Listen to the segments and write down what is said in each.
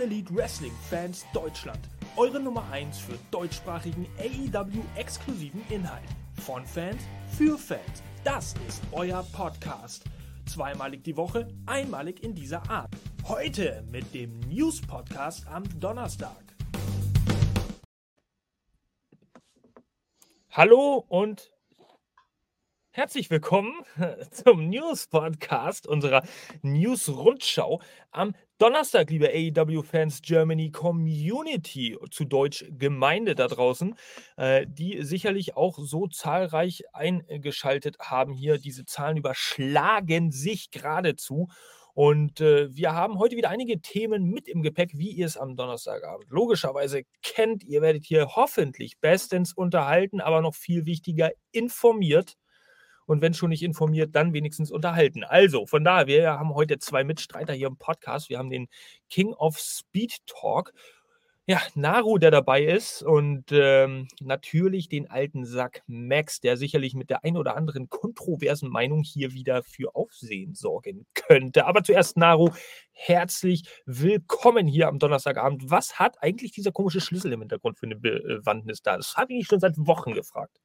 All Elite Wrestling Fans Deutschland. Eure Nummer 1 für deutschsprachigen AEW-exklusiven Inhalt. Von Fans für Fans. Das ist euer Podcast. Zweimalig die Woche, einmalig in dieser Art. Heute mit dem News Podcast am Donnerstag. Hallo und Herzlich willkommen zum News Podcast unserer News Rundschau am Donnerstag, liebe AEW-Fans Germany Community, zu Deutsch Gemeinde da draußen, äh, die sicherlich auch so zahlreich eingeschaltet haben hier. Diese Zahlen überschlagen sich geradezu. Und äh, wir haben heute wieder einige Themen mit im Gepäck, wie ihr es am Donnerstagabend logischerweise kennt. Ihr werdet hier hoffentlich bestens unterhalten, aber noch viel wichtiger informiert und wenn schon nicht informiert, dann wenigstens unterhalten. Also, von daher, wir haben heute zwei Mitstreiter hier im Podcast. Wir haben den King of Speed Talk. Ja, Naru, der dabei ist und ähm, natürlich den alten Sack Max, der sicherlich mit der ein oder anderen kontroversen Meinung hier wieder für Aufsehen sorgen könnte. Aber zuerst, Naru, herzlich willkommen hier am Donnerstagabend. Was hat eigentlich dieser komische Schlüssel im Hintergrund für eine Bewandtnis da? Das habe ich schon seit Wochen gefragt.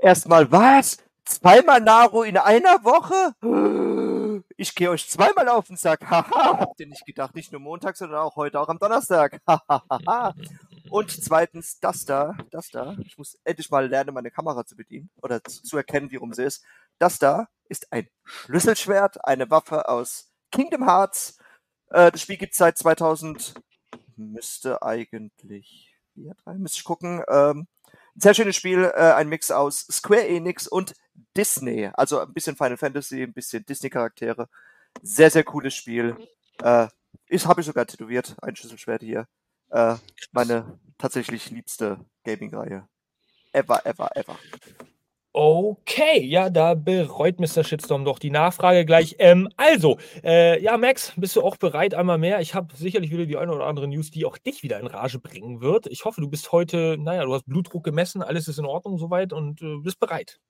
Erstmal was? Zweimal Naru in einer Woche? Ich gehe euch zweimal auf den Sack. Haha, habt ihr nicht gedacht, nicht nur Montag, sondern auch heute, auch am Donnerstag. Und zweitens, das da, das da, ich muss endlich mal lernen, meine Kamera zu bedienen oder zu, zu erkennen, wie rum sie ist. Das da ist ein Schlüsselschwert, eine Waffe aus Kingdom Hearts. Äh, das Spiel gibt es seit 2000, müsste eigentlich, ja, drei, müsste ich gucken, ähm, sehr schönes Spiel, äh, ein Mix aus Square Enix und Disney. Also ein bisschen Final Fantasy, ein bisschen Disney-Charaktere. Sehr, sehr cooles Spiel. Äh, ich habe ich sogar tätowiert, ein Schlüsselschwert hier. Äh, meine tatsächlich liebste Gaming-Reihe. Ever, ever, ever. Okay, ja, da bereut Mr. Shitstorm doch die Nachfrage gleich. Ähm, also, äh, ja, Max, bist du auch bereit einmal mehr? Ich habe sicherlich wieder die eine oder andere News, die auch dich wieder in Rage bringen wird. Ich hoffe, du bist heute, naja, du hast Blutdruck gemessen, alles ist in Ordnung soweit und äh, bist bereit.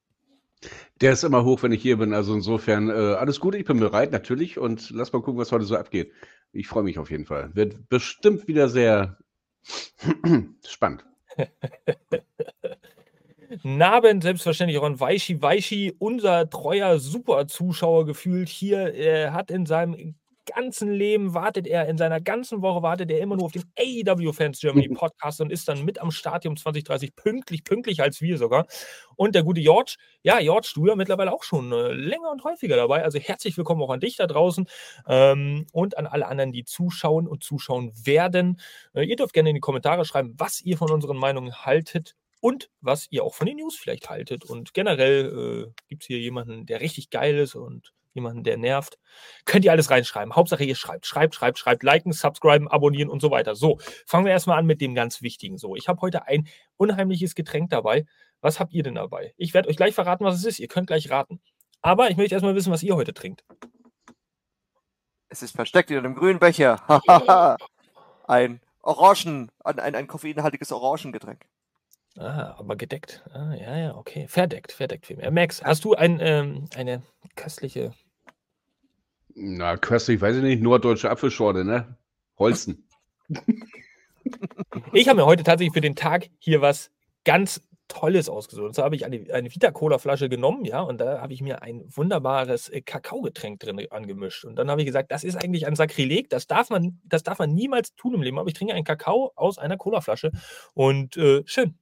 Der ist immer hoch, wenn ich hier bin. Also insofern, äh, alles gut, ich bin bereit, natürlich. Und lass mal gucken, was heute so abgeht. Ich freue mich auf jeden Fall. Wird bestimmt wieder sehr spannend. Naben, selbstverständlich auch an Weishi. Weishi, unser treuer Super-Zuschauer gefühlt hier, er hat in seinem ganzen Leben wartet er, in seiner ganzen Woche wartet er immer nur auf den AEW Fans Germany Podcast und ist dann mit am Stadium 2030 pünktlich, pünktlich als wir sogar. Und der gute George, ja, George, du ja mittlerweile auch schon äh, länger und häufiger dabei. Also herzlich willkommen auch an dich da draußen ähm, und an alle anderen, die zuschauen und zuschauen werden. Äh, ihr dürft gerne in die Kommentare schreiben, was ihr von unseren Meinungen haltet und was ihr auch von den News vielleicht haltet. Und generell äh, gibt es hier jemanden, der richtig geil ist und jemanden, der nervt. Könnt ihr alles reinschreiben. Hauptsache, ihr schreibt, schreibt, schreibt, schreibt, liken, subscriben, abonnieren und so weiter. So, fangen wir erstmal an mit dem ganz Wichtigen. So, ich habe heute ein unheimliches Getränk dabei. Was habt ihr denn dabei? Ich werde euch gleich verraten, was es ist. Ihr könnt gleich raten. Aber ich möchte erstmal wissen, was ihr heute trinkt. Es ist versteckt in einem grünen Becher. ein Orangen, ein, ein, ein koffeinhaltiges Orangengetränk. Ah, aber gedeckt. Ah, ja, ja, okay. Verdeckt, verdeckt vielmehr. Max, hast du ein, ähm, eine köstliche. Na, köstlich, weiß ich nicht, norddeutsche Apfelschorle, ne? Holzen. ich habe mir heute tatsächlich für den Tag hier was ganz Tolles ausgesucht. Und zwar habe ich eine, eine Vita-Cola-Flasche genommen, ja, und da habe ich mir ein wunderbares äh, Kakaogetränk drin angemischt. Und dann habe ich gesagt, das ist eigentlich ein Sakrileg, das darf man, das darf man niemals tun im Leben. Aber ich trinke einen Kakao aus einer Cola-Flasche und äh, schön,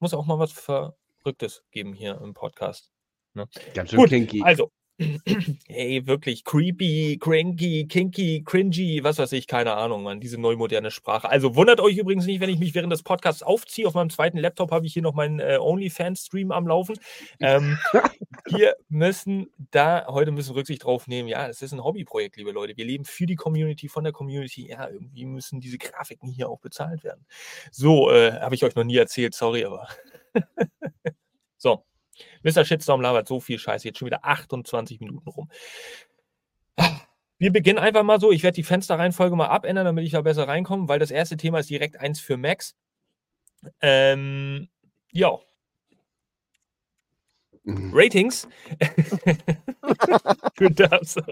muss auch mal was Verrücktes geben hier im Podcast. Ne? Ganz schön Gut, kinky. Also, hey, wirklich creepy, cranky, kinky, cringy, was weiß ich, keine Ahnung, man, diese neumoderne Sprache. Also wundert euch übrigens nicht, wenn ich mich während des Podcasts aufziehe. Auf meinem zweiten Laptop habe ich hier noch meinen äh, OnlyFans-Stream am Laufen. Ähm, wir müssen da heute müssen Rücksicht drauf nehmen. Ja, das ist ein Hobbyprojekt, liebe Leute. Wir leben für die Community, von der Community. Ja, irgendwie müssen diese Grafiken hier auch bezahlt werden. So, äh, habe ich euch noch nie erzählt, sorry, aber. so. Mr. Shitstorm labert so viel Scheiße, jetzt schon wieder 28 Minuten rum. Wir beginnen einfach mal so. Ich werde die Fensterreihenfolge mal abändern, damit ich da besser reinkomme, weil das erste Thema ist direkt eins für Max. Ähm, ja. Mhm. Ratings. du darfst.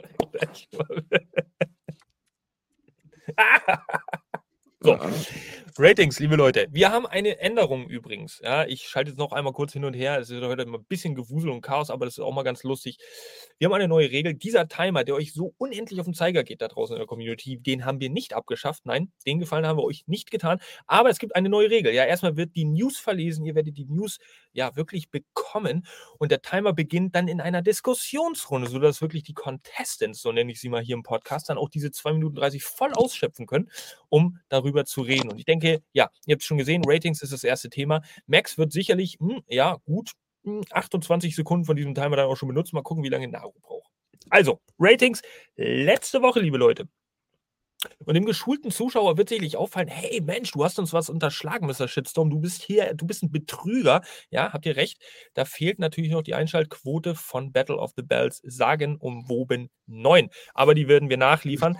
So. Ratings, liebe Leute. Wir haben eine Änderung übrigens. Ja, ich schalte jetzt noch einmal kurz hin und her. Es ist heute immer ein bisschen Gewusel und Chaos, aber das ist auch mal ganz lustig. Wir haben eine neue Regel. Dieser Timer, der euch so unendlich auf den Zeiger geht da draußen in der Community, den haben wir nicht abgeschafft. Nein, den Gefallen haben wir euch nicht getan. Aber es gibt eine neue Regel. Ja, erstmal wird die News verlesen. Ihr werdet die News ja wirklich bekommen. Und der Timer beginnt dann in einer Diskussionsrunde, sodass wirklich die Contestants, so nenne ich sie mal hier im Podcast, dann auch diese 2 Minuten 30 voll ausschöpfen können, um darüber zu reden. Und ich denke, ja, ihr habt es schon gesehen, Ratings ist das erste Thema. Max wird sicherlich, hm, ja, gut, hm, 28 Sekunden von diesem Timer dann auch schon benutzen. Mal gucken, wie lange Naru braucht. Also, Ratings letzte Woche, liebe Leute. Und dem geschulten Zuschauer wird sicherlich auffallen, hey Mensch, du hast uns was unterschlagen, Mr. Shitstorm, du bist hier, du bist ein Betrüger. Ja, habt ihr recht. Da fehlt natürlich noch die Einschaltquote von Battle of the Bells, sagen umwoben 9. Aber die werden wir nachliefern.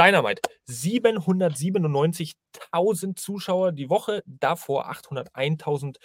Dynamite, 797.000 Zuschauer die Woche, davor 801.000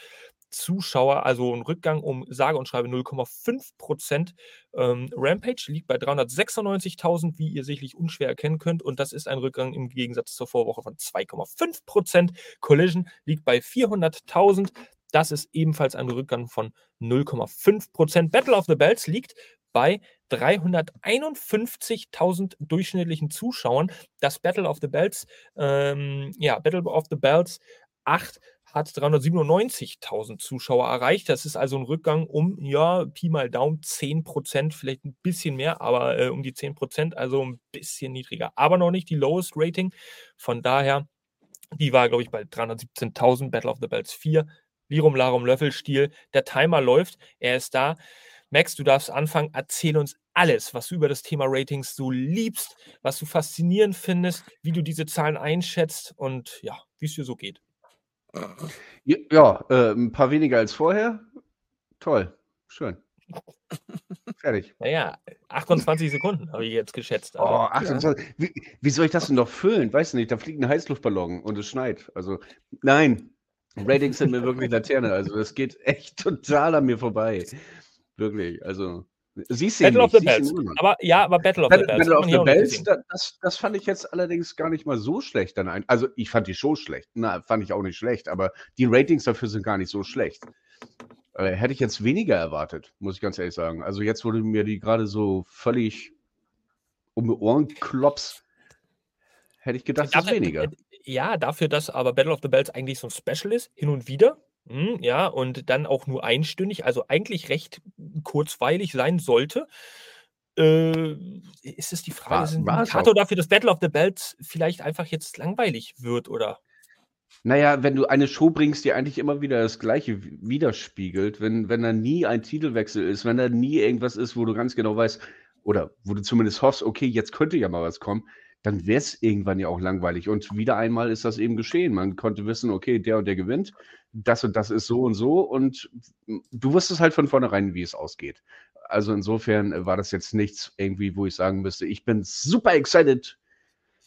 Zuschauer, also ein Rückgang um sage und schreibe 0,5 Prozent. Ähm, Rampage liegt bei 396.000, wie ihr sicherlich unschwer erkennen könnt, und das ist ein Rückgang im Gegensatz zur Vorwoche von 2,5 Prozent. Collision liegt bei 400.000. Das ist ebenfalls ein Rückgang von 0,5 Prozent. Battle of the Bells liegt bei 351.000 durchschnittlichen Zuschauern. Das Battle of the Bells, ähm, ja, Battle of the Bells 8 hat 397.000 Zuschauer erreicht. Das ist also ein Rückgang um, ja, Pi mal Daumen, 10 Prozent, vielleicht ein bisschen mehr, aber äh, um die 10 Prozent, also ein bisschen niedriger. Aber noch nicht die Lowest Rating. Von daher, die war, glaube ich, bei 317.000, Battle of the Bells 4. Lirum Larum Löffelstiel. Der Timer läuft, er ist da. Max, du darfst anfangen. Erzähl uns alles, was du über das Thema Ratings so liebst, was du faszinierend findest, wie du diese Zahlen einschätzt und ja, wie es dir so geht. Ja, äh, ein paar weniger als vorher. Toll, schön. Fertig. Naja, 28 Sekunden habe ich jetzt geschätzt. Also, oh, 28. Ja. Wie, wie, soll ich das denn noch füllen? Weiß nicht, da fliegt ein Heißluftballon und es schneit. Also, nein, Ratings sind mir wirklich Laterne. Also, das geht echt total an mir vorbei. Wirklich, also. Siehst du Battle of the Bells. Aber ja, aber Battle of Battle, the Bells. Battle of the Bells, das, das fand ich jetzt allerdings gar nicht mal so schlecht. Dann ein, also ich fand die Show schlecht. Na, fand ich auch nicht schlecht, aber die Ratings dafür sind gar nicht so schlecht. Äh, hätte ich jetzt weniger erwartet, muss ich ganz ehrlich sagen. Also jetzt wurde mir die gerade so völlig um die Ohren klops. Hätte ich gedacht, es ist weniger. Ja, dafür, dass aber Battle of the Bells eigentlich so ein Special ist, hin und wieder, Mhm, ja, und dann auch nur einstündig, also eigentlich recht kurzweilig sein sollte. Äh, ist es die Frage, ist ein Indikator dafür, dass Battle of the Bells vielleicht einfach jetzt langweilig wird, oder? Naja, wenn du eine Show bringst, die eigentlich immer wieder das Gleiche widerspiegelt, wenn, wenn da nie ein Titelwechsel ist, wenn da nie irgendwas ist, wo du ganz genau weißt, oder wo du zumindest hoffst, okay, jetzt könnte ja mal was kommen, dann wäre es irgendwann ja auch langweilig. Und wieder einmal ist das eben geschehen. Man konnte wissen, okay, der und der gewinnt, das und das ist so und so. Und du wusstest halt von vornherein, wie es ausgeht. Also insofern war das jetzt nichts irgendwie, wo ich sagen müsste, ich bin super excited,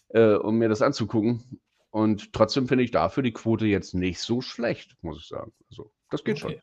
äh, um mir das anzugucken. Und trotzdem finde ich dafür die Quote jetzt nicht so schlecht, muss ich sagen. Also, das geht okay. schon.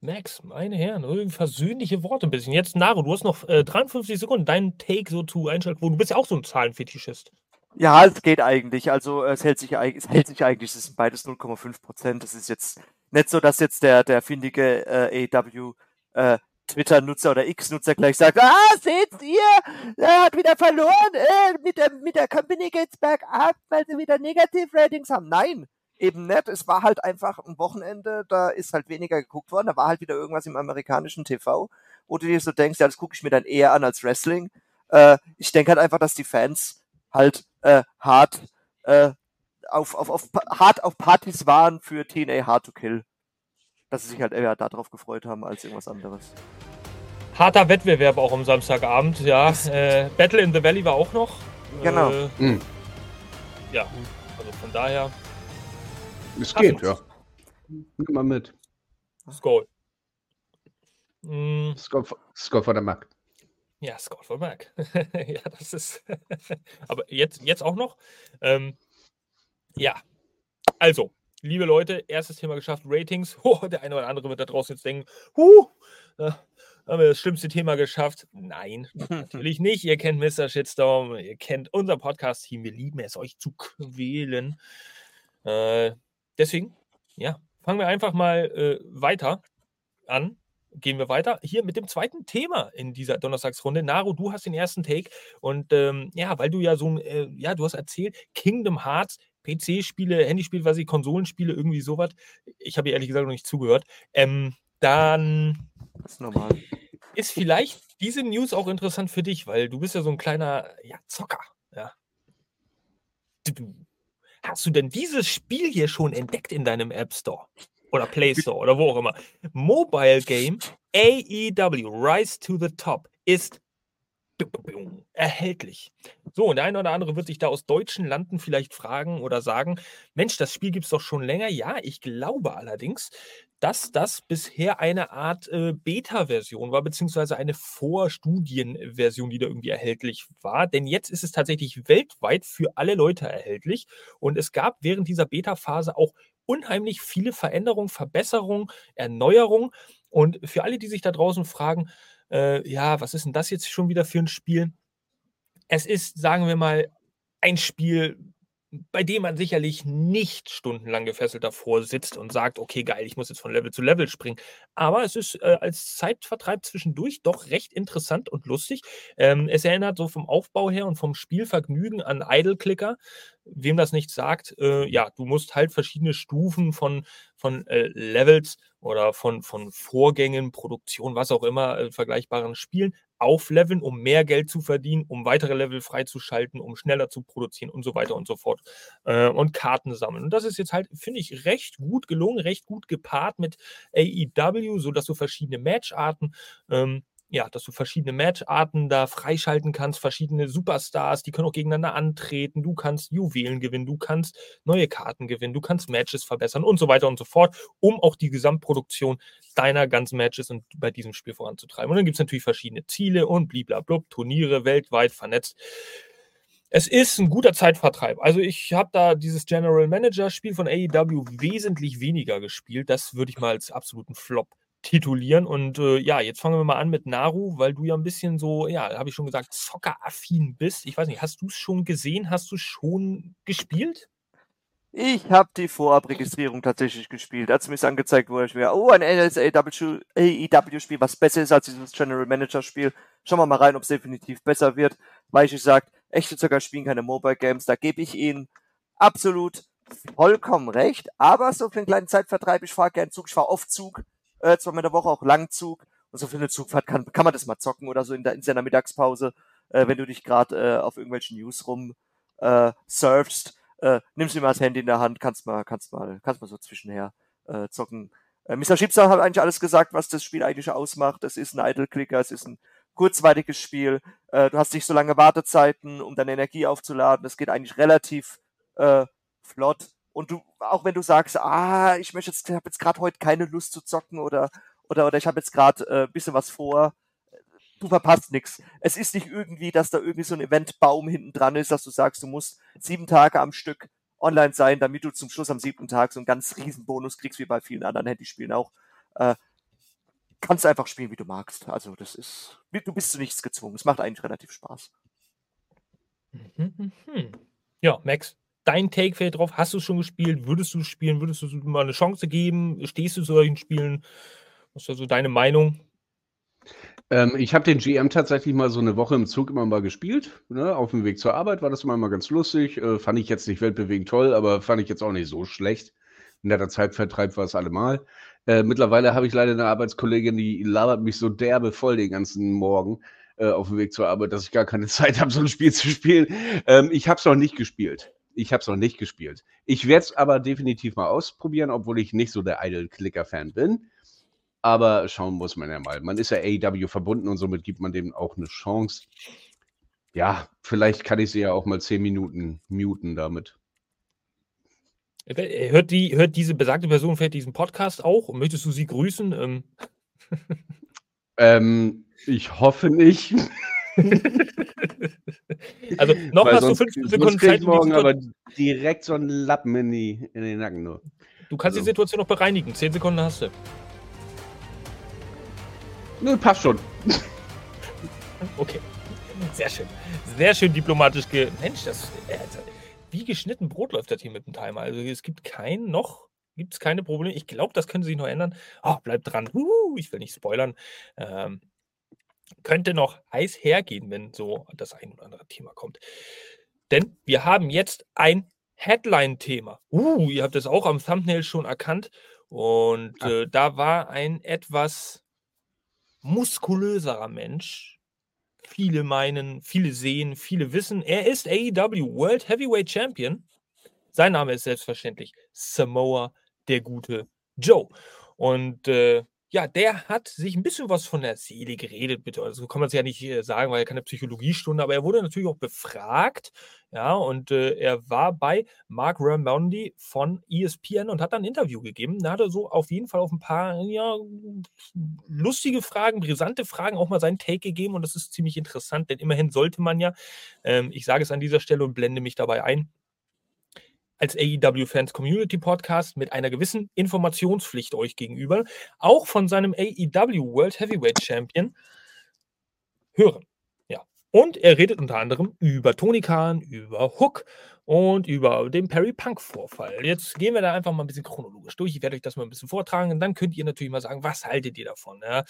Max, meine Herren, versöhnliche Worte ein bisschen. Jetzt, Naro, du hast noch äh, 53 Sekunden. Dein Take so zu Einschaltquoten. Du bist ja auch so ein Zahlenfetischist. Ja, es geht eigentlich. Also es hält sich, es hält sich eigentlich, es sind beides 0,5 Prozent. Das ist jetzt nicht so, dass jetzt der, der findige äh, AW äh, Twitter-Nutzer oder X-Nutzer gleich sagt, ah, seht ihr, er hat wieder verloren, äh, mit, der, mit der Company geht's bergab, weil sie wieder Negativ-Ratings haben. Nein, eben nicht. Es war halt einfach ein Wochenende, da ist halt weniger geguckt worden, da war halt wieder irgendwas im amerikanischen TV, wo du dir so denkst, ja, das gucke ich mir dann eher an als Wrestling. Äh, ich denke halt einfach, dass die Fans halt äh, hart äh, auf, auf, auf, hart auf Partys waren für TNA Hard to Kill. Dass sie sich halt eher darauf gefreut haben als irgendwas anderes. Harter Wettbewerb auch am Samstagabend, ja. Äh, Battle in the Valley war auch noch. Genau. Äh, mhm. Ja, also von daher es geht, ja. Nimm mal mit. Skull. Mm. Skull, Skull for the Mac. Ja, Skull for Mac. ja, das ist. Aber jetzt, jetzt auch noch. Ähm, ja. Also, liebe Leute, erstes Thema geschafft: Ratings. Oh, der eine oder andere wird da draußen jetzt denken: Huh, äh, haben wir das schlimmste Thema geschafft? Nein, natürlich nicht. Ihr kennt Mr. Shitstorm, ihr kennt unser Podcast-Team. Wir lieben es, euch zu quälen. Äh, deswegen, ja, fangen wir einfach mal äh, weiter an. Gehen wir weiter hier mit dem zweiten Thema in dieser Donnerstagsrunde. Naru, du hast den ersten Take und ähm, ja, weil du ja so ein, äh, ja, du hast erzählt, Kingdom Hearts, PC-Spiele, Handyspiele, was ich, Konsolenspiele, irgendwie sowas. Ich habe ehrlich gesagt noch nicht zugehört. Ähm, dann ist ist vielleicht diese News auch interessant für dich, weil du bist ja so ein kleiner ja, Zocker. Ja. Hast du denn dieses Spiel hier schon entdeckt in deinem App Store? Oder Play Store oder wo auch immer. Mobile Game AEW Rise to the Top ist erhältlich. So, und der eine oder andere wird sich da aus deutschen Landen vielleicht fragen oder sagen, Mensch, das Spiel gibt es doch schon länger. Ja, ich glaube allerdings, dass das bisher eine Art äh, Beta-Version war, beziehungsweise eine Vorstudienversion, die da irgendwie erhältlich war. Denn jetzt ist es tatsächlich weltweit für alle Leute erhältlich. Und es gab während dieser Beta-Phase auch unheimlich viele Veränderungen, Verbesserungen, Erneuerungen. Und für alle, die sich da draußen fragen, äh, ja, was ist denn das jetzt schon wieder für ein Spiel? Es ist, sagen wir mal, ein Spiel, bei dem man sicherlich nicht stundenlang gefesselt davor sitzt und sagt, okay, geil, ich muss jetzt von Level zu Level springen. Aber es ist äh, als Zeitvertreib zwischendurch doch recht interessant und lustig. Ähm, es erinnert so vom Aufbau her und vom Spielvergnügen an Idle Clicker. Wem das nicht sagt, äh, ja, du musst halt verschiedene Stufen von, von äh, Levels oder von, von Vorgängen, Produktion, was auch immer, äh, vergleichbaren Spielen aufleveln, um mehr Geld zu verdienen, um weitere Level freizuschalten, um schneller zu produzieren und so weiter und so fort. Äh, und Karten sammeln. Und das ist jetzt halt, finde ich, recht gut gelungen, recht gut gepaart mit AEW, sodass du verschiedene Matcharten ähm, ja, dass du verschiedene Matcharten da freischalten kannst, verschiedene Superstars, die können auch gegeneinander antreten, du kannst Juwelen gewinnen, du kannst neue Karten gewinnen, du kannst Matches verbessern und so weiter und so fort, um auch die Gesamtproduktion deiner ganzen Matches und bei diesem Spiel voranzutreiben. Und dann gibt es natürlich verschiedene Ziele und bliblablub, Turniere weltweit vernetzt. Es ist ein guter Zeitvertreib. Also ich habe da dieses General Manager Spiel von AEW wesentlich weniger gespielt. Das würde ich mal als absoluten Flop titulieren. Und äh, ja, jetzt fangen wir mal an mit Naru, weil du ja ein bisschen so, ja, habe ich schon gesagt, zockeraffin bist. Ich weiß nicht, hast du es schon gesehen? Hast du schon gespielt? Ich habe die Vorabregistrierung tatsächlich gespielt. Als mir es angezeigt wurde, ich mir, oh, ein AEW-Spiel, was besser ist als dieses General Manager-Spiel. Schauen wir mal rein, ob es definitiv besser wird. Weil ich sage, echte Zocker spielen keine Mobile Games. Da gebe ich ihnen absolut vollkommen recht. Aber so für einen kleinen Zeitvertreib, ich fahre gern Zug, ich fahre oft Zug äh, zweimal in der Woche auch Langzug. Und so für eine Zugfahrt kann, kann man das mal zocken oder so in, der, in seiner Mittagspause, äh, wenn du dich gerade äh, auf irgendwelchen News rum äh, surfst. Äh, nimmst du mal das Handy in der Hand, kannst mal, kannst mal, kannst mal so zwischenher äh, zocken. Äh, Mr. Schiebser hat eigentlich alles gesagt, was das Spiel eigentlich ausmacht. Es ist ein Idle-Clicker, es ist ein kurzweiliges Spiel. Äh, du hast nicht so lange Wartezeiten, um deine Energie aufzuladen. Es geht eigentlich relativ äh, flott. Und du, auch wenn du sagst, ah, ich möchte jetzt, habe jetzt gerade heute keine Lust zu zocken oder oder oder ich habe jetzt gerade äh, bisschen was vor, du verpasst nichts. Es ist nicht irgendwie, dass da irgendwie so ein Eventbaum hinten dran ist, dass du sagst, du musst sieben Tage am Stück online sein, damit du zum Schluss am siebten Tag so einen ganz riesen Bonus kriegst, wie bei vielen anderen Handyspielen auch. Äh, kannst einfach spielen, wie du magst. Also das ist, du bist zu nichts gezwungen. Es macht eigentlich relativ Spaß. Mhm, mhm. Ja, Max, dein Take fällt drauf. Hast du es schon gespielt? Würdest du spielen? Würdest du mal eine Chance geben? Stehst du zu solchen Spielen? Was ist also deine Meinung? Ähm, ich habe den GM tatsächlich mal so eine Woche im Zug immer mal gespielt. Ne? Auf dem Weg zur Arbeit war das immer mal ganz lustig. Äh, fand ich jetzt nicht weltbewegend toll, aber fand ich jetzt auch nicht so schlecht. In der Zeitvertreib war es allemal. Äh, mittlerweile habe ich leider eine Arbeitskollegin, die labert mich so derbe voll den ganzen Morgen äh, auf dem Weg zur Arbeit, dass ich gar keine Zeit habe, so ein Spiel zu spielen. Ähm, ich habe es noch nicht gespielt. Ich habe es noch nicht gespielt. Ich werde es aber definitiv mal ausprobieren, obwohl ich nicht so der Idle-Clicker-Fan bin. Aber schauen muss man ja mal. Man ist ja AEW verbunden und somit gibt man dem auch eine Chance. Ja, vielleicht kann ich sie ja auch mal zehn Minuten muten damit. Hört, die, hört diese besagte Person vielleicht diesen Podcast auch? Und möchtest du sie grüßen? Ähm. ähm, ich hoffe nicht. also noch Weil hast du sonst- 15 sonst Sekunden Zeit. ich die morgen aber direkt so einen Lappen in, die, in den Nacken nur. Du kannst die also- Situation noch bereinigen. 10 Sekunden hast du. Nö, passt schon. Okay. Sehr schön. Sehr schön diplomatisch ge. Mensch, das. äh, Also, wie geschnitten Brot läuft das hier mit dem Timer. Also es gibt kein noch, gibt es keine Probleme. Ich glaube, das könnte sich noch ändern. Oh, bleibt dran. Uh, ich will nicht spoilern. Ähm, könnte noch heiß hergehen, wenn so das ein oder andere Thema kommt. Denn wir haben jetzt ein Headline-Thema. Uh, ihr habt es auch am Thumbnail schon erkannt. Und äh, da war ein etwas muskulöserer Mensch. Viele meinen, viele sehen, viele wissen, er ist AEW World Heavyweight Champion. Sein Name ist selbstverständlich Samoa, der gute Joe. Und äh, ja, der hat sich ein bisschen was von der Seele geredet, bitte. Also so kann man es ja nicht äh, sagen, weil er keine Psychologiestunde, aber er wurde natürlich auch befragt, ja, und äh, er war bei Mark Ramondi von ESPN und hat dann ein Interview gegeben. Da hat er so auf jeden Fall auf ein paar, ja, lustige Fragen, brisante Fragen auch mal seinen Take gegeben und das ist ziemlich interessant, denn immerhin sollte man ja, ähm, ich sage es an dieser Stelle und blende mich dabei ein, als AEW Fans Community Podcast mit einer gewissen Informationspflicht euch gegenüber, auch von seinem AEW World Heavyweight Champion hören. Ja. Und er redet unter anderem über Tony Khan, über Hook und über den Perry Punk Vorfall. Jetzt gehen wir da einfach mal ein bisschen chronologisch durch. Ich werde euch das mal ein bisschen vortragen und dann könnt ihr natürlich mal sagen, was haltet ihr davon? Ja?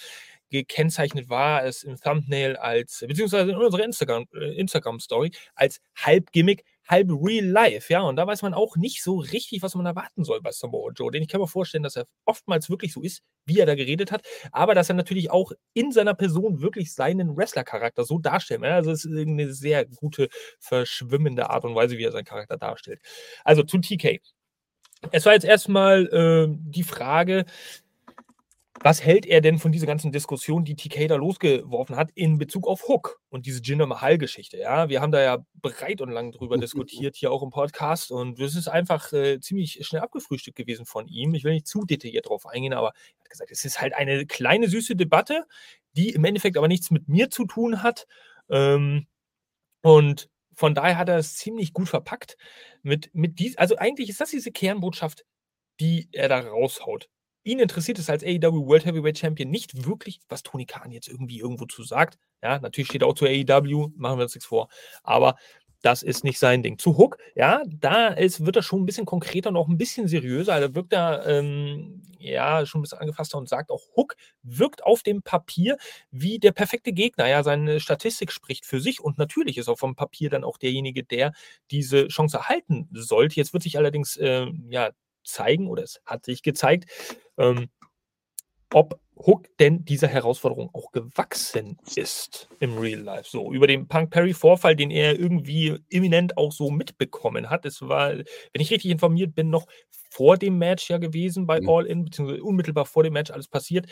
Gekennzeichnet war es im Thumbnail als, beziehungsweise in unserer Instagram, äh, Instagram Story als Halbgimmick, halb real life, ja. Und da weiß man auch nicht so richtig, was man erwarten soll bei Samoa Joe. Denn ich kann mir vorstellen, dass er oftmals wirklich so ist, wie er da geredet hat, aber dass er natürlich auch in seiner Person wirklich seinen Wrestler-Charakter so darstellt. Also es ist eine sehr gute, verschwimmende Art und Weise, wie er seinen Charakter darstellt. Also zu TK. Es war jetzt erstmal äh, die Frage, was hält er denn von dieser ganzen Diskussion, die TK da losgeworfen hat, in Bezug auf Hook und diese Jinder Mahal-Geschichte? Ja, wir haben da ja breit und lang drüber diskutiert, hier auch im Podcast. Und es ist einfach äh, ziemlich schnell abgefrühstückt gewesen von ihm. Ich will nicht zu detailliert drauf eingehen, aber er hat gesagt, es ist halt eine kleine, süße Debatte, die im Endeffekt aber nichts mit mir zu tun hat. Ähm, und von daher hat er es ziemlich gut verpackt. Mit, mit dies, also eigentlich ist das diese Kernbotschaft, die er da raushaut ihn interessiert es als AEW World Heavyweight Champion nicht wirklich, was Tony Khan jetzt irgendwie irgendwo zu sagt. Ja, natürlich steht er auch zu AEW, machen wir uns nichts vor. Aber das ist nicht sein Ding. Zu Hook, ja, da ist, wird er schon ein bisschen konkreter und auch ein bisschen seriöser. Also wirkt er ähm, ja schon ein bisschen angefasster und sagt auch, Hook wirkt auf dem Papier wie der perfekte Gegner. Ja, seine Statistik spricht für sich und natürlich ist auch vom Papier dann auch derjenige, der diese Chance erhalten sollte. Jetzt wird sich allerdings äh, ja zeigen, oder es hat sich gezeigt, ähm, ob Hook denn dieser Herausforderung auch gewachsen ist im Real Life. So, über den Punk Perry-Vorfall, den er irgendwie imminent auch so mitbekommen hat. Es war, wenn ich richtig informiert bin, noch vor dem Match ja gewesen bei mhm. All In, beziehungsweise unmittelbar vor dem Match alles passiert.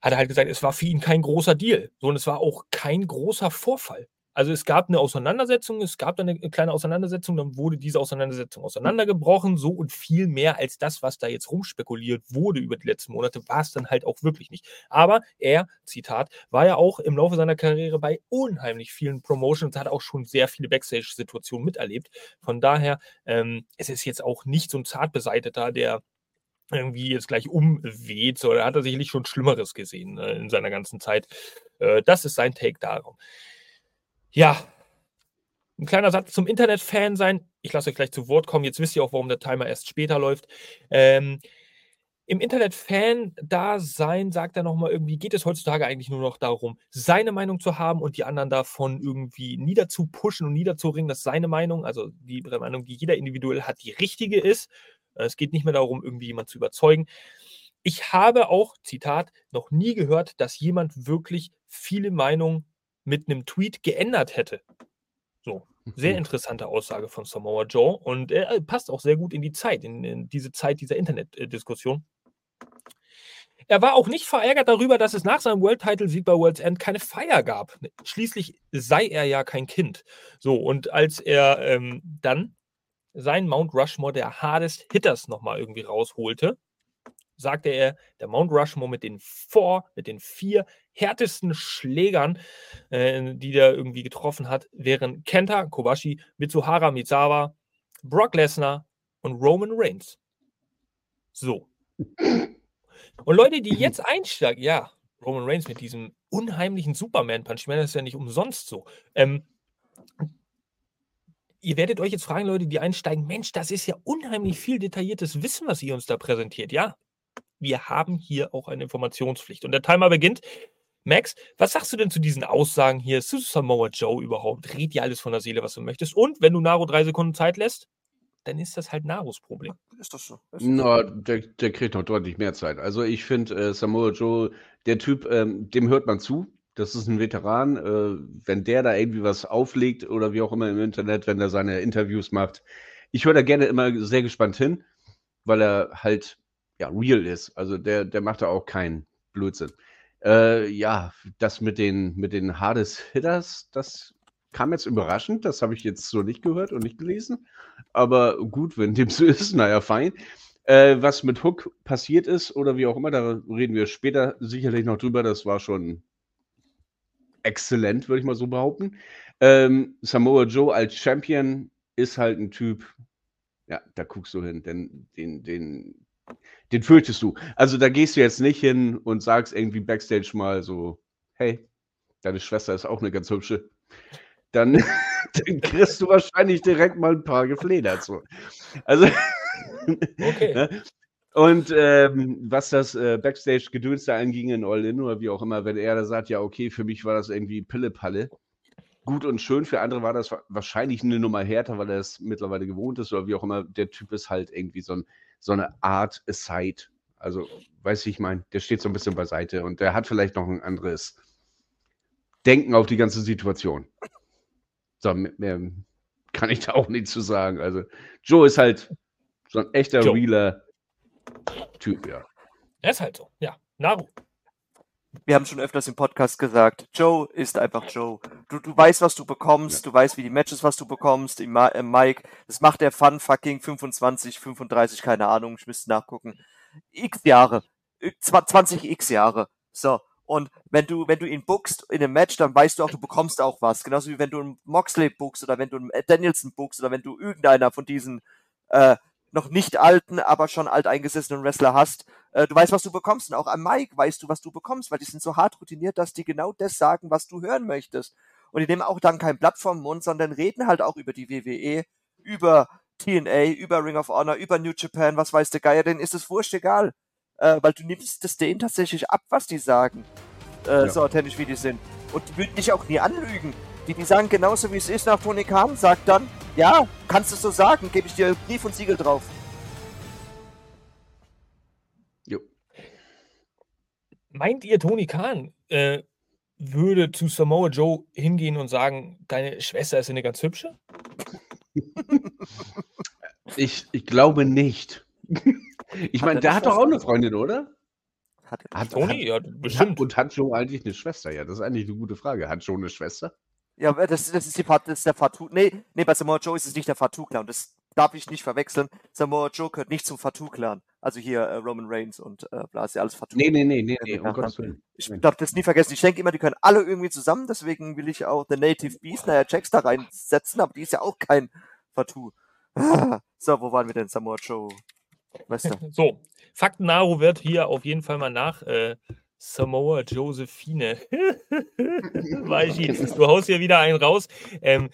Hat er halt gesagt, es war für ihn kein großer Deal. So, und es war auch kein großer Vorfall. Also es gab eine Auseinandersetzung, es gab dann eine kleine Auseinandersetzung, dann wurde diese Auseinandersetzung auseinandergebrochen, so und viel mehr als das, was da jetzt rumspekuliert wurde über die letzten Monate, war es dann halt auch wirklich nicht. Aber er, Zitat, war ja auch im Laufe seiner Karriere bei unheimlich vielen Promotions, hat auch schon sehr viele Backstage-Situationen miterlebt. Von daher, ähm, es ist jetzt auch nicht so ein Zartbeseiteter, der irgendwie jetzt gleich umweht, sondern hat er sicherlich schon Schlimmeres gesehen äh, in seiner ganzen Zeit. Äh, das ist sein Take darum. Ja, ein kleiner Satz zum Internet-Fan sein. Ich lasse euch gleich zu Wort kommen. Jetzt wisst ihr auch, warum der Timer erst später läuft. Ähm, Im Internet-Fan-Dasein, sagt er nochmal irgendwie, geht es heutzutage eigentlich nur noch darum, seine Meinung zu haben und die anderen davon irgendwie niederzupushen und niederzuringen, dass seine Meinung, also die Meinung, die jeder individuell hat, die richtige ist. Es geht nicht mehr darum, irgendwie jemanden zu überzeugen. Ich habe auch, Zitat, noch nie gehört, dass jemand wirklich viele Meinungen mit einem Tweet geändert hätte. So, sehr mhm. interessante Aussage von Samoa Joe und er äh, passt auch sehr gut in die Zeit, in, in diese Zeit dieser Internetdiskussion. Er war auch nicht verärgert darüber, dass es nach seinem World Title Sieg bei World's End keine Feier gab. Schließlich sei er ja kein Kind. So, und als er ähm, dann sein Mount Rushmore der Hardest Hitters nochmal irgendwie rausholte, sagte er, der Mount Rushmore mit den four, mit den vier härtesten Schlägern, äh, die der irgendwie getroffen hat, wären Kenta, Kobashi, Mitsuhara Mizawa, Brock Lesnar und Roman Reigns. So. Und Leute, die jetzt einsteigen, ja, Roman Reigns mit diesem unheimlichen Superman-Punch, ich meine, das ist ja nicht umsonst so. Ähm, ihr werdet euch jetzt fragen, Leute, die einsteigen, Mensch, das ist ja unheimlich viel detailliertes Wissen, was ihr uns da präsentiert. Ja, wir haben hier auch eine Informationspflicht. Und der Timer beginnt. Max, was sagst du denn zu diesen Aussagen hier? Ist Samoa Joe überhaupt? Red dir alles von der Seele, was du möchtest. Und wenn du Naro drei Sekunden Zeit lässt, dann ist das halt Naros Problem. Ist das so? Ist Na, der, der kriegt noch deutlich mehr Zeit. Also ich finde, äh, Samoa Joe, der Typ, ähm, dem hört man zu. Das ist ein Veteran. Äh, wenn der da irgendwie was auflegt oder wie auch immer im Internet, wenn er seine Interviews macht, ich höre da gerne immer sehr gespannt hin, weil er halt ja real ist. Also der, der macht da auch keinen Blödsinn. Äh, ja, das mit den, mit den Hardest Hitters, das kam jetzt überraschend. Das habe ich jetzt so nicht gehört und nicht gelesen. Aber gut, wenn dem so ist, naja, fein. Äh, was mit Hook passiert ist oder wie auch immer, da reden wir später sicherlich noch drüber. Das war schon exzellent, würde ich mal so behaupten. Ähm, Samoa Joe als Champion ist halt ein Typ, ja, da guckst du hin, denn den, den, den fürchtest du. Also da gehst du jetzt nicht hin und sagst irgendwie backstage mal so, hey, deine Schwester ist auch eine ganz hübsche. Dann, dann kriegst du wahrscheinlich direkt mal ein paar gefledert. So. Also, Okay. ne? Und ähm, was das äh, Backstage-Gedöns da anging in All-In oder wie auch immer, wenn er da sagt, ja, okay, für mich war das irgendwie Pille-Palle. Gut und schön, für andere war das wa- wahrscheinlich eine Nummer härter, weil er es mittlerweile gewohnt ist oder wie auch immer. Der Typ ist halt irgendwie so, ein, so eine Art Aside. Also, weiß ich, ich meine, der steht so ein bisschen beiseite und der hat vielleicht noch ein anderes Denken auf die ganze Situation. So, mehr- kann ich da auch nicht zu sagen. Also, Joe ist halt so ein echter, Joe. realer Typ, ja. Er ist halt so. Ja. Naru. Wir haben schon öfters im Podcast gesagt, Joe ist einfach Joe. Du, du weißt, was du bekommst, du weißt, wie die Matches, was du bekommst, im, Ma Mike. Das macht der Fun fucking 25, 35, keine Ahnung, ich müsste nachgucken. X Jahre. Äh, zwa- 20 X Jahre. So. Und wenn du, wenn du ihn bookst in einem Match, dann weißt du auch, du bekommst auch was. Genauso wie wenn du einen Moxley bookst oder wenn du einen Danielson bookst oder wenn du irgendeiner von diesen äh, noch nicht alten, aber schon alteingesessenen Wrestler hast, äh, du weißt, was du bekommst. Und auch am Mike weißt du, was du bekommst, weil die sind so hart routiniert, dass die genau das sagen, was du hören möchtest. Und die nehmen auch dann kein Blatt vom Mund, sondern reden halt auch über die WWE, über TNA, über Ring of Honor, über New Japan, was weiß der Geier, denen ist es wurscht egal. Äh, weil du nimmst das denen tatsächlich ab, was die sagen. Äh, Ja. So authentisch wie die sind. Und die würden dich auch nie anlügen. Die, die sagen genauso wie es ist nach Tony Khan, sagt dann, ja, kannst du so sagen, gebe ich dir Brief und Siegel drauf. Meint ihr, Tony Khan äh, würde zu Samoa Joe hingehen und sagen, deine Schwester ist eine ganz hübsche? Ich, ich glaube nicht. Ich Hat meine, er der hat doch auch eine Freundin, oder? Hat Hat, Tony? Ja, hat, bestimmt. und hat Joe eigentlich eine Schwester? Ja, das ist eigentlich eine gute Frage. Hat Joe eine Schwester? Ja, aber das, das ist die das ist der Fatu. Nee, nee, bei Samoa Joe ist es nicht der Fatu Clan. Das darf ich nicht verwechseln. Samoa Joe gehört nicht zum Fatu Clan. Also hier äh, Roman Reigns und äh, bla, ist ja alles Fatu. Nee, nee, nee, nee, nee, Ja, um Gottes Willen. Ich darf das nie vergessen. Ich denke immer, die können alle irgendwie zusammen. Deswegen will ich auch The Native Beast, naja, Jax da reinsetzen, aber die ist ja auch kein Fatu. So, wo waren wir denn, Samoa Joe? Weißt du? So, Fakten Naru wird hier auf jeden Fall mal nach. Äh, Samoa Josephine. Weichi, du haust hier wieder einen raus. Ähm,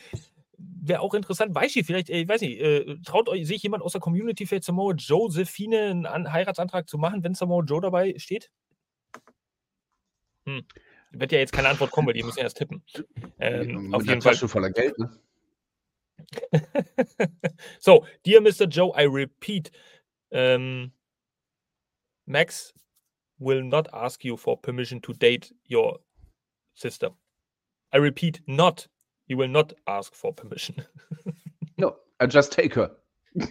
Wäre auch interessant, Weichi, vielleicht, äh, ich weiß nicht, äh, traut euch, sich jemand aus der Community vielleicht Samoa Josephine einen An Heiratsantrag zu machen, wenn Samoa Joe dabei steht? Hm. Wird ja jetzt keine Antwort kommen, weil die müssen erst tippen. Ähm, auf jeden Fall. Tasche voller Geld, ne? so, dear Mr. Joe, I repeat, um, Max will not ask you for permission to date your sister. I repeat, not. He will not ask for permission. No, I just take her.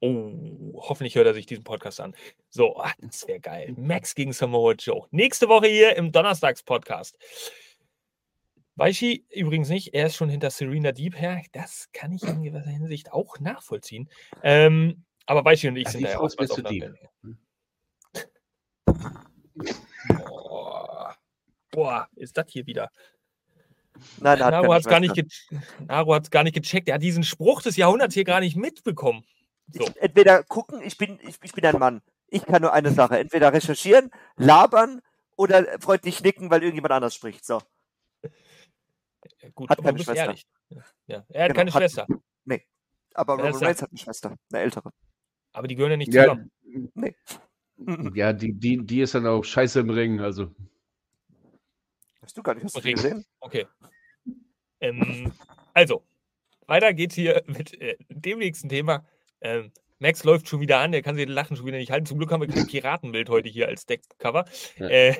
Oh, hoffentlich hört er sich diesen Podcast an. So, ah, das wäre geil. Max gegen Samoa Joe. Nächste Woche hier im Donnerstags-Podcast. Weichi übrigens nicht, er ist schon hinter Serena Deep her. Das kann ich in gewisser Hinsicht auch nachvollziehen. Ähm, aber Weichi und ich Ja, sind da ja auch ist mir bald zu auf einer deep. Wellenlänge. Boah. Boah, ist das hier wieder. Nein, hat Naru keine hat es gar, nicht hat's gar nicht gecheckt. Er hat diesen Spruch des Jahrhunderts hier gar nicht mitbekommen. So. Ich, entweder gucken, ich bin, ich, ich bin ein Mann. Ich kann nur eine Sache. Entweder recherchieren, labern oder freundlich nicken, weil irgendjemand anders spricht. So. Gut, Hat keine Schwester. ehrlich. Ja. Er hat Genau, keine hat- Schwester. Aber Wer Roman er? Reigns hat eine Schwester, eine ältere. Aber die gehören ja nicht Ja, zusammen. Nee. ja die, die, die ist dann auch scheiße im Ring. Also, Weißt du gar nicht, hast du gesehen? Okay. Ähm, also, weiter geht's hier mit äh, dem nächsten Thema. Ähm, Max läuft schon wieder an, der kann sich den Lachen schon wieder nicht halten. Zum Glück haben wir kein Piratenbild heute hier als Deckcover. Ja. Äh,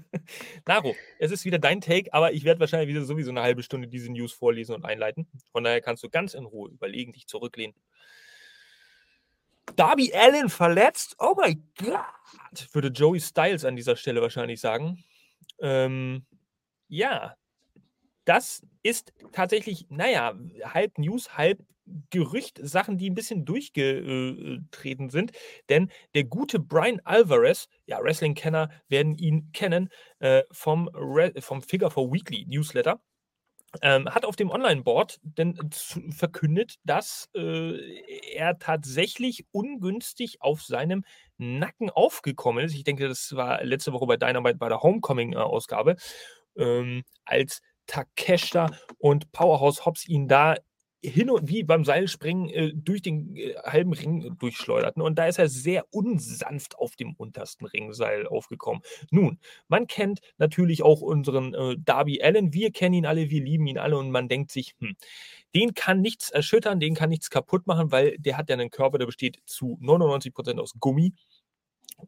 Naro, es ist wieder dein Take, aber ich werde wahrscheinlich wieder sowieso eine halbe Stunde diese News vorlesen und einleiten. Von daher kannst du ganz in Ruhe überlegen, dich zurücklehnen. Darby Allen verletzt? Oh mein Gott! Würde Joey Styles an dieser Stelle wahrscheinlich sagen. Ähm, ja, das ist tatsächlich, naja, halb News, halb Gerücht, Sachen, die ein bisschen durchgetreten sind. Denn der gute Brian Alvarez, ja, Wrestling-Kenner werden ihn kennen, äh, vom, Re vom Figure for Weekly Newsletter, ähm, hat auf dem Online-Board denn verkündet, dass äh, er tatsächlich ungünstig auf seinem Nacken aufgekommen ist. Ich denke, das war letzte Woche bei Dynamite bei der Homecoming-Ausgabe, ähm, als Takeshita und Powerhouse Hobbs ihn da hin und wie beim Seilspringen äh, durch den äh, halben Ring durchschleuderten. Und da ist er sehr unsanft auf dem untersten Ringseil aufgekommen. Nun, man kennt natürlich auch unseren äh, Darby Allen. Wir kennen ihn alle, wir lieben ihn alle und man denkt sich, hm, den kann nichts erschüttern, den kann nichts kaputt machen, weil der hat ja einen Körper, der besteht zu 99% aus Gummi.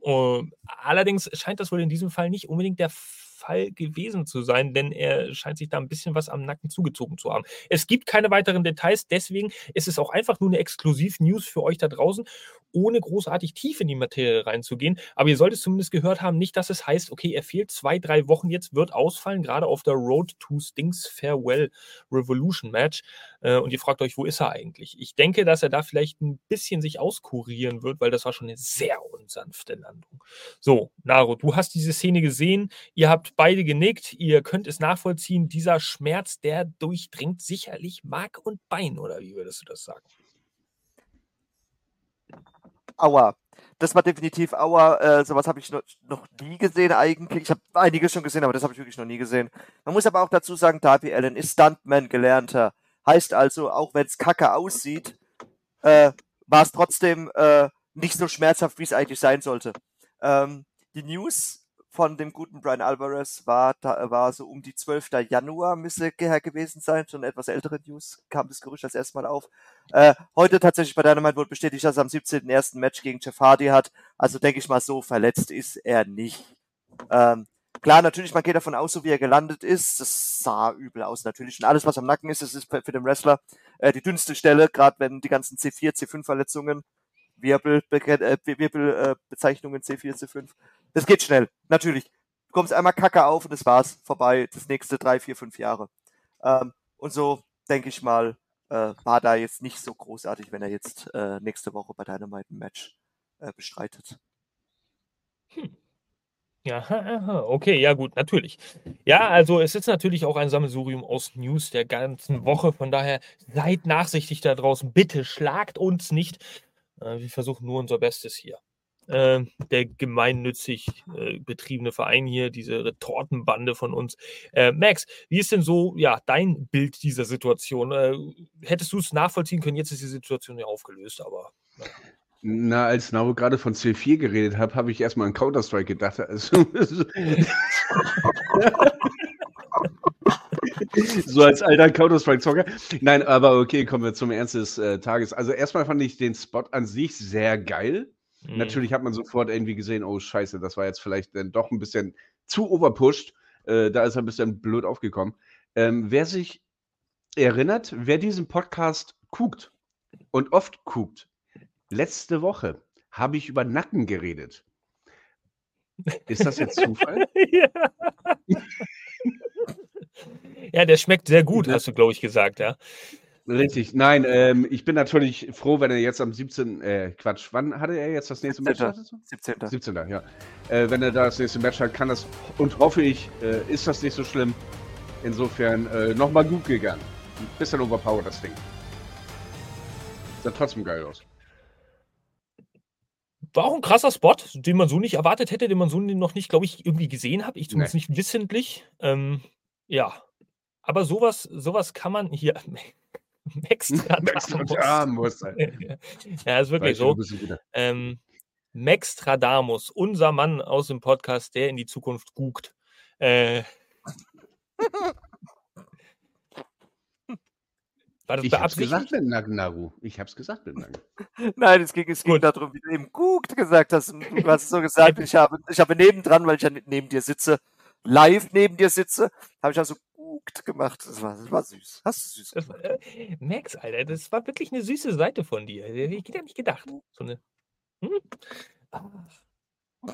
Äh, allerdings scheint das wohl in diesem Fall nicht unbedingt der Fall gewesen zu sein, denn er scheint sich da ein bisschen was am Nacken zugezogen zu haben. Es gibt keine weiteren Details, deswegen ist es auch einfach nur eine Exklusiv-News für euch da draußen, ohne großartig tief in die Materie reinzugehen. Aber ihr solltet zumindest gehört haben, nicht, dass es heißt, okay, er fehlt zwei, drei Wochen jetzt, wird ausfallen, gerade auf der Road to Stings Farewell Revolution Match. Äh, und ihr fragt euch, wo ist er eigentlich? Ich denke, dass er da vielleicht ein bisschen sich auskurieren wird, weil das war schon eine sehr unsanfte Landung. So, Naro, du hast diese Szene gesehen, ihr habt beide genickt, ihr könnt es nachvollziehen, dieser Schmerz, der durchdringt sicherlich Mark und Bein, oder wie würdest du das sagen? Aua. Das war definitiv Aua. Äh, sowas habe ich noch, noch nie gesehen eigentlich. Ich habe einiges schon gesehen, aber das habe ich wirklich noch nie gesehen. Man muss aber auch dazu sagen, Darby Allen ist Stuntman gelernter. Heißt also, auch wenn es kacke aussieht, äh, war es trotzdem äh, nicht so schmerzhaft, wie es eigentlich sein sollte. Ähm, die News von dem guten Brian Alvarez war, da, war so um die 12. Januar müsste her gewesen sein. Schon etwas ältere News kam das Gerücht das erste Mal auf. Äh, heute tatsächlich bei Dynamite wurde bestätigt, dass er am 17. ersten Match gegen Jeff Hardy hat. Also denke ich mal, so verletzt ist er nicht. Ähm, klar, natürlich, man geht davon aus, so wie er gelandet ist. Das sah übel aus, natürlich. Und alles, was am Nacken ist, das ist für den Wrestler äh, die dünnste Stelle, gerade wenn die ganzen C4, C5-Verletzungen, Wirbel, äh, Wirbel äh, Bezeichnungen C4, C5. Das geht schnell, natürlich. Du kommst einmal Kacke auf und das war's. Vorbei. Das nächste drei, vier, fünf Jahre. Ähm, und so, denke ich mal, äh, war da jetzt nicht so großartig, wenn er jetzt äh, nächste Woche bei Dynamite ein Match äh, bestreitet. Ja, aha, aha. okay, ja gut, natürlich. Ja, also es ist natürlich auch ein Sammelsurium aus News der ganzen Woche. Von daher seid nachsichtig da draußen. Bitte schlagt uns nicht. Äh, wir versuchen nur unser Bestes hier. Äh, der gemeinnützig äh, betriebene Verein hier, diese Retortenbande von uns. Äh, Max, wie ist denn so ja, dein Bild dieser Situation? Äh, hättest du es nachvollziehen können? Jetzt ist die Situation ja aufgelöst, aber. naja. Na, als Naro gerade von C4 geredet hat, habe ich erstmal an Counter-Strike gedacht. Also, so als alter Counter-Strike-Zocker. Nein, aber okay, kommen wir zum Ernst des äh, Tages. Also erstmal fand ich den Spot an sich sehr geil. Mhm. Natürlich hat man sofort irgendwie gesehen, oh scheiße, das war jetzt vielleicht dann doch ein bisschen zu overpushed. Äh, da ist er ein bisschen blöd aufgekommen. Ähm, wer sich erinnert, wer diesen Podcast guckt und oft guckt, letzte Woche habe ich über Nacken geredet. Ist das jetzt Zufall? ja. ja, der schmeckt sehr gut, hast du, glaube ich, gesagt, ja. Richtig, nein, ähm, ich bin natürlich froh, wenn er jetzt am 17. Äh, Quatsch, wann hatte er jetzt das nächste Match? 17.. hattest du? 17. 17. ja. Äh, wenn er da das nächste Match hat, kann das und hoffe ich, äh, ist das nicht so schlimm. Insofern äh, nochmal gut gegangen. Ein bisschen overpowered das Ding. Sah trotzdem geil aus. War auch ein krasser Spot, den man so nicht erwartet hätte, den man so noch nicht, glaube ich, irgendwie gesehen hat. Ich zumindest nicht wissentlich. Ähm, ja. Aber sowas, sowas kann man hier. Max Stradamus. ja, ist wirklich so. Ähm, Max Stradamus, unser Mann aus dem Podcast, der in die Zukunft guckt. Äh, War das ich hab's gesagt mit Nagnaru. Ich hab's gesagt mit Nagnaru. Nein, es ging, es ging darum, wie du eben guckt gesagt hast. Du hast so gesagt, ich habe, ich habe nebendran, weil ich ja neben dir sitze, live neben dir sitze, habe ich also guckt gemacht. Das war, das war süß. Hast du süß gemacht. Äh, Max, Alter, das war wirklich eine süße Seite von dir. Ich hätte ja nicht gedacht. So eine. Hm?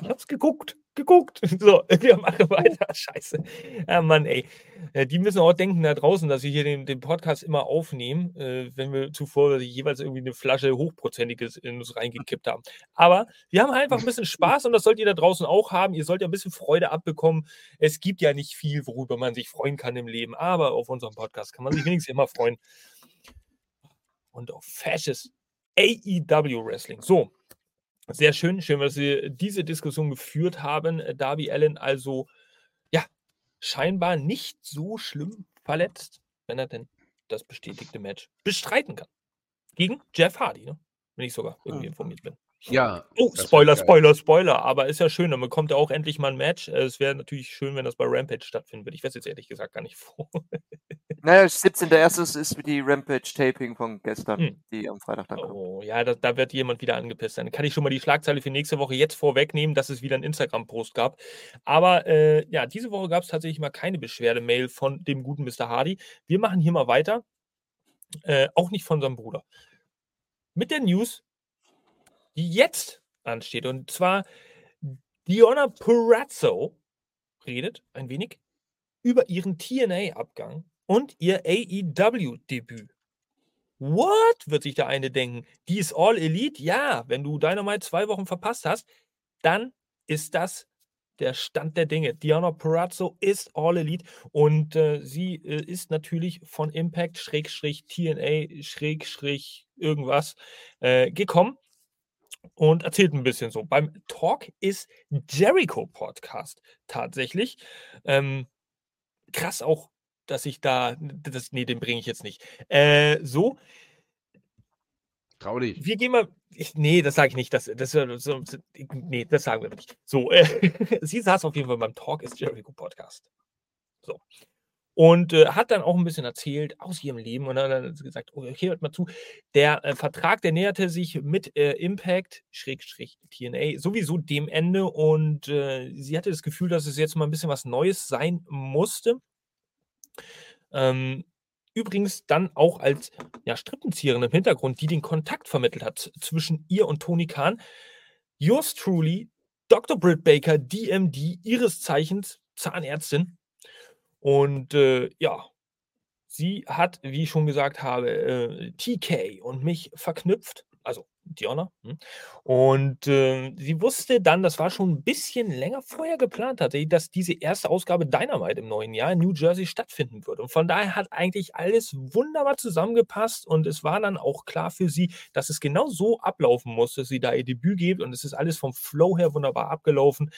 Ich hab's geguckt geguckt. So, wir machen weiter. Scheiße. Ja, Mann, ey. Äh, die müssen auch denken da draußen, dass wir hier den, den Podcast immer aufnehmen, äh, wenn wir zuvor jeweils irgendwie eine Flasche Hochprozentiges in uns reingekippt haben. Aber wir haben einfach ein bisschen Spaß und das sollt ihr da draußen auch haben. Ihr sollt ja ein bisschen Freude abbekommen. Es gibt ja nicht viel, worüber man sich freuen kann im Leben, aber auf unserem Podcast kann man sich wenigstens immer freuen. Und auf Fasches AEW Wrestling. So, sehr schön, schön, dass Sie diese Diskussion geführt haben. Äh, Darby Allen also, ja, scheinbar nicht so schlimm verletzt, wenn er denn das bestätigte Match bestreiten kann. Gegen Jeff Hardy, ne? wenn ich sogar irgendwie hm. informiert bin. Ja. Oh, Spoiler, Spoiler, Spoiler. Aber ist ja schön, dann bekommt er auch endlich mal ein Match. Äh, es wäre natürlich schön, wenn das bei Rampage stattfinden würde. Ich weiß jetzt ehrlich gesagt gar nicht vor. naja, 17.01. ist die Rampage-Taping von gestern, hm. die am Freitag dann kommt. Oh, ja, da, da, wird jemand wieder angepisst sein. Kann ich schon mal die Schlagzeile für nächste Woche jetzt vorwegnehmen, dass es wieder einen Instagram-Post gab. Aber äh, ja, diese Woche gab es tatsächlich mal keine Beschwerde-Mail von dem guten Mr. Hardy. Wir machen hier mal weiter. Äh, auch nicht von seinem Bruder. Mit der News, die jetzt ansteht. Und zwar Diona Purazzo redet ein wenig über ihren TNA-Abgang und ihr AEW-Debüt. What? Wird sich der eine denken. Die ist All Elite? Ja, wenn du Dynamite zwei Wochen verpasst hast, dann ist das der Stand der Dinge. Diana Purazzo ist All Elite und äh, sie äh, ist natürlich von Impact Schrägstrich TNA Schrägstrich irgendwas äh, gekommen und erzählt ein bisschen so. Beim Talk ist Jericho Podcast tatsächlich. Ähm, krass auch, dass ich da, das, nee, den bringe ich jetzt nicht. Äh, so. Trau dich. Wir gehen mal, ich, nee, das sage ich nicht. Das, das, das, nee, das sagen wir nicht. So, äh, sie saß auf jeden Fall beim Talk ist Jericho Podcast. So. Und äh, hat dann auch ein bisschen erzählt aus ihrem Leben und dann hat gesagt, oh, okay, hört mal zu, der äh, Vertrag, der näherte sich mit äh, Impact, Schrägstrich TNA, sowieso dem Ende und äh, sie hatte das Gefühl, dass es jetzt mal ein bisschen was Neues sein musste. Ähm, übrigens dann auch als ja, Strippenzieherin im Hintergrund, die den Kontakt vermittelt hat zwischen ihr und Tony Khan. Yours truly, Dr. Britt Baker, DMD, ihres Zeichens Zahnärztin, und äh, ja, sie hat, wie ich schon gesagt habe, äh, TK und mich verknüpft. Also Diona. Hm? Und äh, sie wusste dann, das war schon ein bisschen länger vorher geplant, tatsächlich, dass diese erste Ausgabe Dynamite im neuen Jahr in New Jersey stattfinden wird. Und von daher hat eigentlich alles wunderbar zusammengepasst und es war dann auch klar für sie, dass es genau so ablaufen muss, dass sie da ihr Debüt gibt und es ist alles vom Flow her wunderbar abgelaufen.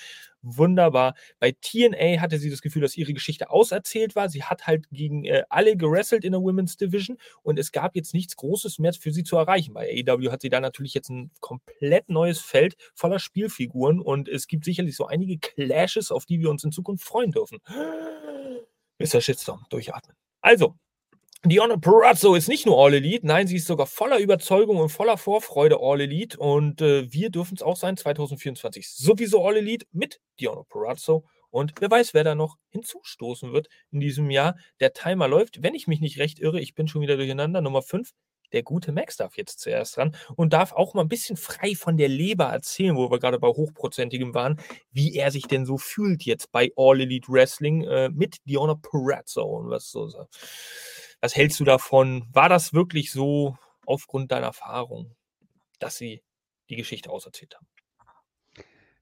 Wunderbar. Bei TNA hatte sie das Gefühl, dass ihre Geschichte auserzählt war. Sie hat halt gegen äh, alle gerasselt in der Women's Division und es gab jetzt nichts Großes mehr für sie zu erreichen. Bei AEW hat sie da natürlich jetzt ein komplett neues Feld voller Spielfiguren und es gibt sicherlich so einige Clashes, auf die wir uns in Zukunft freuen dürfen. Mr. Shitstorm, durchatmen. Also, Diona Perazzo ist nicht nur All Elite, nein, sie ist sogar voller Überzeugung und voller Vorfreude All Elite und äh, wir dürfen es auch sein 2024. Sowieso All Elite mit Diona Perazzo und wer weiß, wer da noch hinzustoßen wird in diesem Jahr. Der Timer läuft, wenn ich mich nicht recht irre, ich bin schon wieder durcheinander, Nummer 5 der gute Max darf jetzt zuerst dran und darf auch mal ein bisschen frei von der Leber erzählen, wo wir gerade bei hochprozentigem waren, wie er sich denn so fühlt jetzt bei All Elite Wrestling äh, mit Diona Perazzo und was so. Was hältst du davon? War das wirklich so aufgrund deiner Erfahrung, dass sie die Geschichte auserzählt haben?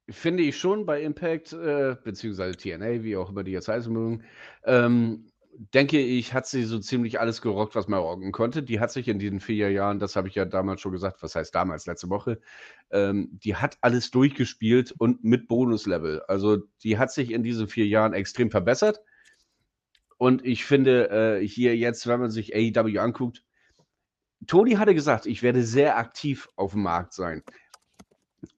Finde ich schon bei Impact, äh, beziehungsweise TNA, wie auch immer die jetzt heißen mögen. Ähm, denke ich, hat sie so ziemlich alles gerockt, was man rocken konnte. Die hat sich in diesen vier Jahren, das habe ich ja damals schon gesagt, was heißt damals, letzte Woche, ähm, die hat alles durchgespielt und mit Bonuslevel. Also die hat sich in diesen vier Jahren extrem verbessert. Und ich finde, äh, hier jetzt, wenn man sich AEW anguckt, Toni hatte gesagt, ich werde sehr aktiv auf dem Markt sein.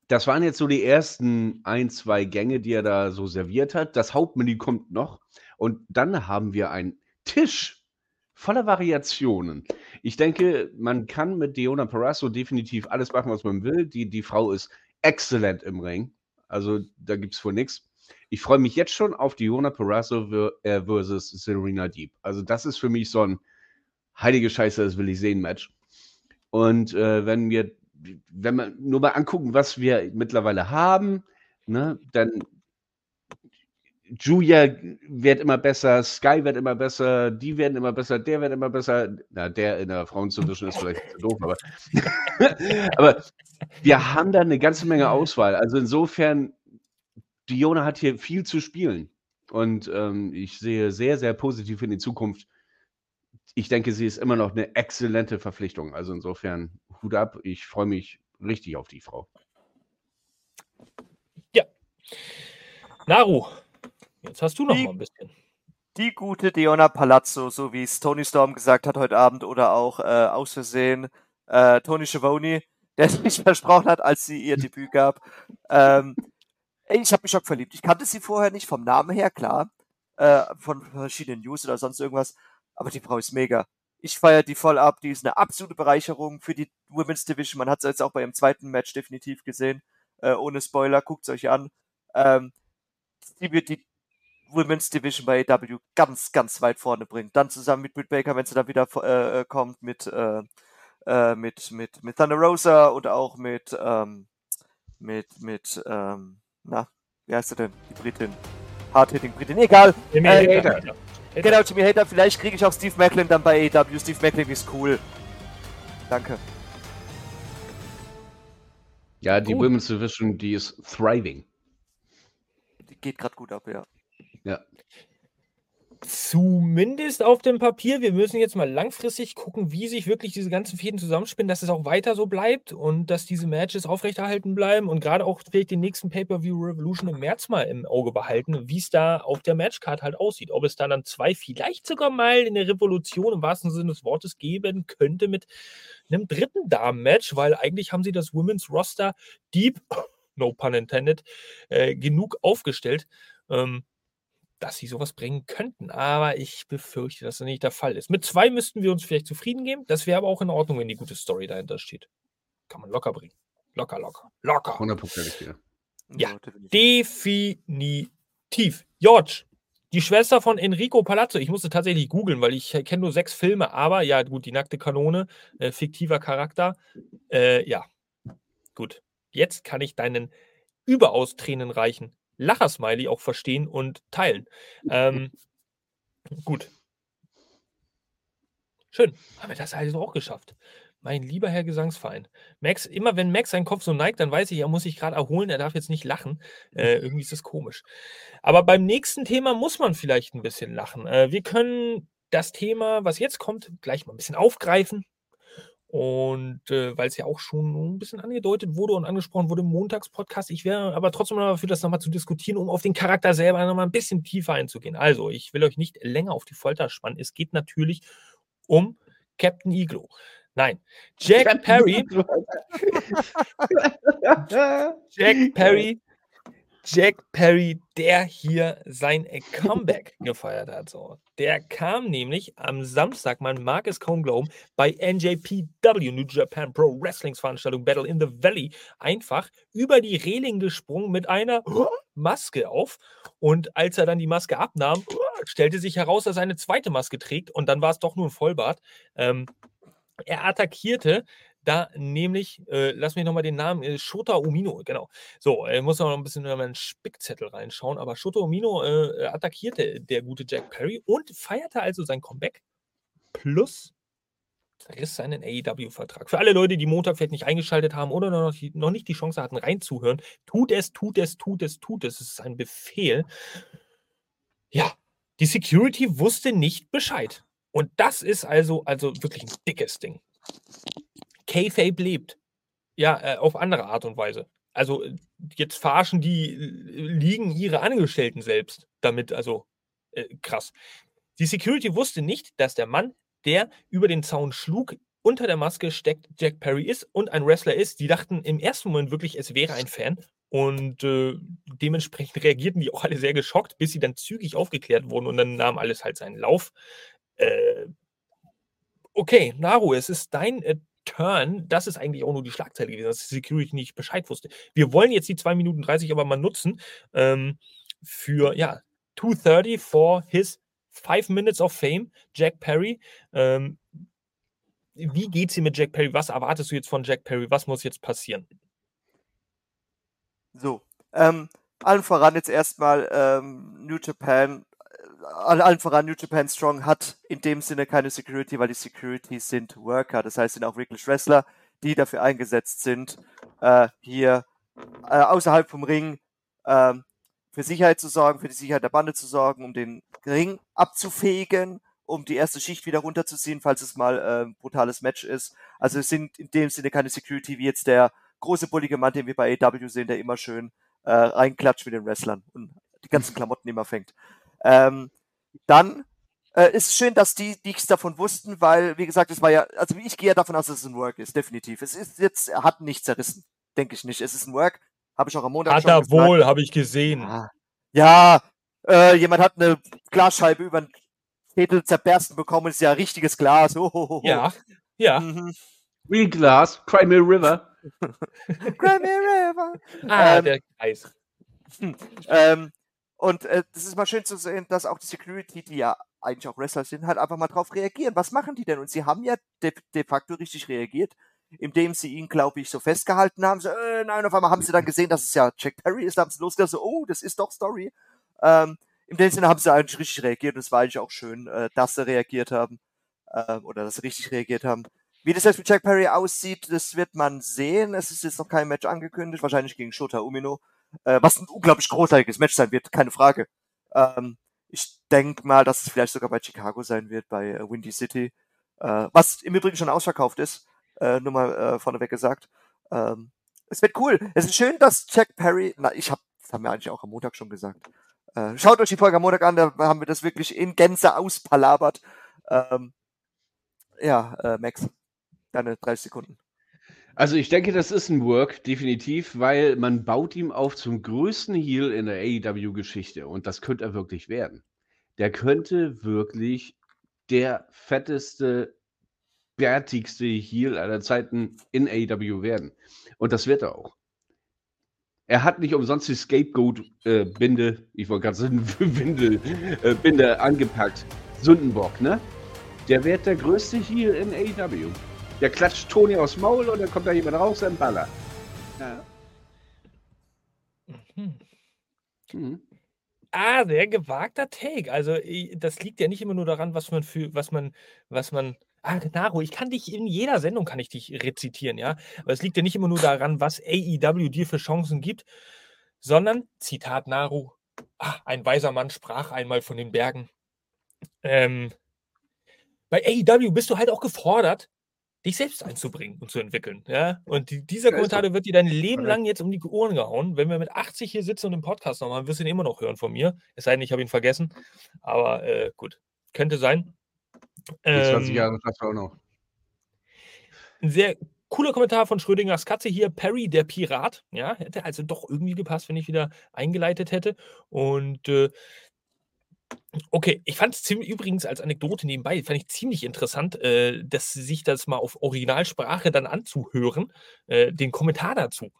Das waren jetzt so die ersten ein, zwei Gänge, die er da so serviert hat. Das Hauptmenü kommt noch. Und dann haben wir einen Tisch voller Variationen. Ich denke, man kann mit Diona Parasso definitiv alles machen, was man will. Die, die Frau ist exzellent im Ring. Also da gibt es wohl nichts. Ich freue mich jetzt schon auf Diona Parasso äh, versus Serena Deep. Also das ist für mich so ein heilige Scheiße, das will ich sehen Match. Und äh, wenn wir, wenn wir nur mal angucken, was wir mittlerweile haben, ne, dann Julia wird immer besser, Sky wird immer besser, die werden immer besser, der wird immer besser. Na, der in der Frauendivision ist vielleicht zu doof, aber, aber wir haben da eine ganze Menge Auswahl. Also insofern, Diona hat hier viel zu spielen. Und ähm, ich sehe sehr, sehr positiv in die Zukunft. Ich denke, sie ist immer noch eine exzellente Verpflichtung. Also insofern, Hut ab. Ich freue mich richtig auf die Frau. Ja. Naru, Jetzt hast du noch die, mal ein bisschen. Die gute Diona Palazzo, so wie es Tony Storm gesagt hat heute Abend oder auch äh, aus Versehen äh, Tony Schiavone, der sich versprochen hat, als sie ihr Debüt gab. Ähm, ich habe mich schon verliebt. Ich kannte sie vorher nicht vom Namen her, klar, äh, von verschiedenen News oder sonst irgendwas, aber die Frau ist mega. Ich feiere die voll ab. Die ist eine absolute Bereicherung für die Women's Division. Man hat es jetzt auch bei ihrem zweiten Match definitiv gesehen. Äh, ohne Spoiler, guckt es euch an. Ähm, die wird die Women's Division bei AW ganz, ganz weit vorne bringt. Dann zusammen mit Britt Baker, wenn sie dann wieder äh, äh, kommt, mit, äh, äh, mit, mit, mit Thunder Rosa und auch mit, ähm, mit, mit, ähm, na, wie heißt sie denn? Die Britin. Hard-Hitting Britin. Egal. Jimmy äh, Hater. Hater. Genau, Jimmy Hater. Vielleicht kriege ich auch Steve Macklin dann bei AW. Steve Macklin ist cool. Danke. Ja, die gut. Women's Division, die ist thriving. Die geht gerade gut ab, ja. Ja. Zumindest auf dem Papier. Wir müssen jetzt mal langfristig gucken, wie sich wirklich diese ganzen Fäden zusammenspinnen, dass es auch weiter so bleibt und dass diese Matches aufrechterhalten bleiben und gerade auch vielleicht den nächsten Pay-Per-View Revolution im März mal im Auge behalten, wie es da auf der Matchcard halt aussieht. Ob es da dann zwei, vielleicht sogar mal in der Revolution im wahrsten Sinne des Wortes geben könnte mit einem dritten Damen-Match, weil eigentlich haben sie das Women's Roster deep, no pun intended, äh, genug aufgestellt. Ähm, dass sie sowas bringen könnten. Aber ich befürchte, dass das nicht der Fall ist. Mit zwei müssten wir uns vielleicht zufrieden geben. Das wäre aber auch in Ordnung, wenn die gute Story dahinter steht. Kann man locker bringen. Locker, locker, locker. 100% ja. Ja, definitiv. George, die Schwester von Enrico Palazzo. Ich musste tatsächlich googeln, weil ich kenne nur sechs Filme, aber ja, gut, die nackte Kanone, äh, fiktiver Charakter. Äh, ja, gut. Jetzt kann ich deinen überaus tränenreichen Lacher-Smiley auch verstehen und teilen. Ähm, gut. Schön. Haben wir das also auch geschafft. Mein lieber Herr Gesangsverein. Max, immer wenn Max seinen Kopf so neigt, dann weiß ich, er muss sich gerade erholen, er darf jetzt nicht lachen. Äh, irgendwie ist das komisch. Aber beim nächsten Thema muss man vielleicht ein bisschen lachen. Äh, wir können das Thema, was jetzt kommt, gleich mal ein bisschen aufgreifen. Und äh, weil es ja auch schon ein bisschen angedeutet wurde und angesprochen wurde im Montagspodcast, ich wäre aber trotzdem noch dafür, das nochmal zu diskutieren, um auf den Charakter selber nochmal ein bisschen tiefer einzugehen. Also, ich will euch nicht länger auf die Folter spannen. Es geht natürlich um Captain Iglo. Nein, Jack Perry. Jack Perry Jack Perry, der hier sein Comeback gefeiert hat. So. Der kam nämlich am Samstag, man mag es kaum glauben, bei NJPW, New Japan Pro Wrestlings Veranstaltung Battle in the Valley, einfach über die Reling gesprungen mit einer Maske auf. Und als er dann die Maske abnahm, stellte sich heraus, dass er eine zweite Maske trägt. Und dann war es doch nur ein Vollbart. Ähm, er attackierte da nämlich, äh, lass mich nochmal den Namen, äh, Shota Umino, genau. So, äh, muss noch ein bisschen in meinen Spickzettel reinschauen, aber Shota Umino äh, attackierte der gute Jack Perry und feierte also sein Comeback plus riss seinen AEW-Vertrag. Für alle Leute, die Montag vielleicht nicht eingeschaltet haben oder noch, noch nicht die Chance hatten, reinzuhören, tut es, tut es, tut es, tut es. Es ist ein Befehl. Ja, die Security wusste nicht Bescheid. Und das ist also, also wirklich ein dickes Ding. K-Fape lebt. Ja, äh, auf andere Art und Weise. Also äh, jetzt verarschen die äh, liegen ihre Angestellten selbst damit, also äh, krass. Die Security wusste nicht, dass der Mann, der über den Zaun schlug, unter der Maske steckt Jack Perry ist und ein Wrestler ist. Die dachten im ersten Moment wirklich, es wäre ein Fan. Und äh, dementsprechend reagierten die auch alle sehr geschockt, bis sie dann zügig aufgeklärt wurden und dann nahm alles halt seinen Lauf. Äh, okay, Naru, es ist dein äh, Turn. Das ist eigentlich auch nur die Schlagzeile gewesen, dass die Security nicht Bescheid wusste. Wir wollen jetzt die 2 Minuten 30 aber mal nutzen ähm, für, ja, 230 for his 5 Minutes of Fame, Jack Perry. Ähm, wie geht's dir mit Jack Perry? Was erwartest du jetzt von Jack Perry? Was muss jetzt passieren? So, ähm, allen voran jetzt erstmal ähm, New Japan, allen voran New Japan Strong hat in dem Sinne keine Security, weil die Security sind Worker, das heißt sind auch wirklich Wrestler, die dafür eingesetzt sind, äh, hier äh, außerhalb vom Ring äh, für Sicherheit zu sorgen, für die Sicherheit der Bande zu sorgen, um den Ring abzufegen, um die erste Schicht wieder runterzuziehen, falls es mal ein brutales Match ist. Also es sind in dem Sinne keine Security wie jetzt der große bullige Mann, den wir bei AW sehen, der immer schön äh, reinklatscht mit den Wrestlern und die ganzen Klamotten immer fängt. Ähm, dann äh, ist schön, dass die nichts davon wussten, weil, wie gesagt, es war ja, also ich gehe ja davon aus, dass es ein Work ist, definitiv. Es ist jetzt, er hat nichts zerrissen, denke ich nicht. Es ist ein Work, habe ich auch am Montag Hat er wohl, habe ich gesehen. Ja, ja äh, jemand hat eine Glasscheibe über den Schädel zerbersten bekommen, ist ja richtiges Glas. Oh, oh, oh. Ja, ja. Mhm. Real Glass, Crimea River. Grammy River. Ah, Ähm, der Kreis. Ähm, und äh, das ist mal schön zu sehen, dass auch die Security, die ja eigentlich auch Wrestler sind, halt einfach mal drauf reagieren. Was machen die denn? Und sie haben ja de, de facto richtig reagiert, indem sie ihn, glaube ich, so festgehalten haben. So, äh, nein, auf einmal haben sie dann gesehen, dass es ja Jack Perry ist, haben sie losgelassen, so, oh, das ist doch Story. Ähm, in dem Sinne haben sie eigentlich richtig reagiert und es war eigentlich auch schön, äh, dass sie reagiert haben. Äh, oder dass sie richtig reagiert haben. Wie das jetzt mit Jack Perry aussieht, das wird man sehen. Es ist jetzt noch kein Match angekündigt, wahrscheinlich gegen Shota Umino. Äh, was ein unglaublich großartiges Match sein wird, keine Frage. Ähm, ich denke mal, dass es vielleicht sogar bei Chicago sein wird, bei äh, Windy City. Äh, was im Übrigen schon ausverkauft ist, äh, nur mal äh, vorneweg gesagt. Ähm, es wird cool. Es ist schön, dass Jack Perry, na, ich hab, das haben wir eigentlich auch am Montag schon gesagt. Äh, schaut euch die Folge am Montag an, da haben wir das wirklich in Gänze auspalabert. Ähm, ja, äh, Max, deine 30 Sekunden. Also ich denke, das ist ein Work, definitiv, weil man baut ihm auf zum größten Heel in der AEW-Geschichte und das könnte er wirklich werden. Der könnte wirklich der fetteste, bärtigste Heel aller Zeiten in AEW werden. Und das wird er auch. Er hat nicht umsonst die Scapegoat-Binde, ich wollte gerade sagen, Binde, äh, Binde angepackt. Sündenbock, ne? Der wird der größte Heel in AEW. Der klatscht Toni aufs Maul und dann kommt da jemand raus und Baller. Ja. Mhm. Mhm. Ah, sehr gewagter Take. Also, das liegt ja nicht immer nur daran, was man für was man was man ah, Naru, ich kann dich in jeder Sendung kann ich dich rezitieren, ja? Aber es liegt ja nicht immer nur daran, was AEW dir für Chancen gibt, sondern, Zitat Naru: „Ah, ein weiser Mann sprach einmal von den Bergen.“ Ähm bei AEW bist du halt auch gefordert, dich selbst einzubringen und zu entwickeln, ja? Und die dieser Kommentar, wird dir dein Leben lang jetzt um die Ohren gehauen. Wenn wir mit 80 hier sitzen und 'n Podcast noch machen, wirst du ihn immer noch hören von mir. Es sei denn, ich habe ihn vergessen. Aber, äh, gut, könnte sein. Die 20 Ähm Jahre du auch noch. 'N sehr cooler Kommentar von Schrödingers Katze hier, Perry der Pirat. Ja, hätte also doch irgendwie gepasst, wenn ich wieder eingeleitet hätte. Und, äh okay, ich fand's ziemlich übrigens als Anekdote nebenbei, fand ich ziemlich interessant, äh, dass sich das mal auf Originalsprache dann anzuhören, äh, den Kommentar dazu.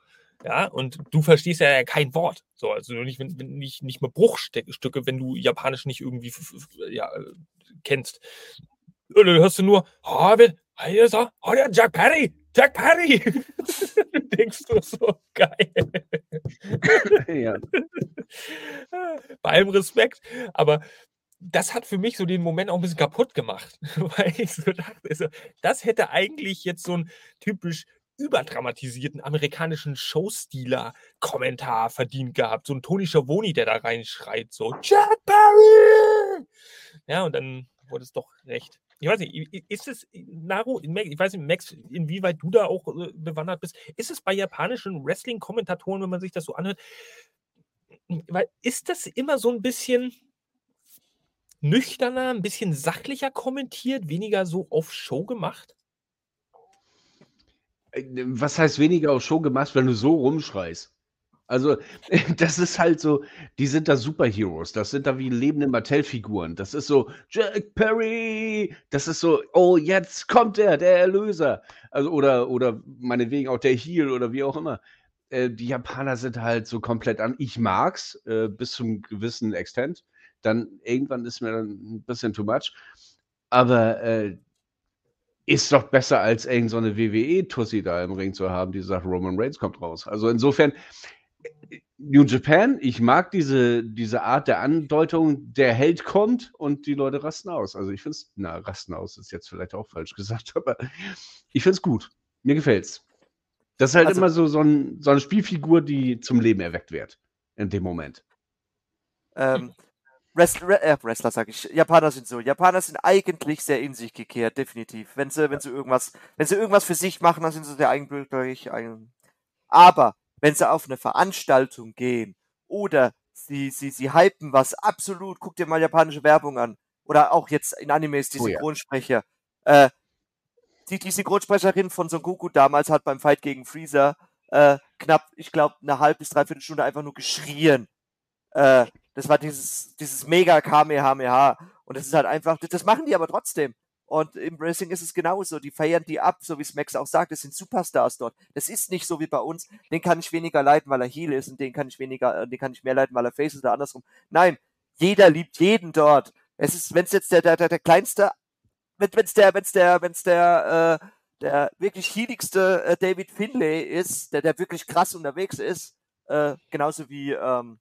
Ja, und du verstehst ja kein Wort. So, also nicht wenn nicht nicht mal Bruchste Stücke, wenn du Japanisch nicht irgendwie ja, äh, kennst. Und dann hörst du nur: „Ah, wer Jack Perry, Jack Perry.“ Denkst du so: „Geil.“ Ja. Bei allem Respekt, aber das hat für mich so den Moment auch 'n bisschen kaputt gemacht, weil ich so dachte so, das hätte eigentlich jetzt so 'n typisch überdramatisierten amerikanischen Showstealer-Kommentar verdient gehabt. So 'n Tony Schiavone, der da reinschreit so: „Jack Perry!“ Ja, und dann wurde es doch recht. Ich weiß nicht, ist es Naru, ich weiß nicht, Max, inwieweit du da auch, äh, bewandert bist. Ist es bei japanischen Wrestling-Kommentatoren, wenn man sich das so anhört weil ist das immer so 'n bisschen nüchterner, ein bisschen sachlicher kommentiert, weniger so auf Show gemacht? Äh, was heißt weniger auf Show gemacht, wenn du so rumschreist? Also, das ist halt so, die sind da Superheroes. Das sind da wie lebende Mattel-Figuren. Das ist so, Jack Perry! Das ist so, oh, jetzt kommt er, der Erlöser. Also, oder, oder meinetwegen auch der Heal oder wie auch immer. Äh, die Japaner sind halt so komplett an. Ich mag's äh, bis zum gewissen Extent. Dann irgendwann ist mir dann ein bisschen too much. Aber äh, ist doch besser als irgendeine so eine WWE-Tussi da im Ring zu haben, die sagt, Roman Reigns kommt raus. Also insofern, New Japan, ich mag diese, diese Art der Andeutung, der Held kommt und die Leute rasten aus. Also ich finde es, na, rasten aus ist jetzt vielleicht auch falsch gesagt, aber ich finde es gut. Mir gefällt's. Das ist halt also, immer so, so, ein, so, eine Spielfigur, die zum Leben erweckt wird in dem Moment. Ähm, Wrestler, äh, Wrestler sag ich, Japaner sind so. Japaner sind eigentlich sehr in sich gekehrt, definitiv. Wenn sie, wenn sie irgendwas, wenn sie irgendwas für sich machen, dann sind sie sehr eigenbürtig. Aber wenn sie auf eine Veranstaltung gehen oder sie, sie, sie hypen was absolut, guck dir mal japanische Werbung an. Oder auch jetzt in Animes die Synchronsprecher. Oh, ja. äh, die, die Synchronsprecherin von Son Goku damals hat beim Fight gegen Freezer äh, knapp, ich glaube, eine halbe bis dreiviertel Stunde einfach nur geschrien. Äh, das war dieses, dieses mega Kamehameha. Und das ist halt einfach, das machen die aber trotzdem. Und im Wrestling ist es genauso. Die feiern die ab, so wie es Max auch sagt. Das sind Superstars dort. Das ist nicht so wie bei uns. Den kann ich weniger leiden, weil er Heel ist und den kann ich weniger, äh, den kann ich mehr leiden, weil er Face ist oder andersrum. Nein, jeder liebt jeden dort. Es ist, wenn es jetzt der, der, der, der kleinste, wenn es der, wenn es der, wenn es der, äh, der wirklich healigste äh, David Finlay ist, der, der wirklich krass unterwegs ist, äh, genauso wie, ähm,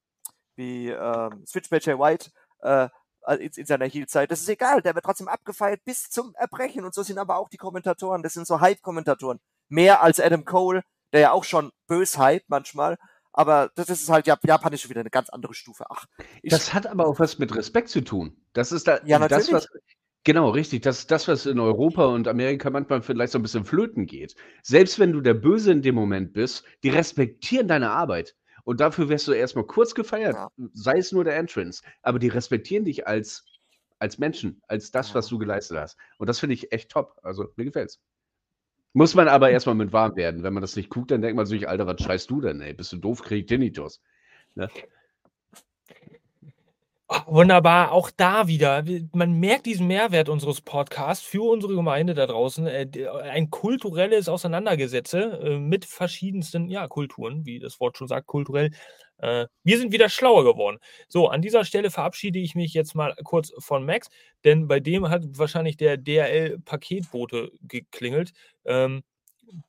wie ähm, Switchblade Jay White, äh, in, in seiner Heel-Zeit. Das ist egal, der wird trotzdem abgefeiert bis zum Erbrechen. Und so sind aber auch die Kommentatoren. Das sind so Hype-Kommentatoren. Mehr als Adam Cole, der ja auch schon bös hype manchmal. Aber das ist halt Japan ist schon wieder eine ganz andere Stufe. Ach, das hat aber auch was mit Respekt zu tun. Das ist da ja, natürlich. das, was. Genau, richtig. Das ist das, was in Europa und Amerika manchmal vielleicht so ein bisschen flöten geht. Selbst wenn du der Böse in dem Moment bist, die respektieren deine Arbeit. Und dafür wirst du erstmal kurz gefeiert, ja. sei es nur der Entrance. Aber die respektieren dich als, als Menschen, als das, was du geleistet hast. Und das finde ich echt top. Also mir gefällt's. Muss man aber erstmal mit warm werden. Wenn man das nicht guckt, dann denkt man sich, Alter, was scheißt du denn, ey? Bist du doof, krieg Tinnitus. Ne? Wunderbar, auch da wieder. Man merkt diesen Mehrwert unseres Podcasts für unsere Gemeinde da draußen. Äh, ein kulturelles Auseinandergesetze äh, mit verschiedensten ja, Kulturen, wie das Wort schon sagt, kulturell. Äh, wir sind wieder schlauer geworden. So, an dieser Stelle verabschiede ich mich jetzt mal kurz von Max, denn bei dem hat wahrscheinlich der DRL-Paketbote geklingelt. Ähm,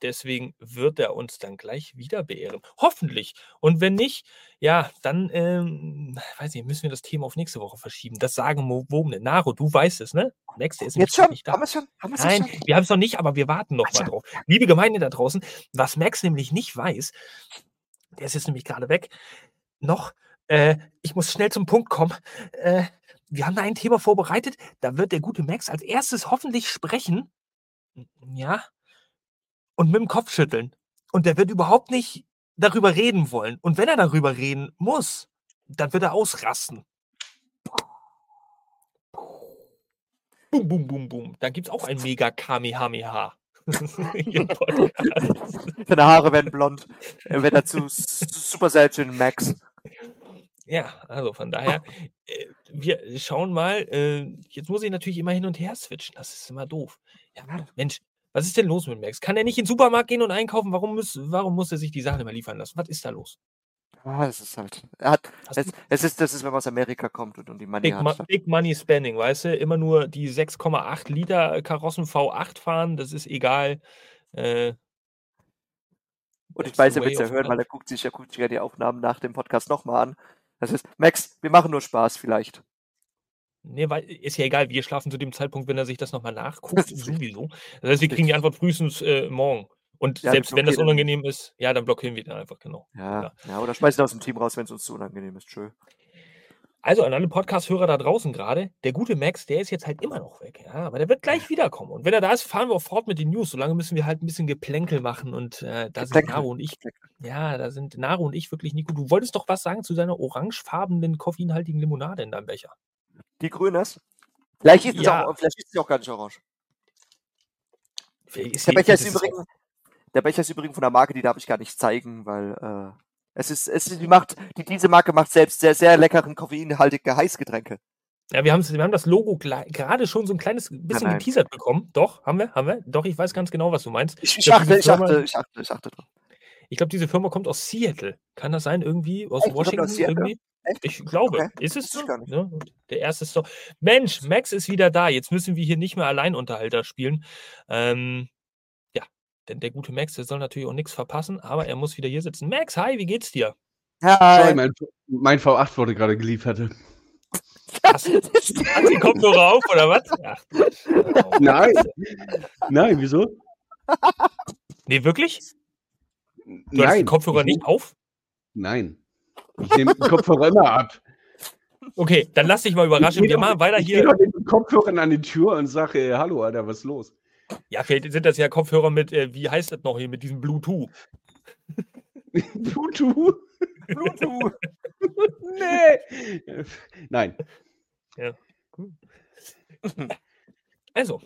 Deswegen wird er uns dann gleich wieder beehren. Hoffentlich. Und wenn nicht, ja, dann, ähm, weiß nicht, müssen wir das Thema auf nächste Woche verschieben. Das sagen Wobne. Naro, du weißt es, ne? Nächste ist Jetzt schon? nicht da. Haben schon? Haben Nein, schon? wir haben es noch nicht, aber wir warten noch mal drauf. Liebe Gemeinde da draußen, was Max nämlich nicht weiß, der ist jetzt nämlich gerade weg, noch, äh, ich muss schnell zum Punkt kommen. Äh, wir haben da ein Thema vorbereitet, da wird der gute Max als erstes hoffentlich sprechen. Ja, und mit dem Kopf schütteln. Und der wird überhaupt nicht darüber reden wollen. Und wenn er darüber reden muss, dann wird er ausrasten. Bum, bum, bum, bum. Dann gibt es auch ein mega Kamehameha. Seine Haare werden blond. Er wird dazu super selten Max. Ja, also von daher, äh, wir schauen mal. Äh, jetzt muss ich natürlich immer hin und her switchen. Das ist immer doof. Ja, Mensch, was ist denn los mit Max? Kann er nicht in den Supermarkt gehen und einkaufen? Warum muss, warum muss er sich die Sachen immer liefern lassen? Was ist da los? Ah, es ist halt. Er hat, es, es, ist, das ist, wenn man aus Amerika kommt und, und die Money Big, hat. Ma Big Money Spending, weißt du? Immer nur die 6,8 Liter Karossen V8 fahren, das ist egal. Äh, und ich weiß, er wird es ja hören, weil er guckt sich, guckt sich ja die Aufnahmen nach dem Podcast nochmal an. Das ist, Max, wir machen nur Spaß vielleicht. Nee, weil ist ja egal, wir schlafen zu dem Zeitpunkt, wenn er sich das nochmal nachguckt, sowieso. Das heißt, wir kriegen die Antwort frühestens äh, morgen. Und ja, selbst wenn das unangenehm ist, ja, dann blockieren wir den einfach, genau. Ja, ja. ja oder schmeißen aus dem Team raus, wenn es uns zu unangenehm ist. Tschö. Also an alle Podcast-Hörer da draußen gerade, der gute Max, der ist jetzt halt immer noch weg, ja, aber der wird gleich wiederkommen. Und wenn er da ist, fahren wir auch fort mit den News. Solange müssen wir halt ein bisschen Geplänkel machen und äh, da sind Naro und ich, ja, da sind Naro und ich wirklich, Nico, du wolltest doch was sagen zu seiner orangefarbenen, koffeinhaltigen Limonade in deinem Becher. Die grünes? Vielleicht ist, Ja. es auch, vielleicht ist sie auch gar nicht orange. Ist Der Becher, ist es übrigens, der Becher ist übrigens von der Marke, die darf ich gar nicht zeigen, weil äh, es ist, es ist, die macht, die, diese Marke macht selbst sehr, sehr leckeren, koffeinhaltige Heißgetränke. Ja, wir, wir haben das Logo gerade schon so ein kleines bisschen nein. geteasert bekommen. Doch, haben wir, haben wir. Doch, ich weiß ganz genau, was du meinst. Ich, ich, glaub, achte, diese ich, Firma- achte, ich achte, ich achte drauf. Ich glaube, diese Firma kommt aus Seattle. Kann das sein? Irgendwie aus kommt Washington? aus? Irgendwie? Echt? Ich glaube. Okay. Ist es so? Ne? Der erste Store. Mensch, Max ist wieder da. Jetzt müssen wir hier nicht mehr Alleinunterhalter spielen. Ähm, ja, denn der gute Max, der soll natürlich auch nichts verpassen, aber er muss wieder hier sitzen. Max, hi, wie geht's dir? Sorry, Hi. mein, mein V8 wurde gerade geliefert. Hast, hast die Kopfhörer auf oder was? Ach, oh. Nein. Nein, wieso? Nee, wirklich? Du hast die Nein. Kopfhörer ich- nicht auf? Nein. Ich nehme den Kopfhörer immer ab. Okay, dann lass dich mal überraschen. Ich Wir machen weiter ich hier. geh doch mit den Kopfhörern an die Tür und sage, äh, hallo, Alter, was ist los? Ja, vielleicht sind das ja Kopfhörer mit, äh, wie heißt das noch hier, mit diesem Bluetooth. Bluetooth? Bluetooth. nee. Nein. Also,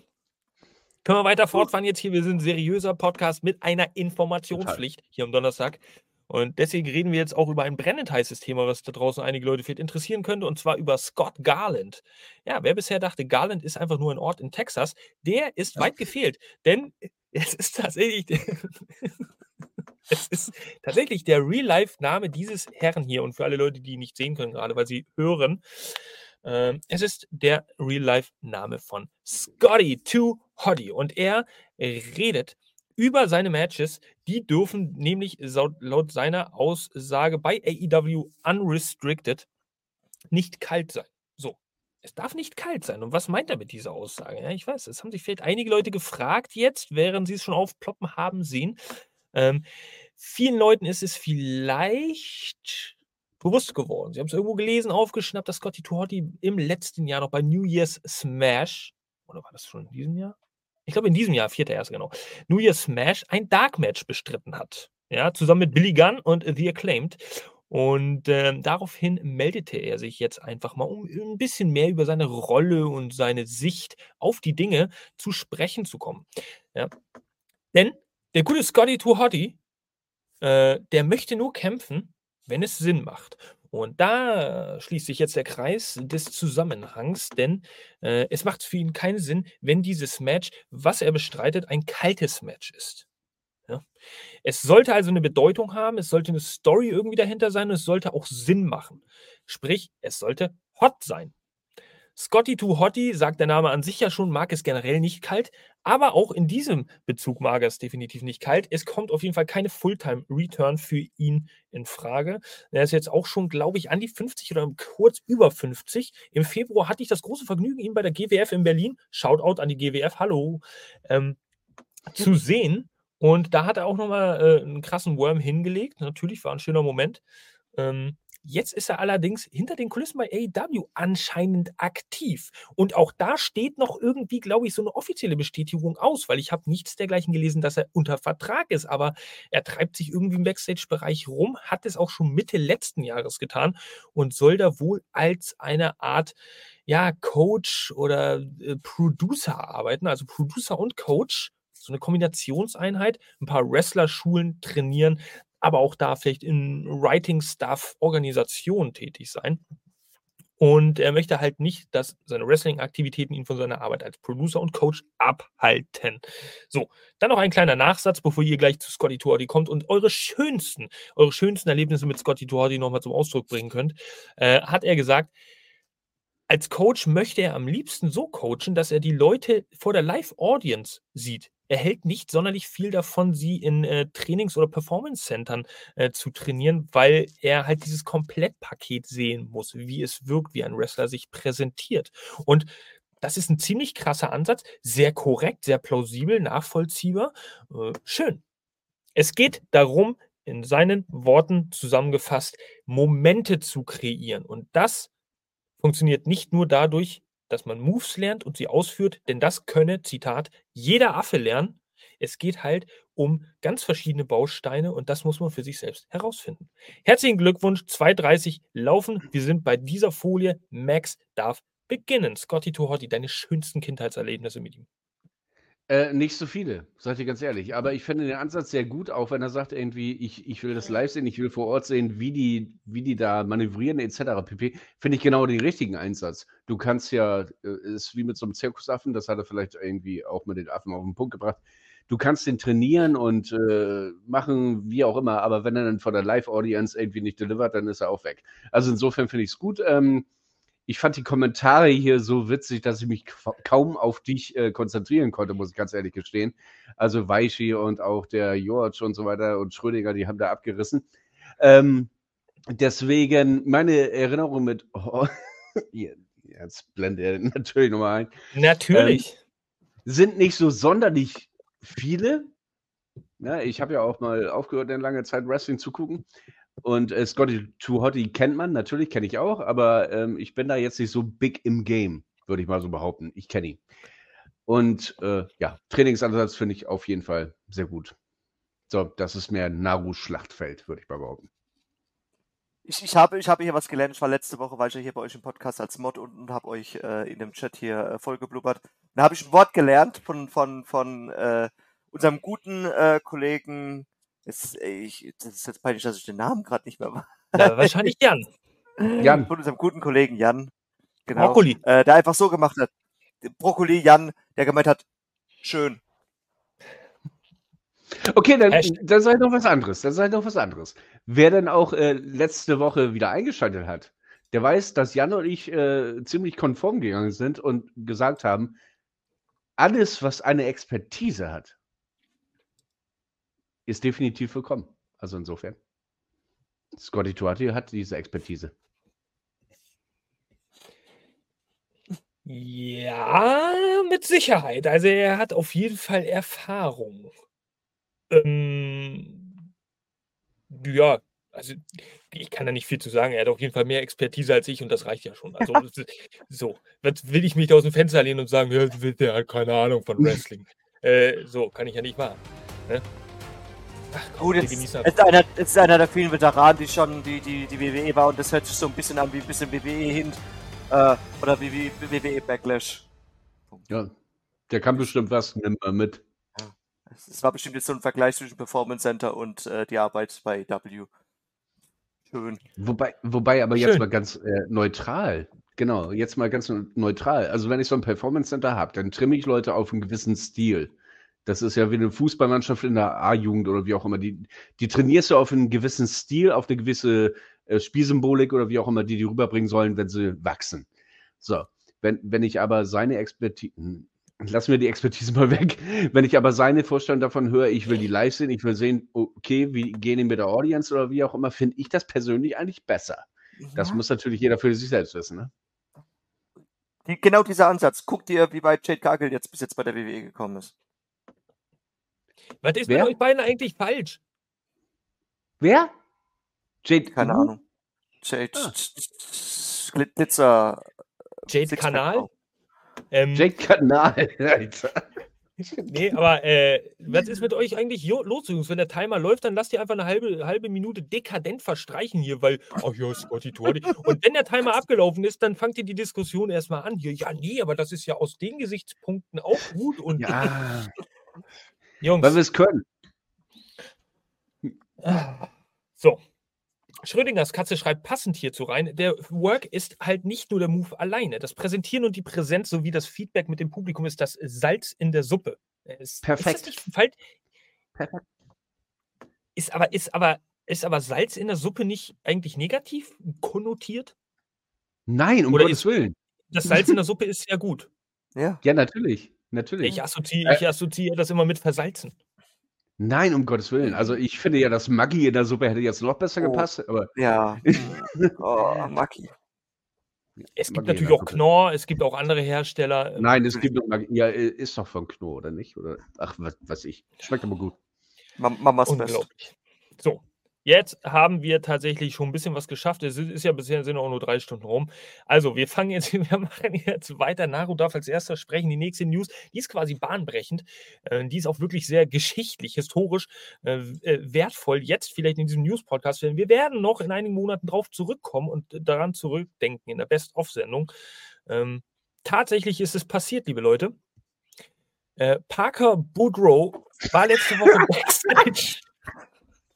können wir weiter fortfahren jetzt hier? Wir sind ein seriöser Podcast mit einer Informationspflicht hier am Donnerstag. Und deswegen reden wir jetzt auch über ein brennend heißes Thema, was da draußen einige Leute vielleicht interessieren könnte, und zwar über Scott Garland. Ja, wer bisher dachte, Garland ist einfach nur ein Ort in Texas, der ist weit gefehlt, denn es ist tatsächlich, der- es ist tatsächlich der Real-Life-Name dieses Herrn hier. Und für alle Leute, die ihn nicht sehen können, gerade weil sie hören, ähm, es ist der Real-Life-Name von Scotty Too Hottie. Und er redet über seine Matches. Die dürfen nämlich laut seiner Aussage bei AEW Unrestricted nicht kalt sein. So. Es darf nicht kalt sein. Und was meint er mit dieser Aussage? Ja, ich weiß, das haben sich vielleicht einige Leute gefragt jetzt, während sie es schon aufploppen haben sehen. Ähm, vielen Leuten ist es vielleicht bewusst geworden. Sie haben es irgendwo gelesen, aufgeschnappt, dass Scotty Tuhati im letzten Jahr noch bei New Year's Smash, oder war das schon in diesem Jahr? Ich glaube in diesem Jahr, 4.1. genau, New Year's Smash ein Dark Match bestritten hat. Ja, zusammen mit Billy Gunn und The Acclaimed. Und ähm, daraufhin meldete er sich jetzt einfach mal, um ein bisschen mehr über seine Rolle und seine Sicht auf die Dinge zu sprechen zu kommen. Ja. Denn der gute Scotty Tuhati, äh, der möchte nur kämpfen, wenn es Sinn macht. Und da schließt sich jetzt der Kreis des Zusammenhangs, denn äh, es macht für ihn keinen Sinn, wenn dieses Match, was er bestreitet, ein kaltes Match ist. Ja? Es sollte also eine Bedeutung haben, es sollte eine Story irgendwie dahinter sein und es sollte auch Sinn machen. Sprich, es sollte hot sein. Scotty to Hottie, sagt der Name an sich ja schon, mag es generell nicht kalt, aber auch in diesem Bezug mag er es definitiv nicht kalt. Es kommt auf jeden Fall keine Fulltime-Return für ihn in Frage. Er ist jetzt auch schon, glaube ich, an die 50 oder kurz über 50. Im Februar hatte ich das große Vergnügen, ihn bei der GWF in Berlin, Shoutout an die GWF, hallo, ähm, zu sehen. Und da hat er auch nochmal äh, einen krassen Worm hingelegt. Natürlich war ein schöner Moment. Ähm, Jetzt ist er allerdings hinter den Kulissen bei AEW anscheinend aktiv. Und auch da steht noch irgendwie, glaube ich, so eine offizielle Bestätigung aus, weil ich habe nichts dergleichen gelesen, dass er unter Vertrag ist. Aber er treibt sich irgendwie im Backstage-Bereich rum, hat es auch schon Mitte letzten Jahres getan und soll da wohl als eine Art ja, Coach oder äh, Producer arbeiten, also Producer und Coach. So eine Kombinationseinheit, ein paar Wrestler-Schulen trainieren, aber auch da vielleicht in Writing-Stuff, Organisation tätig sein. Und er möchte halt nicht, dass seine Wrestling-Aktivitäten ihn von seiner Arbeit als Producer und Coach abhalten. So, dann noch ein kleiner Nachsatz, bevor ihr gleich zu Scotty Tuardi kommt und eure schönsten, eure schönsten Erlebnisse mit Scotty Tuardi nochmal zum Ausdruck bringen könnt, äh, hat er gesagt, als Coach möchte er am liebsten so coachen, dass er die Leute vor der Live-Audience sieht. Er hält nicht sonderlich viel davon, sie in äh, Trainings- oder Performance-Centern äh, zu trainieren, weil er halt dieses Komplettpaket sehen muss, wie es wirkt, wie ein Wrestler sich präsentiert. Und das ist ein ziemlich krasser Ansatz, sehr korrekt, sehr plausibel, nachvollziehbar. Äh, schön. Es geht darum, in seinen Worten zusammengefasst, Momente zu kreieren. Und das funktioniert nicht nur dadurch, dass man Moves lernt und sie ausführt, denn das könne, Zitat, jeder Affe lernen. Es geht halt um ganz verschiedene Bausteine und das muss man für sich selbst herausfinden. Herzlichen Glückwunsch, 2.30 laufen. Wir sind bei dieser Folie. Max darf beginnen. Scotty Tohotti, deine schönsten Kindheitserlebnisse mit ihm. Äh, nicht so viele, sag ich dir ganz ehrlich. Aber ich finde den Ansatz sehr gut, auch wenn er sagt irgendwie, ich, ich will das live sehen, ich will vor Ort sehen, wie die, wie die da manövrieren etc. pp. Finde ich genau den richtigen Einsatz. Du kannst ja, äh, ist wie mit so einem Zirkusaffen, das hat er vielleicht irgendwie auch mit den Affen auf den Punkt gebracht. Du kannst den trainieren und äh, machen, wie auch immer, aber wenn er dann vor der Live-Audience irgendwie nicht delivert, dann ist er auch weg. Also insofern finde ich es gut. Ähm, ich fand die Kommentare hier so witzig, dass ich mich kaum auf dich äh, konzentrieren konnte, muss ich ganz ehrlich gestehen. Also Weichi und auch der George und so weiter und Schrödinger, die haben da abgerissen. Ähm, deswegen meine Erinnerung mit, oh, jetzt blende er natürlich nochmal ein. Natürlich. Ähm, sind nicht so sonderlich viele. Ja, ich habe ja auch mal aufgehört, eine lange Zeit Wrestling zu gucken. Und äh, Scotty Too Hotty kennt man, natürlich kenne ich auch, aber ähm, ich bin da jetzt nicht so big im Game, würde ich mal so behaupten. Ich kenne ihn. Und äh, ja, Trainingsansatz finde ich auf jeden Fall sehr gut. So, das ist mehr Naru-Schlachtfeld, würde ich mal behaupten. Ich, ich, habe, ich habe hier was gelernt. Ich war letzte Woche, war ich ja hier bei euch im Podcast als Mod und, und habe euch äh, in dem Chat hier äh, vollgeblubbert. Da habe ich ein Wort gelernt von, von, von äh, unserem guten äh, Kollegen es, ich, das ist jetzt peinlich, dass ich den Namen gerade nicht mehr weiß. Ja, wahrscheinlich Jan. Jan. Von unserem guten Kollegen Jan. Genau. Brokkoli. Äh, der einfach so gemacht hat. Brokkoli Jan, der gemeint hat, schön. Okay, dann, dann sei noch was anderes. Dann sei noch was anderes. Wer dann auch äh, letzte Woche wieder eingeschaltet hat, der weiß, dass Jan und ich äh, ziemlich konform gegangen sind und gesagt haben, alles, was eine Expertise hat, ist definitiv willkommen. Also insofern. Scotty Tuati hat diese Expertise. Ja, mit Sicherheit. Also er hat auf jeden Fall Erfahrung. Ähm, ja, also ich kann da nicht viel zu sagen. Er hat auf jeden Fall mehr Expertise als ich und das reicht ja schon. Also so, was will ich mich da aus dem Fenster lehnen und sagen, ja, der hat keine Ahnung von Wrestling. äh, so, kann ich ja nicht machen. Ne? Ach, Gut, jetzt, jetzt, einer, ist einer der vielen Veteranen, die schon die, die, die WWE war und das hört sich so ein bisschen an wie ein bisschen WWE hin äh, oder wie, wie WWE Backlash. Ja, der kann bestimmt was, nimm mal mit. Es war bestimmt jetzt so ein Vergleich zwischen Performance Center und äh, die Arbeit bei W. Schön. Wobei, wobei aber Schön. jetzt mal ganz äh, neutral. Genau, jetzt mal ganz neutral. Also wenn ich so ein Performance Center habe, dann trimme ich Leute auf einen gewissen Stil. Das ist ja wie eine Fußballmannschaft in der A-Jugend oder wie auch immer. Die, die trainierst du auf einen gewissen Stil, auf eine gewisse äh, Spielsymbolik oder wie auch immer, die die rüberbringen sollen, wenn sie wachsen. So, wenn, wenn ich aber seine Expertise, hm, lassen wir die Expertise mal weg, wenn ich aber seine Vorstellung davon höre, ich will die live sehen, ich will sehen, okay, wie gehen die mit der Audience oder wie auch immer, finde ich das persönlich eigentlich besser. Ja. Das muss natürlich jeder für sich selbst wissen, ne? Die, genau dieser Ansatz. Guck dir, wie weit Jade Cargill jetzt bis jetzt bei der WWE gekommen ist. Was ist Wer? mit euch beiden eigentlich falsch? Wer? Jade. Keine uh? Ahnung. Jade. Ah. Glitzer. Jade Kanal? Ähm, Jade Kanal, nee, aber äh, was ist mit euch eigentlich los, Jungs? Wenn der Timer läuft, dann lasst ihr einfach eine halbe, halbe Minute dekadent verstreichen hier, weil, ach ja, Scotty Tordi. Und wenn der Timer abgelaufen ist, dann fangt ihr die Diskussion erstmal an. Hier, ja, nee, aber das ist ja aus den Gesichtspunkten auch gut. Und ja. Jungs. Weil wir es können. So. Schrödingers Katze schreibt passend hierzu rein. Der Work ist halt nicht nur der Move alleine. Das Präsentieren und die Präsenz sowie das Feedback mit dem Publikum ist das Salz in der Suppe. Ist, Perfekt. Ist, Perfekt. ist aber, ist aber, ist aber Salz in der Suppe nicht eigentlich negativ konnotiert? Nein, um Oder Gottes Willen. Das Salz in der Suppe ist ja gut. Ja. Ja, natürlich. Natürlich. Ich assoziiere, ich assoziiere das immer mit Versalzen. Nein, um Gottes Willen. Also ich finde ja, das Maggi in der Suppe hätte jetzt noch besser oh, gepasst. Aber ja. oh, Maggi. Es gibt Maggi natürlich auch Knorr, es gibt auch andere Hersteller. Ähm, Nein, es gibt Maggi. Ja, ist doch von Knorr, oder nicht? Oder ach, was weiß ich. Schmeckt aber gut. Mamas Unglaublich. Best. So, Jetzt haben wir tatsächlich schon ein bisschen was geschafft. Es ist ja bisher sind auch nur drei Stunden rum. Also, wir fangen jetzt, wir machen jetzt weiter. Naru darf als erster sprechen. Die nächste News, die ist quasi bahnbrechend. Äh, die ist auch wirklich sehr geschichtlich, historisch äh, äh wertvoll. Jetzt vielleicht in diesem News-Podcast. Wir werden noch in einigen Monaten drauf zurückkommen und daran zurückdenken in der Best-of-Sendung. Ähm, tatsächlich ist es passiert, liebe Leute. Parker Boudreau war letzte Woche Backstage.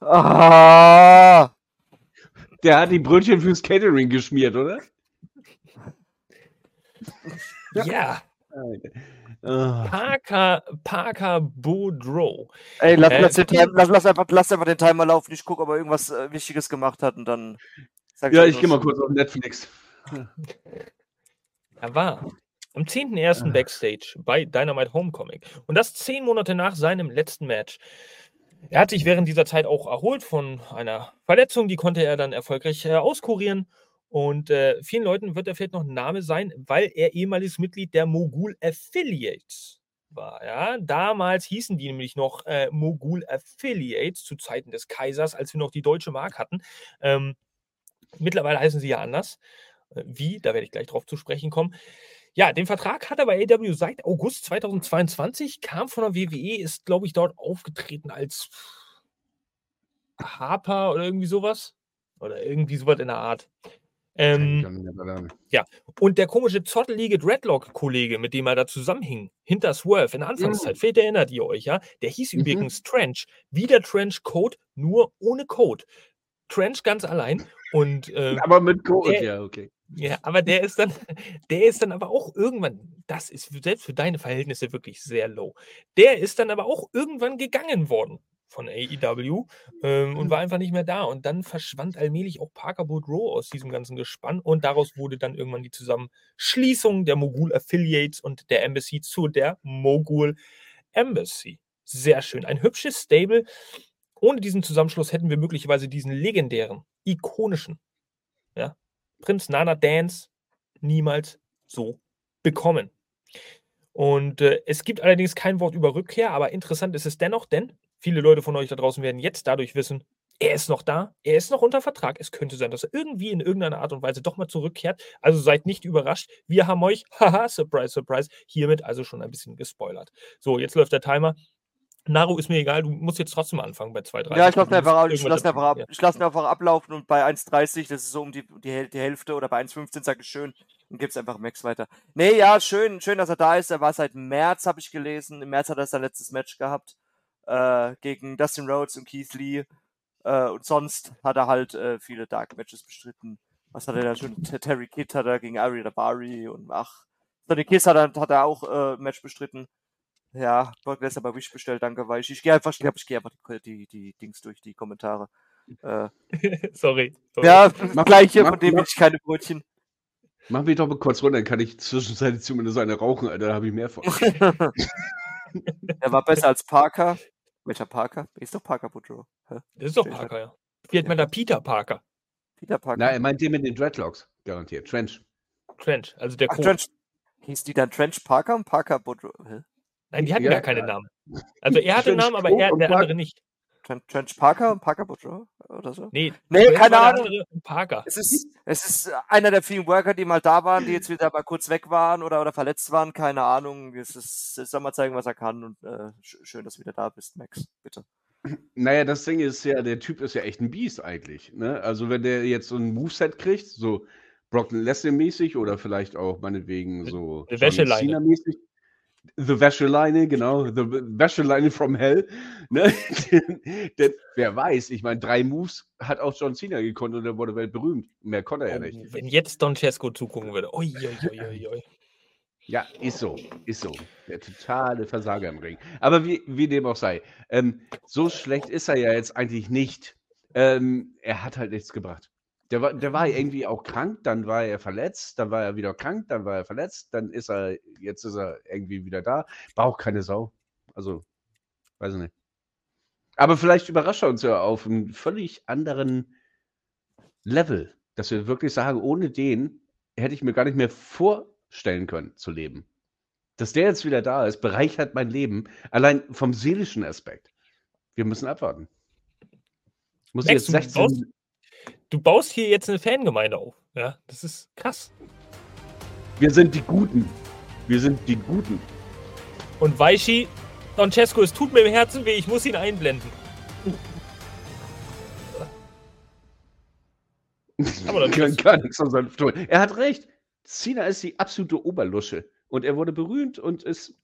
Ah, Der hat die Brötchen fürs Catering geschmiert, oder? Ja, Ah, Parker, Parker Boudreau. ey, lass, Äh, lass, den Time, lass, lass, einfach, lass einfach den Timer laufen. Ich gucke, ob er irgendwas äh, Wichtiges gemacht hat und dann. sag Ja, ich gehe mal kurz auf Netflix. Er war am 10.01. Backstage bei Dynamite Homecoming. Und das zehn Monate nach seinem letzten Match. Er hat sich während dieser Zeit auch erholt von einer Verletzung, die konnte er dann erfolgreich äh, auskurieren. Und äh, vielen Leuten wird er vielleicht noch ein Name sein, weil er ehemaliges Mitglied der Mogul Affiliates war. Ja? Damals hießen die nämlich noch äh, Mogul Affiliates zu Zeiten des Kaisers, als wir noch die deutsche Mark hatten. Ähm, mittlerweile heißen sie ja anders. Äh, Wie, da werde ich gleich drauf zu sprechen kommen. Ja, den Vertrag hat er bei AW seit August 2022, kam von der WWE, ist, glaube ich, dort aufgetreten als Harper oder irgendwie sowas. Oder irgendwie sowas in der Art. Ähm, und der komische zottelige Dreadlock-Kollege, mit dem er da zusammenhing, hinter Swerve in der Anfangszeit, vielleicht erinnert ihr euch, ja? Der hieß Mhm. übrigens Trench. Wie der Trench Code, nur ohne Code. Trench ganz allein. Und ähm, Aber mit Code, Der- ja, okay. Ja, aber der ist dann, der ist dann aber auch irgendwann, das ist selbst für deine Verhältnisse wirklich sehr low. Der ist dann aber auch irgendwann gegangen worden von AEW ähm, und war einfach nicht mehr da. Und dann verschwand allmählich auch Parker Boudreau aus diesem ganzen Gespann und daraus wurde dann irgendwann die Zusammenschließung der Mogul Affiliates und der Embassy zu der Mogul Embassy. Sehr schön. Ein hübsches Stable. Ohne diesen Zusammenschluss hätten wir möglicherweise diesen legendären, ikonischen ja, Prinz Nana Dance niemals so bekommen. Und äh, es gibt allerdings kein Wort über Rückkehr, aber interessant ist es dennoch, denn viele Leute von euch da draußen werden jetzt dadurch wissen, er ist noch da, er ist noch unter Vertrag. Es könnte sein, dass er irgendwie in irgendeiner Art und Weise doch mal zurückkehrt. Also seid nicht überrascht. Wir haben euch, haha, surprise, surprise, hiermit also schon ein bisschen gespoilert. So, jetzt läuft der Timer. Naru ist mir egal, du musst jetzt trotzdem anfangen bei 2, 3. Ja, ich lasse ihn einfach, ich lass ihn einfach, ab, ich lass einfach ablaufen und bei 1,30, das ist so um die, die, die Hälfte oder bei 1,15 sage ich schön und gib's einfach Max weiter. Nee, ja, schön, schön, dass er da ist. Er war seit März, habe ich gelesen. Im März hat er sein letztes Match gehabt äh, gegen Dustin Rhodes und Keith Lee. Äh, und sonst hat er halt äh, viele Dark Matches bestritten. Was hat er da schon? Ter- Terry Kidd hat er gegen Ari Dabari und ach, Sonny Kiss hat er, hat er auch äh, ein Match bestritten. Ja, Brock Lesnar bei Wish bestellt, danke, weil ich, ich gehe einfach, ich, glaub, ich gehe einfach die, die, die Dings durch, die Kommentare. Äh, Sorry. sorry. ja, Mach- gleiche, mach- von dem mach- ich keine Brötchen. Mach mich doch mal kurz runter, dann kann ich zwischenzeitlich zumindest eine rauchen, Alter, da habe ich mehr von. Er war besser als Parker. Welcher Parker? Ist doch Parker Boudreaux. Hä? Das ist doch. Parker, ja. Wie hat man da Peter Parker? Peter Parker. Na, er meint den mit den Dreadlocks, garantiert. Trench. Trench, also der Ach. Trench. Hieß die dann Trench Parker und Parker Boudreaux? Hä? Nein, die hatten Ja, gar keine. Namen. Also er hatte einen Trench Namen, aber er, der andere nicht. Trench, Parker und Parker Boudreaux? Oder so? Nee, Nee, Trench keine Ahnung. Parker. Es ist, es ist einer der vielen Worker, die mal da waren, die jetzt wieder mal kurz weg waren oder, oder verletzt waren. Keine Ahnung. Es ist, es soll mal zeigen, was er kann. Und äh, sch- schön, dass du wieder da bist, Max. Bitte. Naja, das Ding ist ja, der Typ ist ja echt ein Biest eigentlich. Ne? Also wenn der jetzt so ein Moveset kriegt, so Brock Lesnar-mäßig oder vielleicht auch meinetwegen so Eine John Wäscheleine. Cena-mäßig. The Wäscheleine, genau. The Wäscheleine from Hell. Ne? denn, denn, wer weiß, ich meine, drei Moves hat auch John Cena gekonnt und er wurde weltberühmt. Mehr konnte er ja nicht. Oh, wenn jetzt Don Cesco zugucken würde. Ui, ui, ui, ui. Ja, ist so, ist so. Der totale Versager im Ring. Aber wie, wie dem auch sei, ähm, so schlecht ist er ja jetzt eigentlich nicht. Ähm, er hat halt nichts gebracht. Der war, der war irgendwie auch krank, dann war er verletzt, dann war er wieder krank, dann war er verletzt, dann ist er, jetzt ist er irgendwie wieder da. Braucht keine Sau. Also, weiß ich nicht. Aber vielleicht überrascht er uns ja auf einem völlig anderen Level, dass wir wirklich sagen, ohne den hätte ich mir gar nicht mehr vorstellen können zu leben. Dass der jetzt wieder da ist, bereichert mein Leben, allein vom seelischen Aspekt. Wir müssen abwarten. Muss Max, jetzt du 16. Du baust hier jetzt eine Fangemeinde auf. Ja, das ist krass. Wir sind die Guten. Wir sind die Guten. Und Weishi, Don Cesco, es tut mir im Herzen weh, ich muss ihn einblenden. Aber dann kann gar nichts an seinem tun. Er hat recht. Cena ist die absolute Oberlusche. Und er wurde berühmt und ist.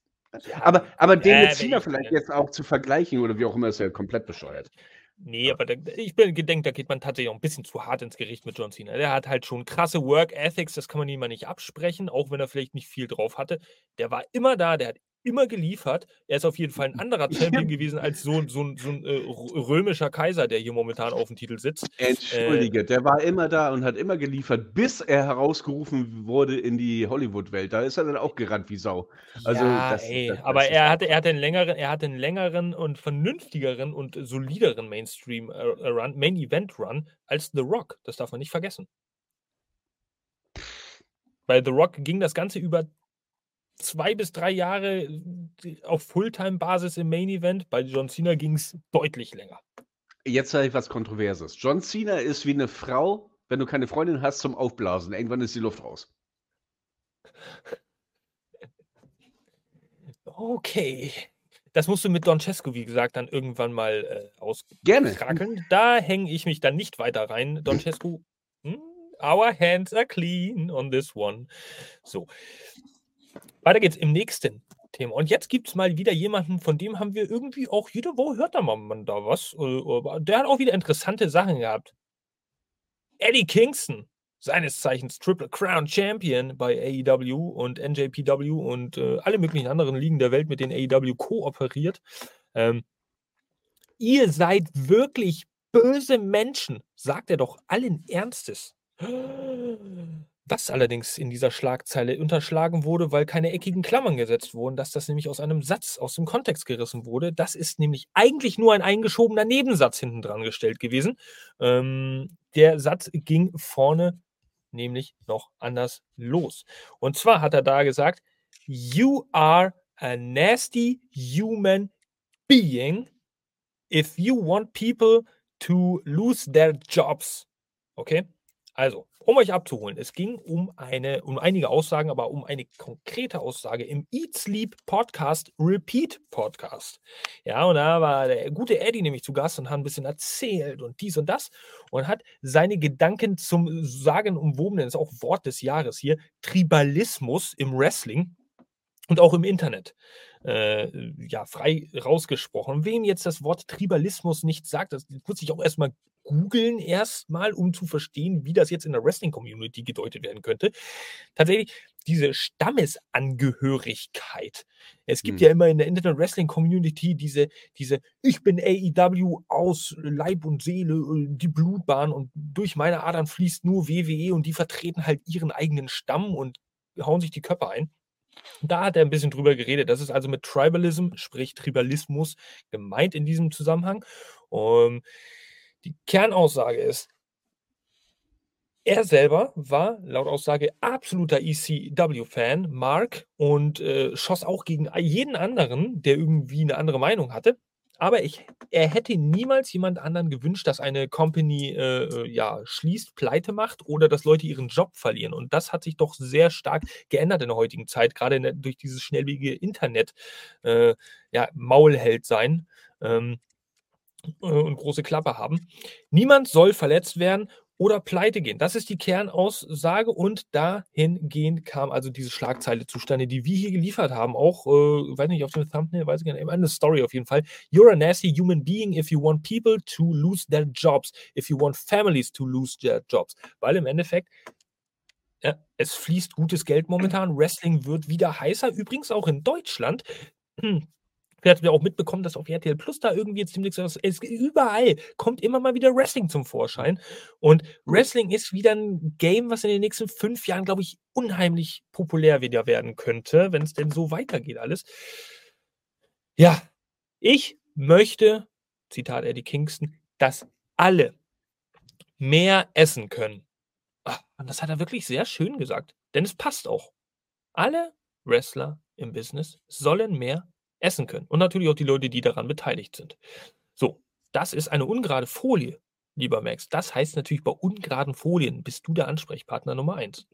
Ja, aber, aber den äh, mit Cena ich- vielleicht jetzt auch zu vergleichen oder wie auch immer, ist ja komplett bescheuert. Nee, aber da, ich bin gedenkt, da geht man tatsächlich auch ein bisschen zu hart ins Gericht mit John Cena. Der hat halt schon krasse Work Ethics, das kann man ihm mal nicht absprechen, auch wenn er vielleicht nicht viel drauf hatte. Der war immer da, der hat immer geliefert. Er ist auf jeden Fall ein anderer Champion gewesen als so, ein- so, so ein äh, rö- römischer Kaiser, der hier momentan auf dem Titel sitzt. Entschuldige, der war immer da und hat immer geliefert, bis er herausgerufen wurde in die Hollywood-Welt. Da ist er dann auch gerannt wie Sau. Also, ja, das- ey, das- das aber er hatte, er hatte einen längeren, er hatte einen längeren und vernünftigeren und solideren Mainstream äh, Run, Main Event Run als The Rock. Das darf man nicht vergessen. Bei The Rock ging das Ganze über zwei bis drei Jahre äh, auf Fulltime-Basis im Main Event. Bei John Cena ging es deutlich länger. Jetzt sage ich was Kontroverses. John Cena ist wie eine Frau, wenn du keine Freundin hast zum Aufblasen. Irgendwann ist die Luft raus. Okay. Das musst du mit Don Cesco, wie gesagt, dann irgendwann mal äh, aus Gerne. krakeln. Da hänge ich mich dann nicht weiter rein. Don Cesco, hm, our hands are clean on this one. So. Weiter geht's im nächsten Thema. Und jetzt gibt es mal wieder jemanden, von dem haben wir irgendwie auch jede Woche hört da mal man da was. äh, Der hat auch wieder interessante Sachen gehabt. Eddie Kingston, seines Zeichens Triple Crown Champion bei AEW und NJPW und äh, alle möglichen anderen Ligen der Welt, mit denen AEW kooperiert. Ähm, ihr seid wirklich böse Menschen, sagt er doch allen Ernstes. Was allerdings in dieser Schlagzeile unterschlagen wurde, weil keine eckigen Klammern gesetzt wurden, dass das nämlich aus einem Satz aus dem Kontext gerissen wurde. Das ist nämlich eigentlich nur ein eingeschobener Nebensatz hinten dran gestellt gewesen. Ähm, der Satz ging vorne nämlich noch anders los. Und zwar hat er da gesagt, You are a nasty human being if you want people to lose their jobs. Okay? Also, um euch abzuholen, es ging um eine, um einige Aussagen, aber um eine konkrete Aussage im Eat Sleep Podcast, Repeat Podcast. Ja, und da war der gute Eddie nämlich zu Gast und hat ein bisschen erzählt und dies und das und hat seine Gedanken zum sagenumwobenen, ist auch Wort des Jahres hier, Tribalismus im Wrestling und auch im Internet äh, ja, frei rausgesprochen. Wem jetzt das Wort Tribalismus nicht sagt, das muss ich auch erstmal googeln, erstmal, um zu verstehen, wie das jetzt in der Wrestling-Community gedeutet werden könnte. Tatsächlich diese Stammesangehörigkeit. Es gibt Hm. ja immer in der Internet Wrestling Community diese, diese, ich bin AEW aus Leib und Seele, äh, die Blutbahn und durch meine Adern fließt nur WWE und die vertreten halt ihren eigenen Stamm und hauen sich die Köpfe ein. Da hat er ein bisschen drüber geredet. Das ist also mit Tribalism, sprich Tribalismus, gemeint in diesem Zusammenhang. Und die Kernaussage ist, er selber war laut Aussage absoluter ECW-Fan, Mark, und äh, schoss auch gegen jeden anderen, der irgendwie eine andere Meinung hatte. Aber ich, er hätte niemals jemand anderen gewünscht, dass eine Company äh, äh, ja, schließt, pleite macht oder dass Leute ihren Job verlieren. Und das hat sich doch sehr stark geändert in der heutigen Zeit, gerade der, durch dieses schnellwege Internet, äh, ja, sein ähm, äh, und große Klappe haben. Niemand soll verletzt werden oder pleite gehen. Das ist die Kernaussage und dahingehend kam also diese Schlagzeile zustande, die wir hier geliefert haben. Auch, äh, weiß nicht, auf dem Thumbnail, weiß ich gar nicht, eine Story auf jeden Fall. You're a nasty human being if you want people to lose their jobs, if you want families to lose their jobs. Weil im Endeffekt, ja, es fließt gutes Geld momentan. Wrestling wird wieder heißer, übrigens auch in Deutschland. Vielleicht habt ihr auch mitbekommen, dass auf RTL Plus da irgendwie jetzt was, es, überall kommt immer mal wieder Wrestling zum Vorschein. Und Wrestling ist wieder ein Game, was in den nächsten fünf Jahren, glaube ich, unheimlich populär wieder werden könnte, wenn es denn so weitergeht alles. Ja, ich möchte, Zitat Eddie Kingston, dass alle mehr essen können. Ah, Und das hat er wirklich sehr schön gesagt, denn es passt auch. Alle Wrestler im Business sollen mehr essen können. Und natürlich auch die Leute, die daran beteiligt sind. So, das ist eine ungerade Folie, lieber Max. Das heißt natürlich, bei ungeraden Folien bist du der Ansprechpartner Nummer eins.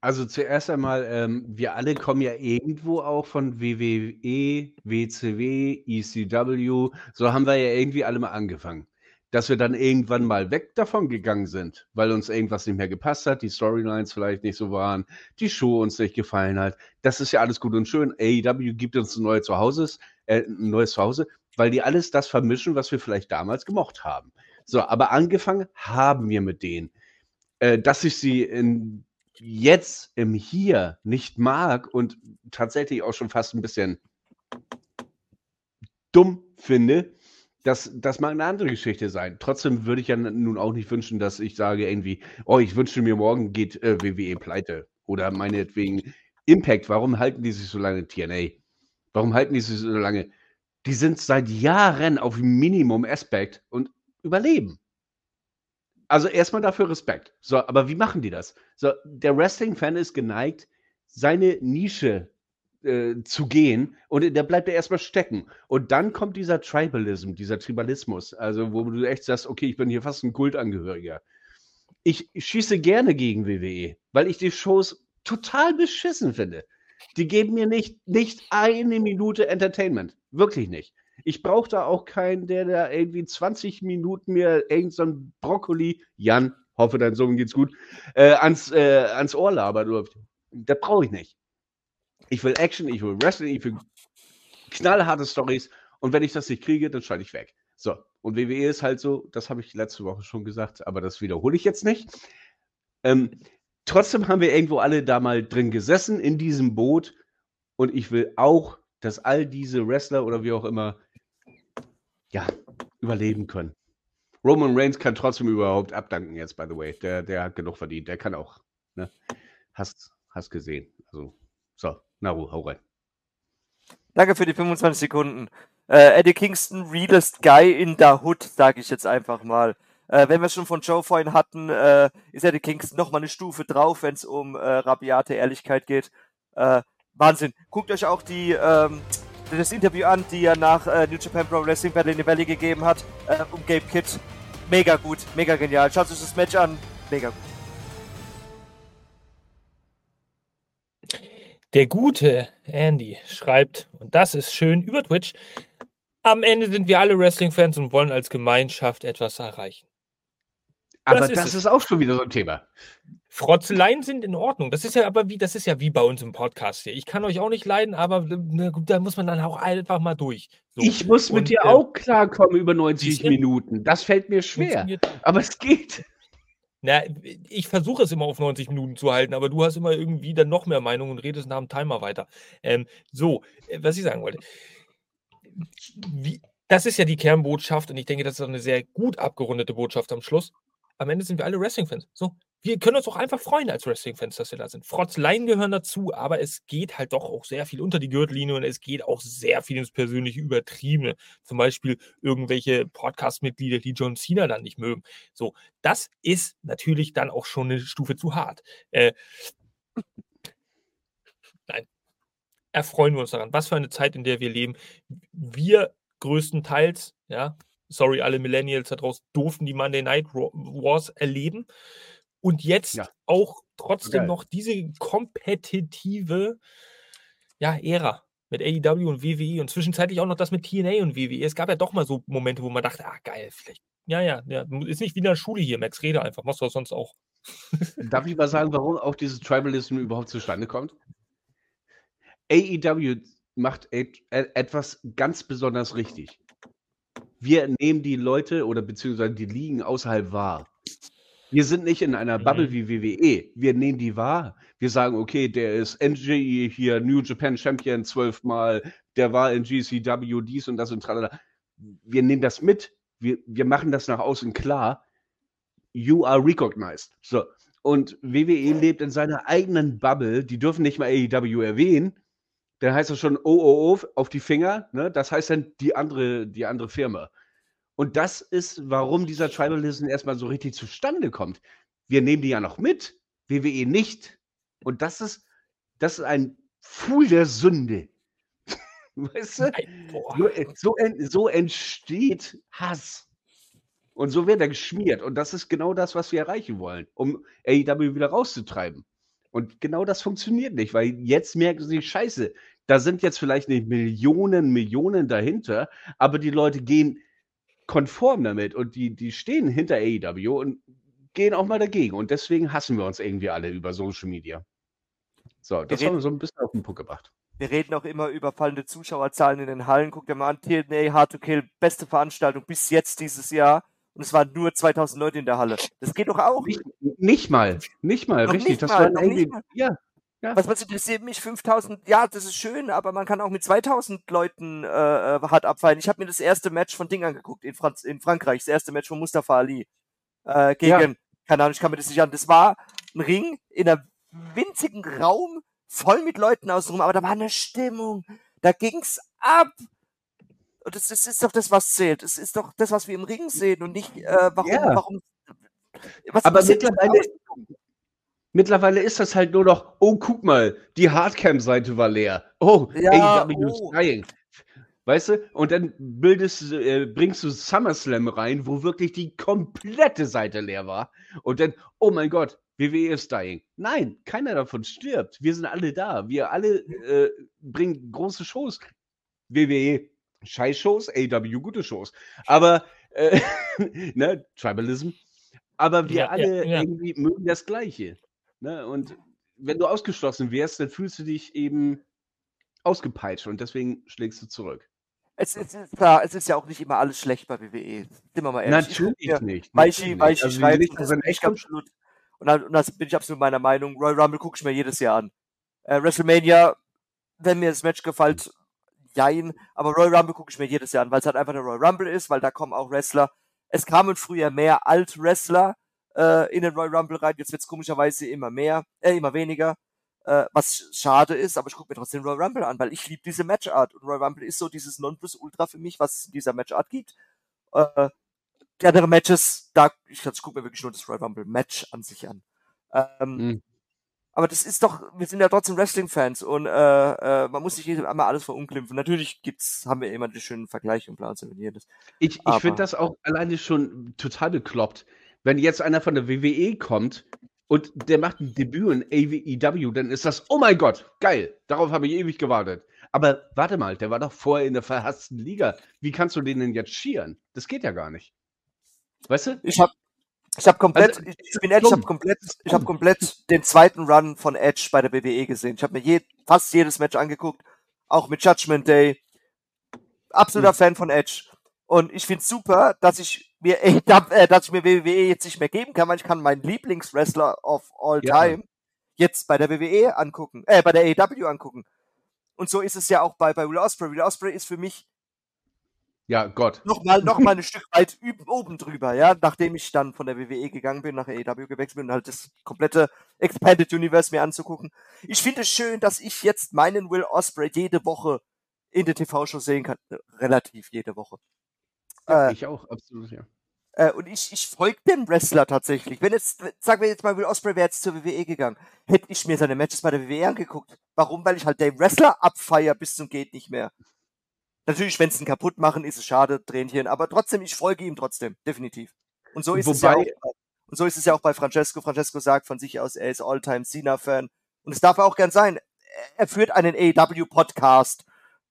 Also zuerst einmal, ähm, wir alle kommen ja irgendwo auch von WWE, WCW, ECW. So haben wir ja irgendwie alle mal angefangen. Dass wir dann irgendwann mal weg davon gegangen sind, weil uns irgendwas nicht mehr gepasst hat, die Storylines vielleicht nicht so waren, die Show uns nicht gefallen hat. Das ist ja alles gut und schön. AEW gibt uns ein neues Zuhause, äh, ein neues Zuhause, weil die alles das vermischen, was wir vielleicht damals gemocht haben. So, aber angefangen haben wir mit denen. Äh, dass ich sie in, jetzt im Hier nicht mag und tatsächlich auch schon fast ein bisschen dumm finde, das, das mag eine andere Geschichte sein. Trotzdem würde ich ja nun auch nicht wünschen, dass ich sage irgendwie, oh, ich wünsche mir morgen geht äh, WWE pleite. Oder meinetwegen Impact, warum halten die sich so lange TNA? Warum halten die sich so lange? Die sind seit Jahren auf Minimum Aspekt und überleben. Also erstmal dafür Respekt. So, aber wie machen die das? So, der Wrestling-Fan ist geneigt, seine Nische äh, zu gehen und da bleibt er erstmal stecken. Und dann kommt dieser Tribalism, dieser Tribalismus, also wo du echt sagst, okay, ich bin hier fast ein Kultangehöriger. Ich schieße gerne gegen WWE, weil ich die Shows total beschissen finde. Die geben mir nicht, nicht eine Minute Entertainment. Wirklich nicht. Ich brauche da auch keinen, der da irgendwie 20 Minuten mir irgend so ein Brokkoli, Jan, hoffe dein Sohn geht's gut, äh, ans, äh, ans Ohr labert. Das brauche ich nicht. Ich will Action, ich will Wrestling, ich will knallharte Stories. Und wenn ich das nicht kriege, dann schalte ich weg. So, und WWE ist halt so, das habe ich letzte Woche schon gesagt, aber das wiederhole ich jetzt nicht. Ähm, trotzdem haben wir irgendwo alle da mal drin gesessen in diesem Boot. Und ich will auch, dass all diese Wrestler oder wie auch immer, ja, überleben können. Roman Reigns kann trotzdem überhaupt abdanken jetzt, by the way. Der, der hat genug verdient. Der kann auch. Ne? Hast, hast gesehen. Also, so. Naru, hau rein. Danke für die 25 Sekunden. Äh, Eddie Kingston, realest guy in the hood, sage ich jetzt einfach mal. Äh, wenn wir schon von Joe vorhin hatten, äh, ist Eddie Kingston nochmal eine Stufe drauf, wenn es um äh, rabiate Ehrlichkeit geht. Äh, Wahnsinn. Guckt euch auch die, ähm, das Interview an, die er nach äh, New Japan Pro Wrestling Battle in the Valley gegeben hat, um Gabe Kidd. Mega gut, mega genial. Schaut euch das Match an, mega gut. Der gute Andy schreibt, und das ist schön über Twitch, am Ende sind wir alle Wrestling-Fans und wollen als Gemeinschaft etwas erreichen. Aber das, ist, das ist, auch schon wieder so ein Thema. Frotzeleien sind in Ordnung. Das ist ja aber wie, das ist ja wie bei uns im Podcast hier. Ich kann euch auch nicht leiden, aber ne, da muss man dann auch einfach mal durch. So. Ich muss mit und, dir äh, auch klarkommen über 90 Minuten. Das fällt mir schwer. Aber es geht. Na, ich versuche es immer auf 90 Minuten zu halten, aber du hast immer irgendwie dann noch mehr Meinung und redest nach dem Timer weiter. Ähm, so, äh, was ich sagen wollte. Wie, das ist ja die Kernbotschaft und ich denke, das ist eine sehr gut abgerundete Botschaft am Schluss. Am Ende sind wir alle Wrestling-Fans. So, wir können uns auch einfach freuen als Wrestling-Fans, dass wir da sind. Frotzleien gehören dazu, aber es geht halt doch auch sehr viel unter die Gürtellinie und es geht auch sehr viel ins persönliche Übertriebene. Zum Beispiel irgendwelche Podcast-Mitglieder, die John Cena dann nicht mögen. So, das ist natürlich dann auch schon eine Stufe zu hart. Äh, nein, erfreuen wir uns daran. Was für eine Zeit, in der wir leben. Wir größtenteils, ja, sorry, alle Millennials da draußen durften die Monday Night Wars erleben. Und jetzt ja. auch trotzdem Geil. noch diese kompetitive ja, Ära mit AEW und WWE und zwischenzeitlich auch noch das mit TNA und WWE. Es gab ja doch mal so Momente, wo man dachte, ah, geil, vielleicht. Ja, ja, ja. Ist nicht wie in der Schule hier, Max, rede einfach. Machst du das sonst auch. Darf ich mal sagen, warum auch dieses Tribalism überhaupt zustande kommt? AEW macht et etwas ganz besonders richtig. Wir nehmen die Leute oder beziehungsweise die Ligen außerhalb wahr. Wir sind nicht in einer Bubble mhm. wie WWE. Wir nehmen die wahr. Wir sagen, okay, der ist NG hier, New Japan Champion zwölfmal, der war in GCW, dies und das und tralala. Wir nehmen das mit. Wir, wir machen das nach außen klar. You are recognized. So. Und WWE lebt in seiner eigenen Bubble. Die dürfen nicht mal AEW erwähnen. Dann heißt das schon OOO auf die Finger. Ne? Das heißt dann die andere, die andere Firma. Und das ist, warum dieser Tribalism erstmal so richtig zustande kommt. Wir nehmen die ja noch mit, WWE nicht. Und das ist, das ist ein Pfuhl der Sünde. weißt du? So, äh, so, so entsteht Hass. Und so wird er geschmiert. Und das ist genau das, was wir erreichen wollen, um AEW wieder rauszutreiben. Und genau das funktioniert nicht, weil jetzt merken sie, scheiße, da sind jetzt vielleicht nicht Millionen, Millionen dahinter, aber die Leute gehen konform damit und die, die stehen hinter AEW und gehen auch mal dagegen. Und deswegen hassen wir uns irgendwie alle über Social Media. So, das haben wir so ein bisschen auf den Punkt gebracht. Wir reden auch immer über fallende Zuschauerzahlen in den Hallen. Guck dir mal an, TNA Hard to Kill, beste Veranstaltung bis jetzt dieses Jahr. Und es waren nur 2000 Leute in der Halle. Das geht doch auch. Nicht, nicht mal, nicht mal, Noch richtig. nicht das mal, waren irgendwie, ja, ja. Was, was interessiert mich? 5000, ja, das ist schön, aber man kann auch mit 2000 Leuten äh, äh, hart abfallen. Ich habe mir das erste Match von Ding angeguckt in, Franz in Frankreich, das erste Match von Mustafa Ali äh, gegen, keine Ahnung, ich kann mir das nicht an. Das war ein Ring in einem winzigen Raum, voll mit Leuten außenrum, aber da war eine Stimmung, da ging's ab. Und das, das ist doch das, was zählt. Das ist doch das, was wir im Ring sehen und nicht, äh, warum, Ja. warum. Was Aber mittlerweile, mittlerweile ist das halt nur noch, oh, guck mal, die Hardcam-Seite war leer. Oh, Ja, AEW oh. dying. Weißt du? Und dann bildest, äh, bringst du SummerSlam rein, wo wirklich die komplette Seite leer war. Und dann, oh mein Gott, WWE is dying. Nein, keiner davon stirbt. Wir sind alle da. Wir alle äh, bringen große Shows. WWE, Scheiß-Shows, AEW, gute Shows. Aber, äh, ne, Tribalism. Aber wir Ja, ja, alle ja. irgendwie mögen das Gleiche. Ne? Und wenn du ausgeschlossen wärst, dann fühlst du dich eben ausgepeitscht und deswegen schlägst du zurück. Es, es ist klar, es ist ja auch nicht immer alles schlecht bei WWE. Sind wir mal ehrlich. Ich Natürlich mir nicht. Weichi, Weichi Also, schreibt, aus das ich Eck kommt, absolut. Und, dann, und das bin ich absolut meiner Meinung. Royal Rumble gucke ich mir jedes Jahr an. Äh, WrestleMania, wenn mir das Match gefällt, jein. Aber Royal Rumble gucke ich mir jedes Jahr an, weil es halt einfach der Royal Rumble ist, weil da kommen auch Wrestler. Es kamen früher mehr Alt-Wrestler äh, in den Royal Rumble rein. Jetzt wird es komischerweise immer mehr, äh, immer weniger. Äh, was schade ist, aber ich gucke mir trotzdem Royal Rumble an, weil ich liebe diese Matchart. Und Royal Rumble ist so dieses Nonplusultra für mich, was es in dieser Matchart gibt. Äh, die anderen Matches, da, ich, ich gucke mir wirklich nur das Royal Rumble Match an sich an. Ähm, Mhm. Aber das ist doch, wir sind ja trotzdem Wrestling-Fans und äh, äh, man muss sich nicht einmal alles verunglimpfen. Natürlich gibt's, haben wir immer die schönen Vergleiche und Plans und jedes. Ich, ich finde das auch alleine schon total bekloppt. Wenn jetzt einer von der WWE kommt und der macht ein Debüt in AEW, dann ist das, oh mein Gott, geil, darauf habe ich ewig gewartet. Aber warte mal, der war doch vorher in der verhassten Liga. Wie kannst du den denn jetzt schieren? Das geht ja gar nicht. Weißt du? Ich habe ich hab komplett, Also, ich, bin ehrlich, ich habe komplett, ich habe komplett den zweiten Run von Edge bei der WWE gesehen. Ich habe mir je, fast jedes Match angeguckt, auch mit Judgment Day. Absoluter Mhm. Fan von Edge. Und ich find's super, dass ich mir AEW, äh, dass ich mir WWE jetzt nicht mehr geben kann, weil ich kann meinen Lieblingswrestler of all Ja. time jetzt bei der WWE angucken, äh, bei der AEW angucken. Und so ist es ja auch bei, bei Will Ospreay. Will Ospreay ist für mich Ja, Gott. noch mal, noch mal ein Stück weit oben drüber, ja, nachdem ich dann von der WWE gegangen bin, nach AEW gewechselt bin und halt das komplette Expanded Universe mir anzugucken. Ich finde es schön, dass ich jetzt meinen Will Osprey jede Woche in der TV-Show sehen kann. Äh, Relativ jede Woche. Äh, Ich auch, absolut, ja. äh, und ich, ich folge dem Wrestler tatsächlich. Wenn jetzt, sagen wir jetzt mal, Will Osprey wäre jetzt zur WWE gegangen, hätte ich mir seine Matches bei der WWE angeguckt. Warum? Weil ich halt den Wrestler abfeier bis zum geht nicht mehr. Natürlich, wenn sie ihn kaputt machen, ist es schade, Tränchen, aber trotzdem, ich folge ihm trotzdem, definitiv. Und so ist es ja auch, Wobei- bei- und so ist es ja auch bei Francesco. Francesco sagt von sich aus, er ist Alltime Cena-Fan. Und es darf er auch gern sein. Er führt einen AEW-Podcast,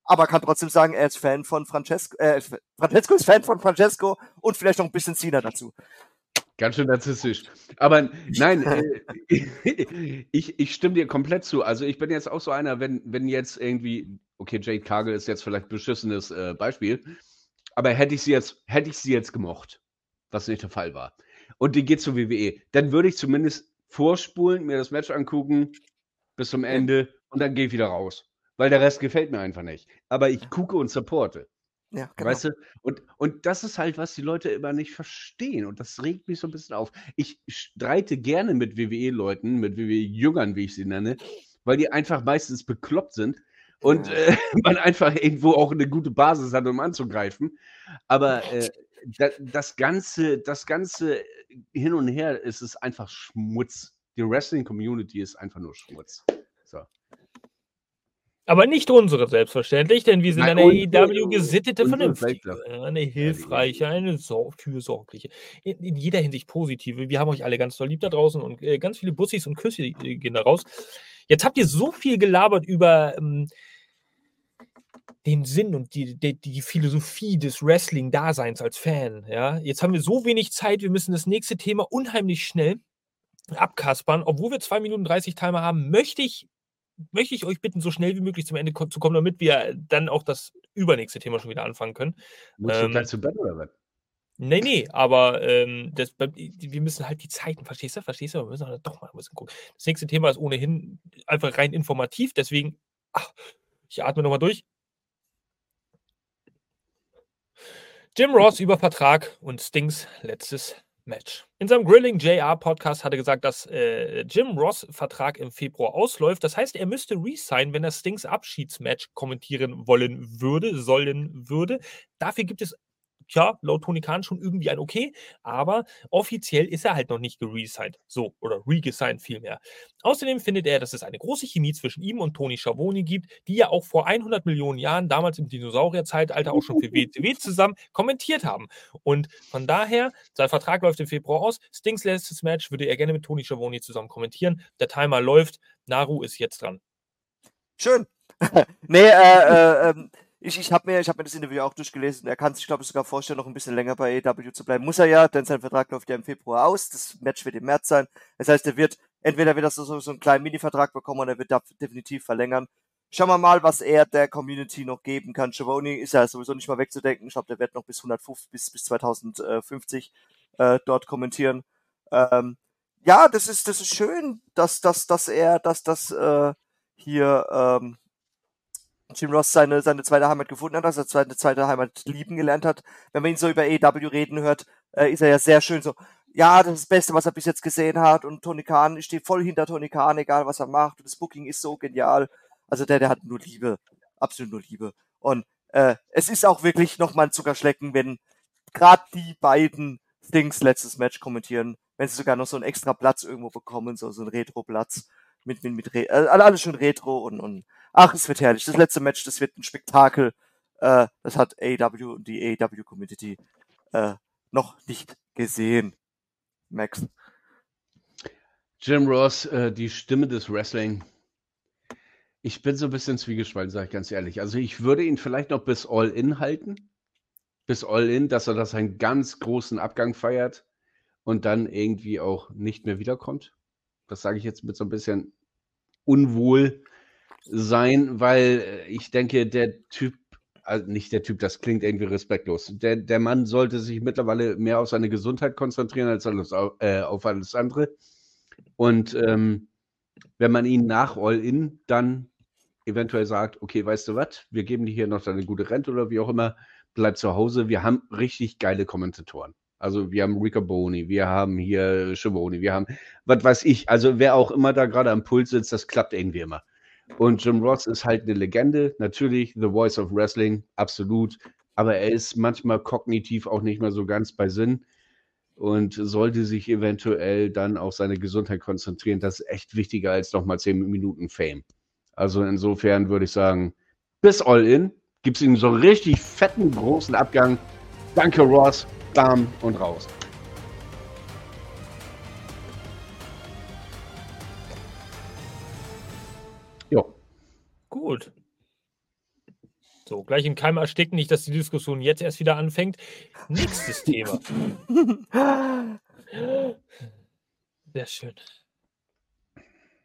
aber kann trotzdem sagen, er ist Fan von Francesco, äh, Francesco ist Fan von Francesco und vielleicht noch ein bisschen Cena dazu. Ganz schön narzisstisch. Aber nein, äh, ich, ich stimme dir komplett zu. Also ich bin jetzt auch so einer, wenn, wenn jetzt irgendwie, okay, Jade Cargill ist jetzt vielleicht ein beschissenes äh, Beispiel, aber hätte ich sie jetzt, hätte ich sie jetzt gemocht, was nicht der Fall war, und die geht zur WWE, dann würde ich zumindest vorspulen, mir das Match angucken, bis zum Ende und dann gehe ich wieder raus. Weil der Rest gefällt mir einfach nicht. Aber ich gucke und supporte. Ja, genau. Weißt du? Und, und das ist halt, was die Leute immer nicht verstehen. Und das regt mich so ein bisschen auf. Ich streite gerne mit WWE-Leuten, mit WWE-Jüngern, wie ich sie nenne, weil die einfach meistens bekloppt sind und Ja. äh, man einfach irgendwo auch eine gute Basis hat, um anzugreifen. Aber äh, da, das Ganze, das Ganze hin und her ist es einfach Schmutz. Die Wrestling-Community ist einfach nur Schmutz. So. Aber nicht unsere, selbstverständlich, denn wir sind Nein, eine AEW gesittete, unsere vernünftige, Weltklasse. eine hilfreiche, eine sor fürsorgliche, in, in jeder Hinsicht positive. Wir haben euch alle ganz doll lieb da draußen und äh, ganz viele Bussis und Küsse äh, gehen da raus. Jetzt habt ihr so viel gelabert über ähm, den Sinn und die, die, die Philosophie des Wrestling-Daseins als Fan. Ja? Jetzt haben wir so wenig Zeit, wir müssen das nächste Thema unheimlich schnell abkaspern. Obwohl wir 2 Minuten 30 Timer haben, möchte ich, möchte ich euch bitten, so schnell wie möglich zum Ende zu kommen, damit wir dann auch das übernächste Thema schon wieder anfangen können. Musst ähm, du gleich zu Bett oder was? Nee, nee, aber ähm, das, wir müssen halt die Zeiten, verstehst du? Verstehst du? Wir müssen halt doch mal ein bisschen gucken. Das nächste Thema ist ohnehin einfach rein informativ, deswegen, ach, ich atme nochmal durch. Jim Ross über Vertrag und Stings letztes Match. In seinem Grilling JR Podcast hat er gesagt, dass äh, Jim Ross Vertrag im Februar ausläuft. Das heißt, er müsste resign, wenn er Stings Abschiedsmatch kommentieren wollen würde, sollen würde. Dafür gibt es tja, laut Tony Khan schon irgendwie ein Okay, aber offiziell ist er halt noch nicht geresigned. So, oder regesigned vielmehr. Außerdem findet er, dass es eine große Chemie zwischen ihm und Tony Schiavone gibt, die ja auch vor 100 Millionen Jahren, damals im Dinosaurierzeitalter, auch schon für WCW zusammen kommentiert haben. Und von daher, sein Vertrag läuft im Februar aus. Stings letztes Match würde er gerne mit Tony Schiavone zusammen kommentieren. Der Timer läuft. Naru ist jetzt dran. Schön. nee, äh, äh, ähm ich, ich habe mir, hab mir das Interview auch durchgelesen. Er kann sich, glaube ich, sogar vorstellen, noch ein bisschen länger bei AEW zu bleiben. Muss er ja, denn sein Vertrag läuft ja im Februar aus. Das Match wird im März sein. Das heißt, er wird, entweder wird er so, so einen kleinen Mini-Vertrag bekommen oder er wird da definitiv verlängern. Schauen wir mal, was er der Community noch geben kann. Giovanni ist ja sowieso nicht mal wegzudenken. Ich glaube, der wird noch bis 150, bis, bis 2050 äh, dort kommentieren. Ähm, ja, das ist, das ist schön, dass, dass, dass er, dass das äh, hier ähm, Jim Ross seine, seine zweite Heimat gefunden hat, er seine zweite Heimat lieben gelernt hat. Wenn man ihn so über EW reden hört, äh, ist er ja sehr schön so, ja, das ist das Beste, was er bis jetzt gesehen hat und Tony Khan, ich stehe voll hinter Tony Khan, egal was er macht und das Booking ist so genial. Also der, der hat nur Liebe, absolut nur Liebe. Und äh, es ist auch wirklich nochmal ein Zuckerschlecken, wenn gerade die beiden Things letztes Match kommentieren, wenn sie sogar noch so einen extra Platz irgendwo bekommen, so, so einen Retro-Platz mit, mit, mit Re äh, alles schön Retro und, und ach, es wird herrlich. Das letzte Match, das wird ein Spektakel. Äh, das hat AEW und die AEW Community äh, noch nicht gesehen. Max. Jim Ross, äh, die Stimme des Wrestling. Ich bin so ein bisschen zwiegespalten, sage ich ganz ehrlich. Also ich würde ihn vielleicht noch bis All-In halten. Bis All-In, dass er das einen ganz großen Abgang feiert und dann irgendwie auch nicht mehr wiederkommt. Das sage ich jetzt mit so ein bisschen unwohl sein, weil äh, ich denke, der Typ, also nicht der Typ, das klingt irgendwie respektlos. Der, der Mann sollte sich mittlerweile mehr auf seine Gesundheit konzentrieren als alles, äh, auf alles andere. Und ähm, wenn man ihn nach All-In dann eventuell sagt, okay, weißt du was, wir geben dir hier noch deine gute Rente oder wie auch immer, bleib zu Hause. Wir haben richtig geile Kommentatoren. Also wir haben Rico Boni, wir haben hier Schiavone, wir haben, was weiß ich, also wer auch immer da gerade am Puls sitzt, das klappt irgendwie immer. Und Jim Ross ist halt eine Legende, natürlich, The Voice of Wrestling, absolut, aber er ist manchmal kognitiv auch nicht mehr so ganz bei Sinn und sollte sich eventuell dann auf seine Gesundheit konzentrieren. Das ist echt wichtiger als nochmal 10 Minuten Fame. Also insofern würde ich sagen, bis All In, gibt es ihm so einen richtig fetten, großen Abgang. Danke, Ross bam und raus. Gut. So, gleich im Keim ersticken, nicht, dass die Diskussion jetzt erst wieder anfängt. Nächstes Thema. Sehr schön.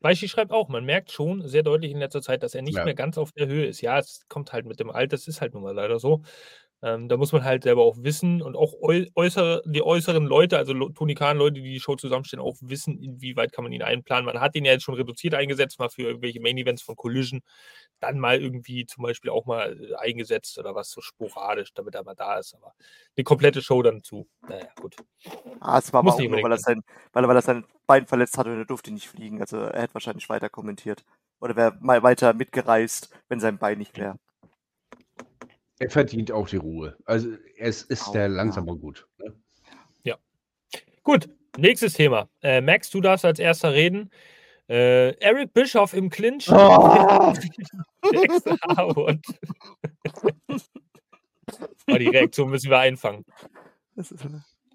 Beischi schreibt auch, man merkt schon sehr deutlich in letzter Zeit, dass er nicht ja. mehr ganz auf der Höhe ist. Ja, es kommt halt mit dem Alter, das ist halt nun mal leider so. Ähm, da muss man halt selber auch wissen und auch äußere, die äußeren Leute, also Tony Khan, Leute, die die Show zusammenstellen, auch wissen, inwieweit kann man ihn einplanen. Man hat ihn ja jetzt schon reduziert eingesetzt, mal für irgendwelche Main Events von Collision, dann mal irgendwie zum Beispiel auch mal äh, eingesetzt oder was so sporadisch, damit er mal da ist. Aber eine komplette Show dann zu. Naja, gut. Ah, es war Muss aber auch nur, weil er, sein, weil, er, weil er sein Bein verletzt hatte und er durfte nicht fliegen. Also er hätte wahrscheinlich weiter kommentiert. Oder wäre mal weiter mitgereist, wenn sein Bein nicht wäre. Er verdient auch die Ruhe. Also es ist der langsam und gut. Ne? Ja. Gut, nächstes Thema. Äh, Max, du darfst als erster reden. Äh, Eric Bischoff im Clinch. Oh. oh, die Reaktion müssen wir einfangen.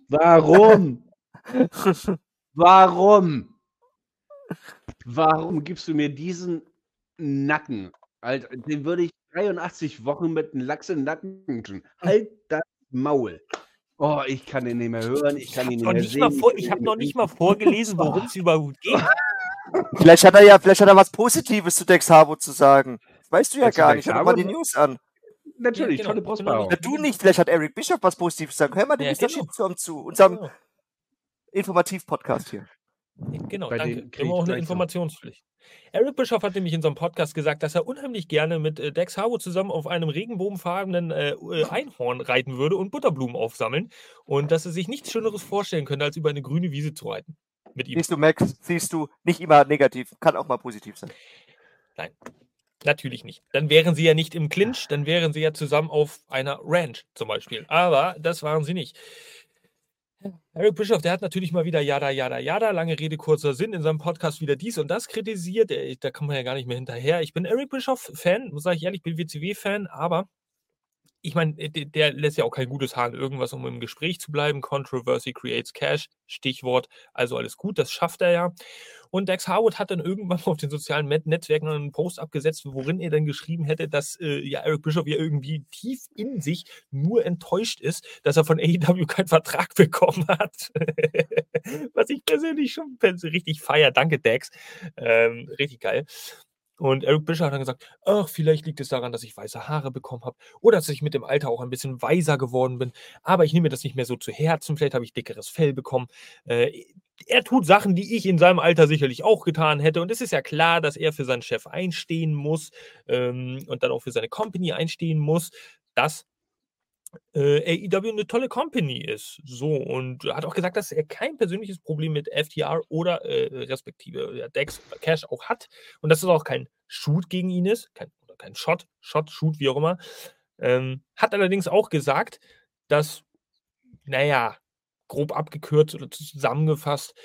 Warum? Warum? Warum gibst du mir diesen Nacken? Alter, den würde ich 83 Wochen mit einem Lachs im Nacken. Halt das Maul. Oh, ich kann ihn nicht mehr hören, ich kann ihn nicht mehr sehen. vor, ich habe noch nicht mal vorgelesen, worum es überhaupt geht. Vielleicht hat er ja, vielleicht hat er was Positives zu Dex Harbo zu sagen. Das weißt du ja zu gar Dex nicht. Hör mal die? News an. Natürlich, Ja, genau, tolle genau. Brustbehaarung. Na, du nicht, vielleicht hat Eric Bischoff was Positives zu sagen. Hör mal den Ja, Mr. genau. Shitstorm zu, unserem Genau, Informativ-Podcast hier. Genau danke. Immer ich auch eine. Informationspflicht. Eric Bischoff hat nämlich in seinem Podcast gesagt, dass er unheimlich gerne mit äh, Dex Harwood zusammen auf einem regenbogenfarbenen äh, äh, Einhorn reiten würde und Butterblumen aufsammeln und dass er sich nichts Schöneres vorstellen könnte, als über eine grüne Wiese zu reiten. Mit ihm. Siehst du, Max, siehst du, nicht immer negativ, kann auch mal positiv sein. Natürlich nicht. Dann wären sie ja nicht im Clinch, dann wären sie ja zusammen auf einer Ranch zum Beispiel. Aber das waren sie nicht. Eric Bischoff, der hat natürlich mal wieder Jada, Jada, Jada, lange Rede, kurzer Sinn, in seinem Podcast wieder dies und das kritisiert. Äh, Da kommt man ja gar nicht mehr hinterher. Ich bin Eric Bischoff-Fan, sage ich ehrlich, bin WCW-Fan, aber ich meine, der, der lässt ja auch kein gutes Haar an irgendwas, um im Gespräch zu bleiben. Controversy creates cash, Stichwort. Also alles gut, das schafft er ja. Und Dex Harwood hat dann irgendwann auf den sozialen Netzwerken einen Post abgesetzt, worin er dann geschrieben hätte, dass äh, ja Eric Bischoff ja irgendwie tief in sich nur enttäuscht ist, dass er von AEW keinen Vertrag bekommen hat. Was ich persönlich schon richtig feier. Danke, Dex. Ähm, richtig geil. Und Eric Bischoff hat dann gesagt, ach, vielleicht liegt es daran, dass ich weiße Haare bekommen habe oder dass ich mit dem Alter auch ein bisschen weiser geworden bin. Aber ich nehme das nicht mehr so zu Herzen. Vielleicht habe ich dickeres Fell bekommen. Äh, er tut Sachen, die ich in seinem Alter sicherlich auch getan hätte. Und es ist ja klar, dass er für seinen Chef einstehen muss ähm, und dann auch für seine Company einstehen muss, dass äh, AEW eine tolle Company ist. So, und hat auch gesagt, dass er kein persönliches Problem mit FTR oder äh, respektive Dex Cash auch hat und dass es auch kein Shoot gegen ihn ist, kein, oder kein Shot, Shot, Shoot, wie auch immer. Ähm, hat allerdings auch gesagt, dass, naja, grob abgekürzt oder zusammengefasst,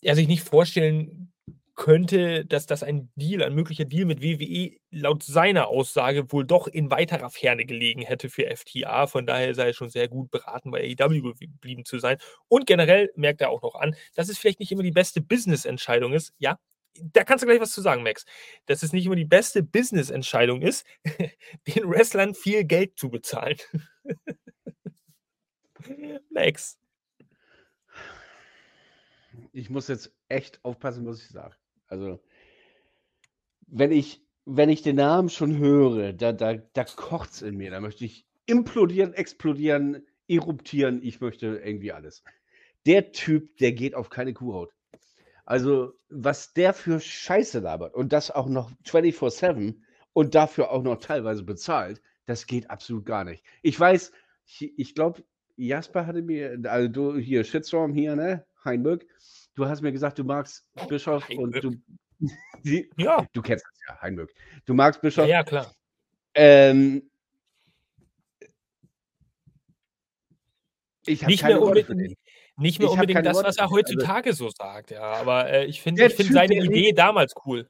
er sich nicht vorstellen könnte, dass das ein Deal, ein möglicher Deal mit WWE laut seiner Aussage wohl doch in weiterer Ferne gelegen hätte für FTA. Von daher sei er schon sehr gut beraten, bei AEW geblieben zu sein. Und generell merkt er auch noch an, dass es vielleicht nicht immer die beste Business-Entscheidung ist. Ja, da kannst du gleich was zu sagen, Max. Dass es nicht immer die beste Business-Entscheidung ist, den Wrestlern viel Geld zu bezahlen. Max. Ich muss jetzt echt aufpassen, was ich sage. Also, wenn ich, wenn ich den Namen schon höre, da, da, da kocht es in mir. Da möchte ich implodieren, explodieren, eruptieren. Ich möchte irgendwie alles. Der Typ, der geht auf keine Kuhhaut. Also, was der für Scheiße labert und das auch noch 24-7 und dafür auch noch teilweise bezahlt, das geht absolut gar nicht. Ich weiß, ich, ich glaube, Jasper hatte mir, also du hier, Shitstorm hier, ne? Heinberg, du hast mir gesagt, du magst Bischof und du. Die, Ja, du kennst das ja, Heinberg. Du magst ja, Bischof. ja, klar. Ähm, ich Nicht mehr Worte für unbedingt, den. nicht mehr unbedingt das, Worte was er. Also, heutzutage so sagt, ja. Aber äh, ich finde find seine Idee damals cool.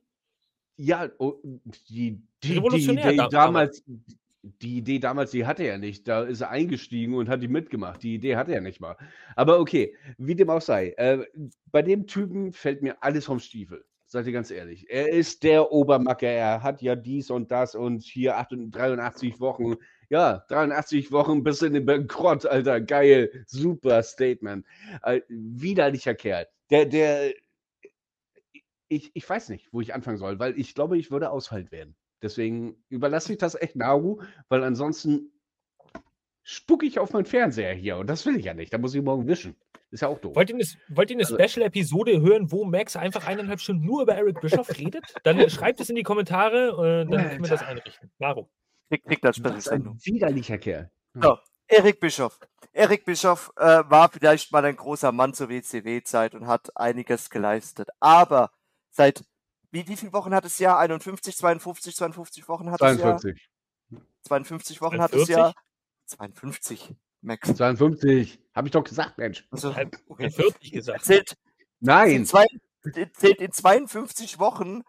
ja, oh, die, die, die Idee da, damals. damals, die Idee damals, die hatte er nicht. Da ist er eingestiegen und hat die mitgemacht. Die Idee hatte er nicht mal. Aber okay, wie dem auch sei. Äh, bei dem Typen fällt mir alles vom Stiefel. Seid ihr ganz ehrlich. Er ist der Obermacker. Er hat ja dies und das und hier 88, 83 Wochen. Ja, 83 Wochen bis in den Bankrott, Alter. Geil. Super Statement. Äh, widerlicher Kerl. Der, der, ich, ich weiß nicht, wo ich anfangen soll, weil ich glaube, ich würde ausfallen werden. Deswegen überlasse ich das echt Naru, weil ansonsten spucke ich auf meinen Fernseher hier und das will ich ja nicht. Da muss ich morgen wischen. Ist ja auch doof. Wollt ihr eine, wollt ihr eine Also- Special-Episode hören, wo Max einfach eineinhalb Stunden nur über Eric Bischoff redet? Dann schreibt es in die Kommentare, äh, dann können wir das einrichten. Warum? Kriegt, kriegt das Was Sendung. ein widerlicher Kerl. So, Erik Bischoff. Erik Bischoff äh, war vielleicht mal ein großer Mann zur WCW-Zeit und hat einiges geleistet. Aber seit wie, wie viele Wochen hat es Jahr? 51, 52, 52 Wochen hat es Jahr? 52. 52 Wochen hat es Jahr? 52, Max. 52. Habe ich doch gesagt, Mensch. Also, okay. 40 gesagt. Zählt, in Nein. zwei, zählt in 52 Wochen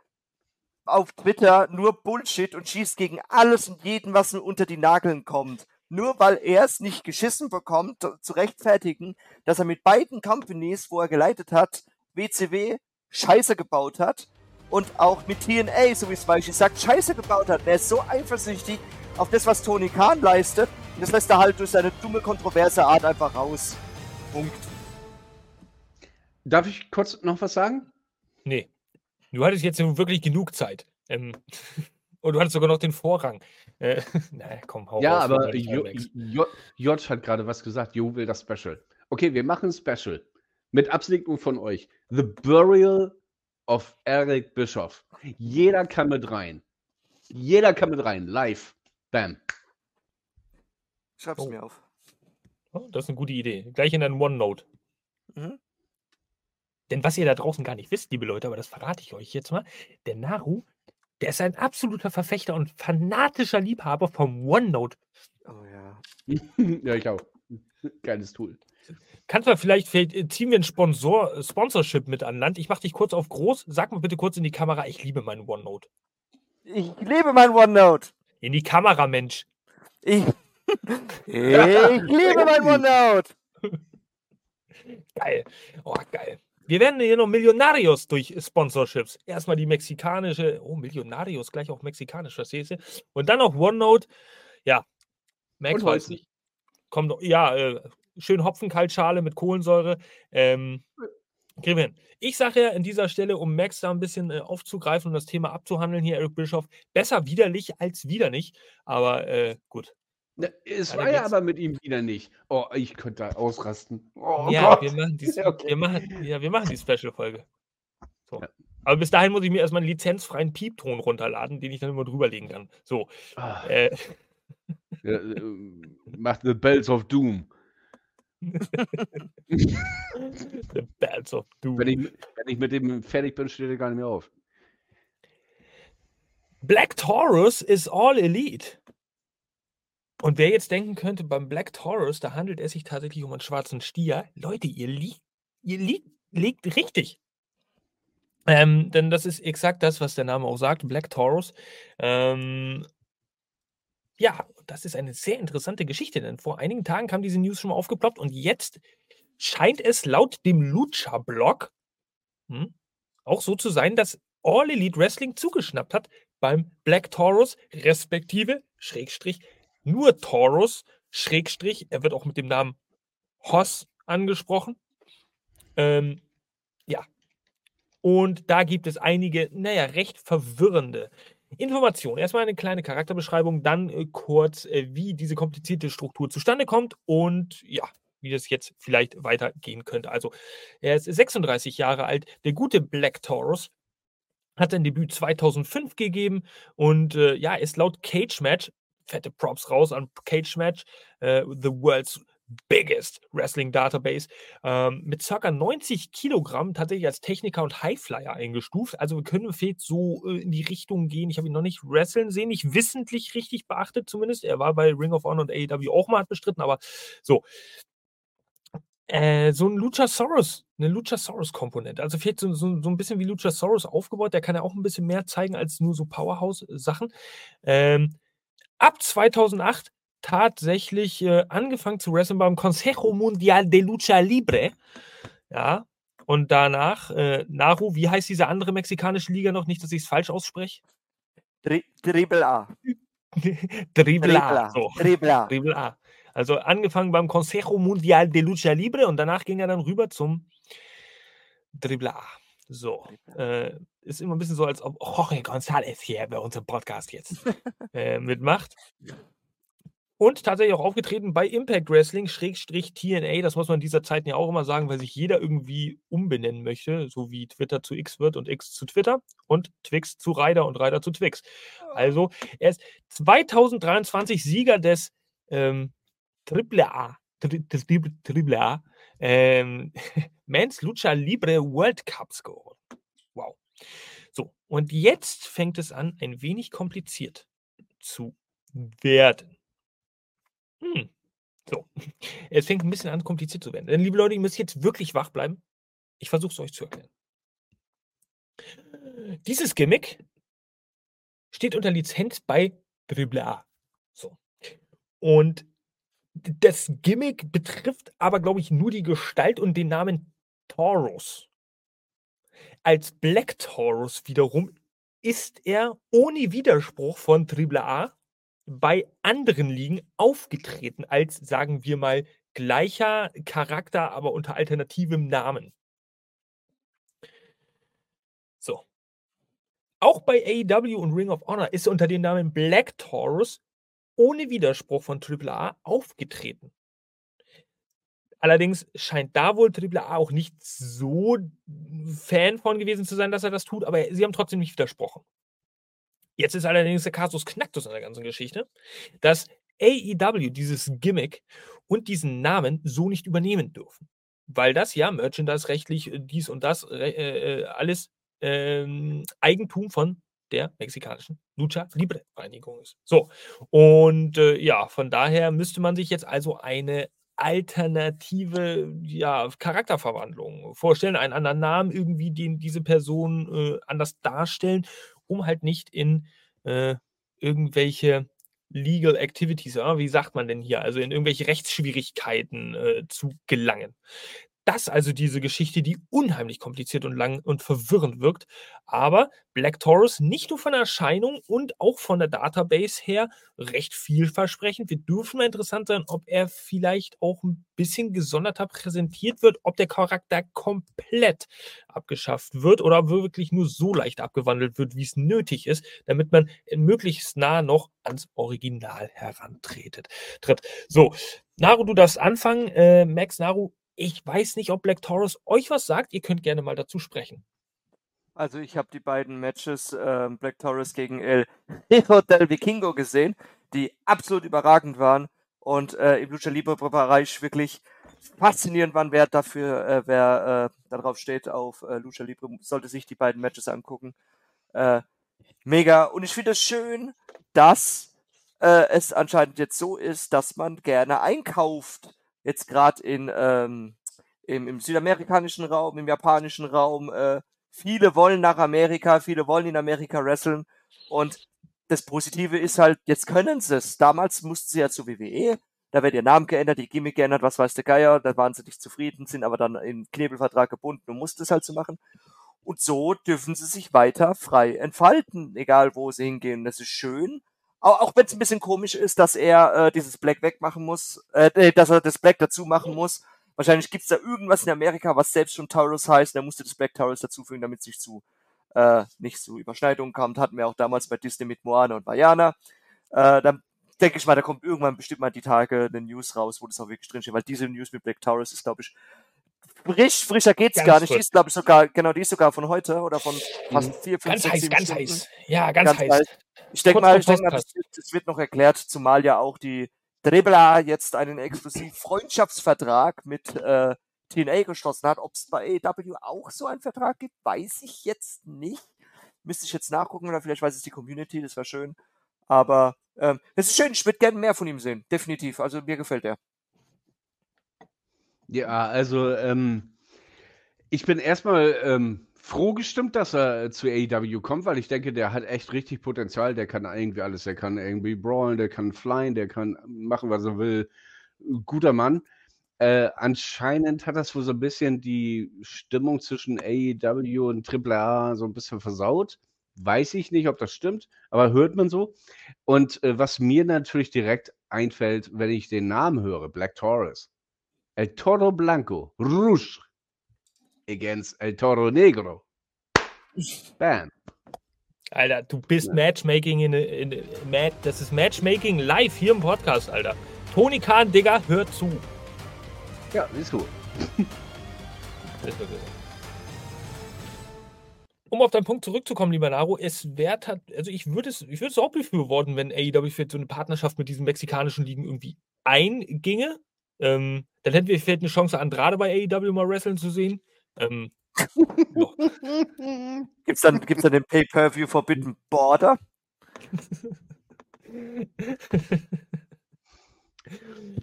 auf Twitter nur Bullshit und schießt gegen alles und jeden, was ihm unter die Nageln kommt. Nur weil er es nicht geschissen bekommt, zu rechtfertigen, dass er mit beiden Companies, wo er geleitet hat, WCW Scheiße gebaut hat, und auch mit TNA, so wie es Weichi sagt, Scheiße gebaut hat. Er ist so eifersüchtig auf das, was Tony Khan leistet. Und das lässt er halt durch seine dumme, kontroverse Art einfach raus. Punkt. Darf ich kurz noch was sagen? Nee. Du hattest jetzt wirklich genug Zeit. Ähm, und du hattest sogar noch den Vorrang. Äh, naja, komm, hau Ja, raus, aber. J, J, J hat gerade was gesagt. Jo will das Special. Okay, wir machen ein Special. Mit Absignung von euch. The Burial of Eric Bischoff. Jeder kann mit rein. Jeder kann mit rein. Live. Bam. Schreib's Oh. mir auf. Oh, das ist eine gute Idee. Gleich in deinen OneNote. Mhm. Denn was ihr da draußen gar nicht wisst, liebe Leute, aber das verrate ich euch jetzt mal, der Naru, der ist ein absoluter Verfechter und fanatischer Liebhaber vom OneNote. Oh ja. ja, ich auch. Geiles Tool. Kannst du vielleicht, vielleicht äh, ziehen wir ein Sponsor, äh, Sponsorship mit an Land. Ich mache dich kurz auf groß. Sag mal bitte kurz in die Kamera, ich liebe meinen OneNote. Ich liebe mein OneNote. In die Kamera, Mensch. Ich, ich liebe mein OneNote. Geil. Oh, geil. Wir werden hier noch Millionarios durch Sponsorships. Erstmal die mexikanische, oh, Millionarios, gleich auch mexikanisch, verstehst du? Und dann noch OneNote. Ja. Und weiß nicht. Kommt, noch- ja, äh, schön Hopfenkaltschale mit Kohlensäure. Ähm, kriegen wir hin. Ich sage ja an dieser Stelle, um Max da ein bisschen äh, aufzugreifen und das Thema abzuhandeln, hier, Eric Bischoff, besser widerlich als wieder nicht. Aber äh, gut. Ne, Es war ja geht's. aber mit ihm wieder nicht. Oh, ich könnte da ausrasten. Oh ja, wir machen, dies, Ja, okay. wir, machen, ja, wir machen die Special-Folge. So. Ja. Aber bis dahin muss ich mir erstmal einen lizenzfreien Piepton runterladen, den ich dann immer drüberlegen kann. So. Ah, Äh, ja, äh, macht The Bells of Doom. the Bells of Doom. Wenn ich, wenn ich mit dem fertig bin, steht er gar nicht mehr auf. Black Taurus ist All Elite. Und wer jetzt denken könnte, beim Black Taurus, da handelt es sich tatsächlich um einen schwarzen Stier. Leute, ihr, li ihr li liegt richtig. Ähm, denn das ist exakt das, was der Name auch sagt, Black Taurus. Ähm, ja, das ist eine sehr interessante Geschichte, denn vor einigen Tagen kam diese News schon mal aufgeploppt und jetzt scheint es laut dem Lucha-Blog hm, auch so zu sein, dass All Elite Wrestling zugeschnappt hat beim Black Taurus, respektive, Schrägstrich, nur Taurus, Schrägstrich, er wird auch mit dem Namen Hoss angesprochen. Ähm, ja. Und da gibt es einige, naja, recht verwirrende Informationen. Erstmal eine kleine Charakterbeschreibung, dann äh, kurz, äh, wie diese komplizierte Struktur zustande kommt und ja, wie das jetzt vielleicht weitergehen könnte. Also, er ist 36 Jahre alt, der gute Black Taurus hat sein Debüt 2005 gegeben und äh, ja, ist laut Cage Match, fette Props raus an Cage Match, äh, the world's biggest Wrestling Database, ähm, mit ca. 90 Kilogramm tatsächlich als Techniker und Highflyer eingestuft. Also wir können vielleicht so äh, in die Richtung gehen. Ich habe ihn noch nicht wresteln sehen, nicht wissentlich richtig beachtet zumindest. Er war bei Ring of Honor und AEW auch mal bestritten, aber so. Äh, so ein Luchasaurus, eine Luchasaurus-Komponente. Also vielleicht so, so, so ein bisschen wie Luchasaurus aufgebaut. Der kann ja auch ein bisschen mehr zeigen als nur so Powerhouse-Sachen. Ähm, ab 2008 tatsächlich äh, angefangen zu wresteln beim Consejo Mundial de Lucha Libre. Ja. Und danach, äh, Naru, wie heißt diese andere mexikanische Liga noch? Nicht, dass ich es falsch ausspreche. Tri Triple A. Dribla. A. So. Triple A. Triple A. Also angefangen beim Consejo Mundial de Lucha Libre und danach ging er dann rüber zum Triple A. So. Äh, ist immer ein bisschen so, als ob Jorge González hier bei unserem Podcast jetzt äh, mitmacht. Und tatsächlich auch aufgetreten bei Impact Wrestling, Schrägstrich TNA. Das muss man in dieser Zeit ja auch immer sagen, weil sich jeder irgendwie umbenennen möchte, so wie Twitter zu X wird und X zu Twitter und Twix zu Ryder und Ryder zu Twix. Also, er ist 2023 Sieger des ähm, Triple A, Tri Tri Triple A, ähm, Men's Lucha Libre World Cups geworden. Wow. So, und jetzt fängt es an, ein wenig kompliziert zu werden. Hm. So, es fängt ein bisschen an, kompliziert zu werden. Denn, liebe Leute, ihr müsst jetzt wirklich wach bleiben. Ich versuche es euch zu erklären. Dieses Gimmick steht unter Lizenz bei Dribble A. So. Und das Gimmick betrifft aber, glaube ich, nur die Gestalt und den Namen Taurus. als Black Taurus wiederum ist er ohne Widerspruch von AAA bei anderen Ligen aufgetreten als, sagen wir mal, gleicher Charakter, aber unter alternativem Namen. So. Auch bei AEW und Ring of Honor ist er unter dem Namen Black Taurus ohne Widerspruch von AAA aufgetreten. Allerdings scheint da wohl AAA auch nicht so Fan von gewesen zu sein, dass er das tut, aber sie haben trotzdem nicht widersprochen. Jetzt ist allerdings der Kasus Knacktus an der ganzen Geschichte, dass AEW dieses Gimmick und diesen Namen so nicht übernehmen dürfen. Weil das ja merchandise-rechtlich äh, dies und das äh, äh, alles ähm, Eigentum von der mexikanischen Lucha Libre Vereinigung ist. So, und äh, ja, von daher müsste man sich jetzt also eine alternative ja, Charakterverwandlung vorstellen, einen anderen Namen irgendwie, den diese Person äh, anders darstellen, um halt nicht in äh, irgendwelche Legal Activities, ja, wie sagt man denn hier, also in irgendwelche Rechtsschwierigkeiten äh, zu gelangen. Das also diese Geschichte, die unheimlich kompliziert und lang und verwirrend wirkt. Aber Black Taurus nicht nur von der Erscheinung und auch von der Database her recht vielversprechend. Wir dürfen mal interessant sein, ob er vielleicht auch ein bisschen gesonderter präsentiert wird, ob der Charakter komplett abgeschafft wird oder wirklich nur so leicht abgewandelt wird, wie es nötig ist, damit man möglichst nah noch ans Original herantretet. Tritt. So, Naru, du darfst anfangen. Äh, Max, Naru, ich weiß nicht, ob Black Taurus euch was sagt. Ihr könnt gerne mal dazu sprechen. Also ich habe die beiden Matches äh, Black Taurus gegen El Hijo del Vikingo gesehen, die absolut überragend waren und äh, im Lucha Libre Bereich wirklich faszinierend waren. Wer dafür, äh, wer äh, darauf steht auf äh, Lucha Libre, sollte sich die beiden Matches angucken. Äh, mega. Und ich finde es schön, dass es anscheinend jetzt so ist, dass man gerne einkauft jetzt gerade in ähm, im, im südamerikanischen Raum, im japanischen Raum, äh, viele wollen nach Amerika, viele wollen in Amerika wresteln und das Positive ist halt, jetzt können sie es. Damals mussten sie ja zu WWE, da wird ihr Name geändert, die Gimmick geändert, was weiß der Geier, da waren sie nicht zufrieden, sind aber dann im Knebelvertrag gebunden und mussten es halt so machen. Und so dürfen sie sich weiter frei entfalten, egal wo sie hingehen. Das ist schön. Auch, auch wenn es ein bisschen komisch ist, dass er äh, dieses Black wegmachen muss, äh, dass er das Black dazu machen muss. Wahrscheinlich gibt's da irgendwas in Amerika, was selbst schon Taurus heißt. Er musste das Black Taurus dazufügen, damit sich zu äh, nicht zu Überschneidungen. Das hatten wir auch damals bei Disney mit Moana und Vajana. Äh, dann denke ich mal, da kommt irgendwann bestimmt mal die Tage eine News raus, wo das auch wirklich drinsteht, weil diese News mit Black Taurus ist, glaube ich, frisch, frischer geht's ganz gar nicht. Die ist, glaube ich, sogar, genau, die ist sogar von heute oder von fast vier, fünf, ganz sechs, heiß, sieben ganz Stunden. heiß. Ja, ganz, ganz heiß. heiß. Ich denke mal, ich denk mal das, das, wird noch erklärt, zumal ja auch die Drebla jetzt einen exklusiven Freundschaftsvertrag mit äh, TNA geschlossen hat. Ob es bei AEW auch so einen Vertrag gibt, weiß ich jetzt nicht. Müsste ich jetzt nachgucken oder vielleicht weiß es die Community, das wäre schön. Aber ähm, es ist schön, ich würde gerne mehr von ihm sehen, definitiv. Also mir gefällt er. Ja, also ähm, ich bin erstmal ähm, froh gestimmt, dass er zu AEW kommt, weil ich denke, der hat echt richtig Potenzial. Der kann irgendwie alles. Der kann irgendwie brawlen, der kann flyen, der kann machen, was er will. Guter Mann. Äh, anscheinend hat das wohl so ein bisschen die Stimmung zwischen AEW und AAA so ein bisschen versaut. Weiß ich nicht, ob das stimmt, aber hört man so. Und äh, was mir natürlich direkt einfällt, wenn ich den Namen höre, Black Taurus. El Toro Blanco, Rouge against El Toro Negro. Bam. Alter, du bist. Matchmaking in, in, in, Mad, das ist Matchmaking live hier im Podcast, Alter. Toni Kahn, Digga, hört zu. Ja, ist gut. um auf deinen Punkt zurückzukommen, lieber Naro, es wäre also ich würde es, ich würde es auch befürworten, wenn AEW für so eine Partnerschaft mit diesen mexikanischen Ligen irgendwie einginge. Ähm, dann hätten wir vielleicht eine Chance, Andrade bei AEW mal wrestlen zu sehen. Ähm, gibt's dann, gibt's dann den Pay-Per-View Forbidden Border?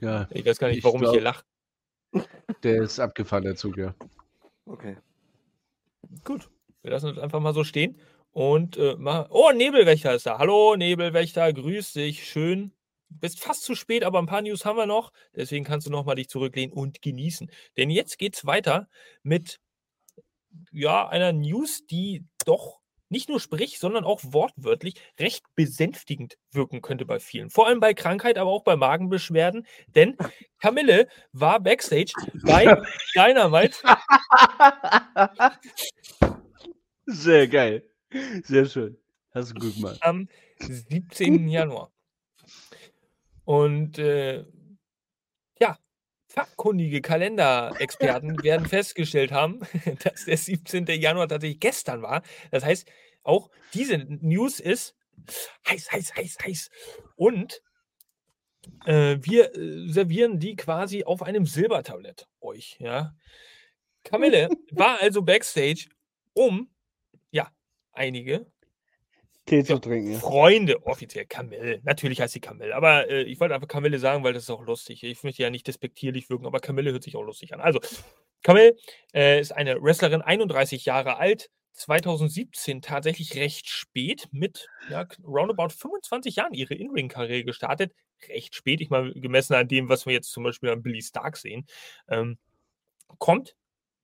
ja, ich weiß gar nicht, warum ich, glaub, ich hier lache. Der ist abgefahren, der Zug, ja. Okay. Gut, wir lassen das einfach mal so stehen. Und äh, mal. Oh, Nebelwächter ist da. Hallo, Nebelwächter, grüß dich. Schön. Bist fast zu spät, aber ein paar News haben wir noch. Deswegen kannst du nochmal dich zurücklehnen und genießen. Denn jetzt geht's weiter mit ja, einer News, die doch nicht nur sprich, sondern auch wortwörtlich recht besänftigend wirken könnte bei vielen. Vor allem bei Krankheit, aber auch bei Magenbeschwerden. Denn Camille war backstage bei Dynamite. Sehr geil. Sehr schön. Hast du gut gemacht. Am 17. Januar. Und äh, ja, fachkundige Kalenderexperten werden festgestellt haben, dass der 17. Januar tatsächlich gestern war. Das heißt, auch diese News ist heiß, heiß, heiß, heiß. Und äh, wir äh, servieren die quasi auf einem Silbertablett euch. Ja. Kamille war also backstage, um ja einige Tee zu trinken. Freunde, offiziell Kamille. Natürlich heißt sie Kamille, aber äh, ich wollte einfach Kamille sagen, weil das ist auch lustig. Ich möchte ja nicht despektierlich wirken, aber Kamille hört sich auch lustig an. Also, Kamille äh, ist eine Wrestlerin, 31 Jahre alt, 2017 tatsächlich recht spät mit ja, roundabout 25 Jahren ihre In-Ring-Karriere gestartet. Recht spät, ich mal gemessen an dem, was wir jetzt zum Beispiel an Billy Stark sehen. Ähm, kommt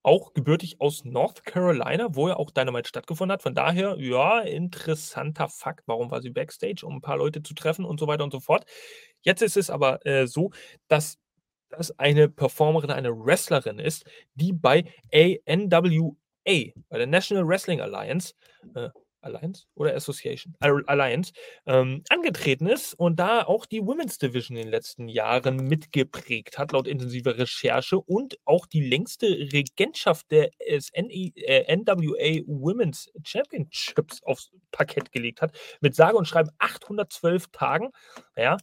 auch gebürtig aus North Carolina, wo ja auch Dynamite stattgefunden hat. Von daher, ja, interessanter Fakt. Warum war sie backstage, um ein paar Leute zu treffen und so weiter und so fort. Jetzt ist es aber äh, so, dass das eine Performerin, eine Wrestlerin ist, die bei ANWA, bei der National Wrestling Alliance, äh, Alliance oder Association? Alliance, ähm, angetreten ist und da auch die Women's Division in den letzten Jahren mitgeprägt hat, laut intensiver Recherche und auch die längste Regentschaft der SNE, äh, NWA Women's Championships aufs Parkett gelegt hat, mit sage und schreiben 812 Tagen. Ja,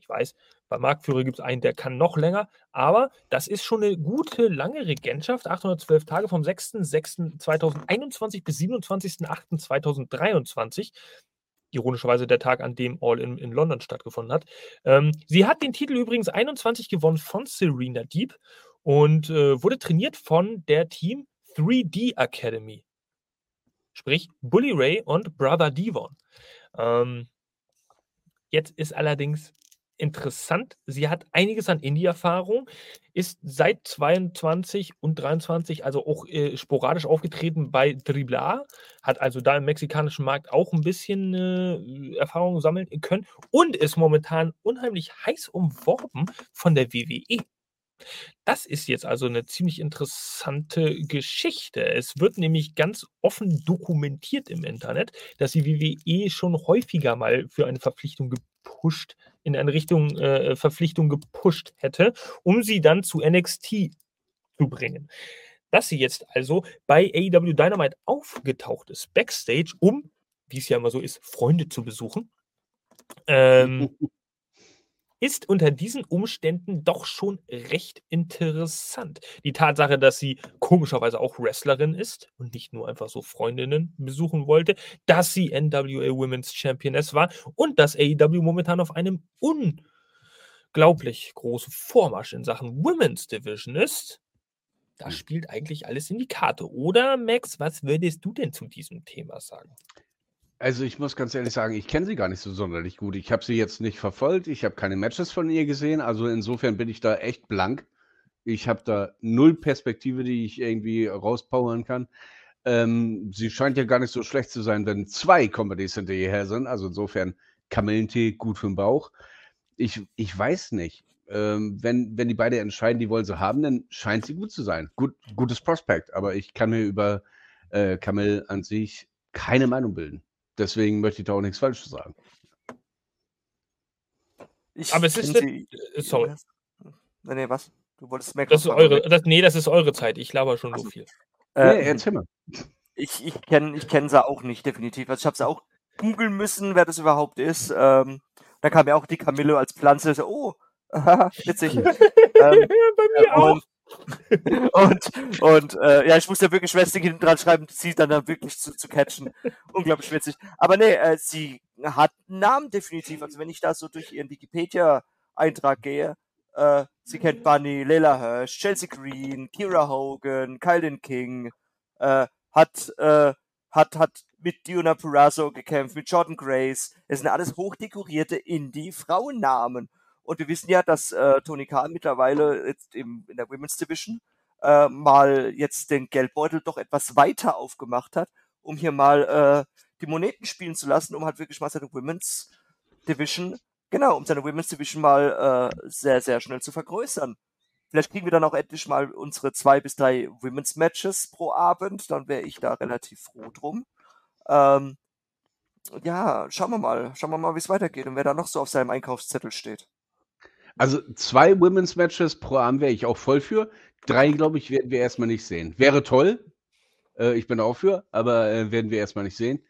ich weiß, bei Marktführer gibt es einen, der kann noch länger, aber das ist schon eine gute, lange Regentschaft. 812 Tage vom 6.6.2021 bis 27.08.2023. Ironischerweise der Tag, an dem All in, in London stattgefunden hat. Ähm, sie hat den Titel übrigens 21 gewonnen von Serena Deep und äh, wurde trainiert von der Team 3D Academy. Sprich Bully Ray und Brother Devon. Ähm, jetzt ist allerdings interessant. Sie hat einiges an Indie-Erfahrung, ist seit 22 und 23 also auch äh, sporadisch aufgetreten bei Dribla, hat also da im mexikanischen Markt auch ein bisschen äh, Erfahrung sammeln können und ist momentan unheimlich heiß umworben von der WWE. Das ist jetzt also eine ziemlich interessante Geschichte. Es wird nämlich ganz offen dokumentiert im Internet, dass die WWE schon häufiger mal für eine Verpflichtung gepusht, in eine Richtung äh, Verpflichtung gepusht hätte, um sie dann zu NXT zu bringen. Dass sie jetzt also bei AEW Dynamite aufgetaucht ist, backstage, um, wie es ja immer so ist, Freunde zu besuchen. Ähm, ist unter diesen Umständen doch schon recht interessant. Die Tatsache, dass sie komischerweise auch Wrestlerin ist und nicht nur einfach so Freundinnen besuchen wollte, dass sie NWA Women's Championess war und dass AEW momentan auf einem unglaublich großen Vormarsch in Sachen Women's Division ist. Das Hm. spielt eigentlich alles in die Karte. Oder Max, was würdest du denn zu diesem Thema sagen? Also ich muss ganz ehrlich sagen, ich kenne sie gar nicht so sonderlich gut. Ich habe sie jetzt nicht verfolgt, ich habe keine Matches von ihr gesehen, also insofern bin ich da echt blank. Ich habe da null Perspektive, die ich irgendwie rauspowern kann. Ähm, sie scheint ja gar nicht so schlecht zu sein, wenn zwei Comedies hinter ihr her sind. Also insofern Kamillentee gut für den Bauch. Ich, ich weiß nicht. Ähm, wenn, wenn die beide entscheiden, die wollen sie haben, dann scheint sie gut zu sein. Gut, gutes Prospekt, aber ich kann mir über äh, Camille an sich keine Meinung bilden. Deswegen möchte ich da auch nichts Falsches sagen. Ich Aber es ist sie- äh, sorry. Nee, nee, was? Du wolltest mehr Das ist eure, das, nee, das ist eure Zeit. Ich laber schon Ach so viel. Äh, nee, erzähl mal. ich ich kenne ich kenn sie auch nicht, definitiv. Also ich habe sie auch googeln müssen, wer das überhaupt ist. Ähm, da kam ja auch die Camille als Pflanze. So, oh, witzig. ähm, Bei mir auch. und und, und äh, ja, ich musste wirklich Schwester hinten dran schreiben, sie dann, dann wirklich zu, zu catchen. Unglaublich witzig. Aber nee, äh, sie hat einen Namen definitiv. Also wenn ich da so durch ihren Wikipedia-Eintrag gehe, äh, sie kennt Bunny, Leila Hirsch, Chelsea Green, Kira Hogan, Kylan King, äh, hat, äh, hat, hat mit Diona Purrazzo gekämpft, mit Jordan Grace. Das sind alles hochdekorierte Indie-Frauennamen. Und wir wissen ja, dass äh, Tony Khan mittlerweile jetzt im, in der Women's Division äh, mal jetzt den Geldbeutel doch etwas weiter aufgemacht hat, um hier mal äh, die Moneten spielen zu lassen, um halt wirklich mal seine Women's Division, genau, um seine Women's Division mal äh, sehr, sehr schnell zu vergrößern. Vielleicht kriegen wir dann auch endlich mal unsere zwei bis drei Women's Matches pro Abend, dann wäre ich da relativ froh drum. Ähm, ja, schauen wir mal, schauen wir mal, wie es weitergeht und wer da noch so auf seinem Einkaufszettel steht. Also zwei Women's Matches pro Abend wäre ich auch voll für. Drei, glaube ich, werden wir erstmal nicht sehen. Wäre toll. Äh, ich bin auch für, aber äh, werden wir erstmal nicht sehen.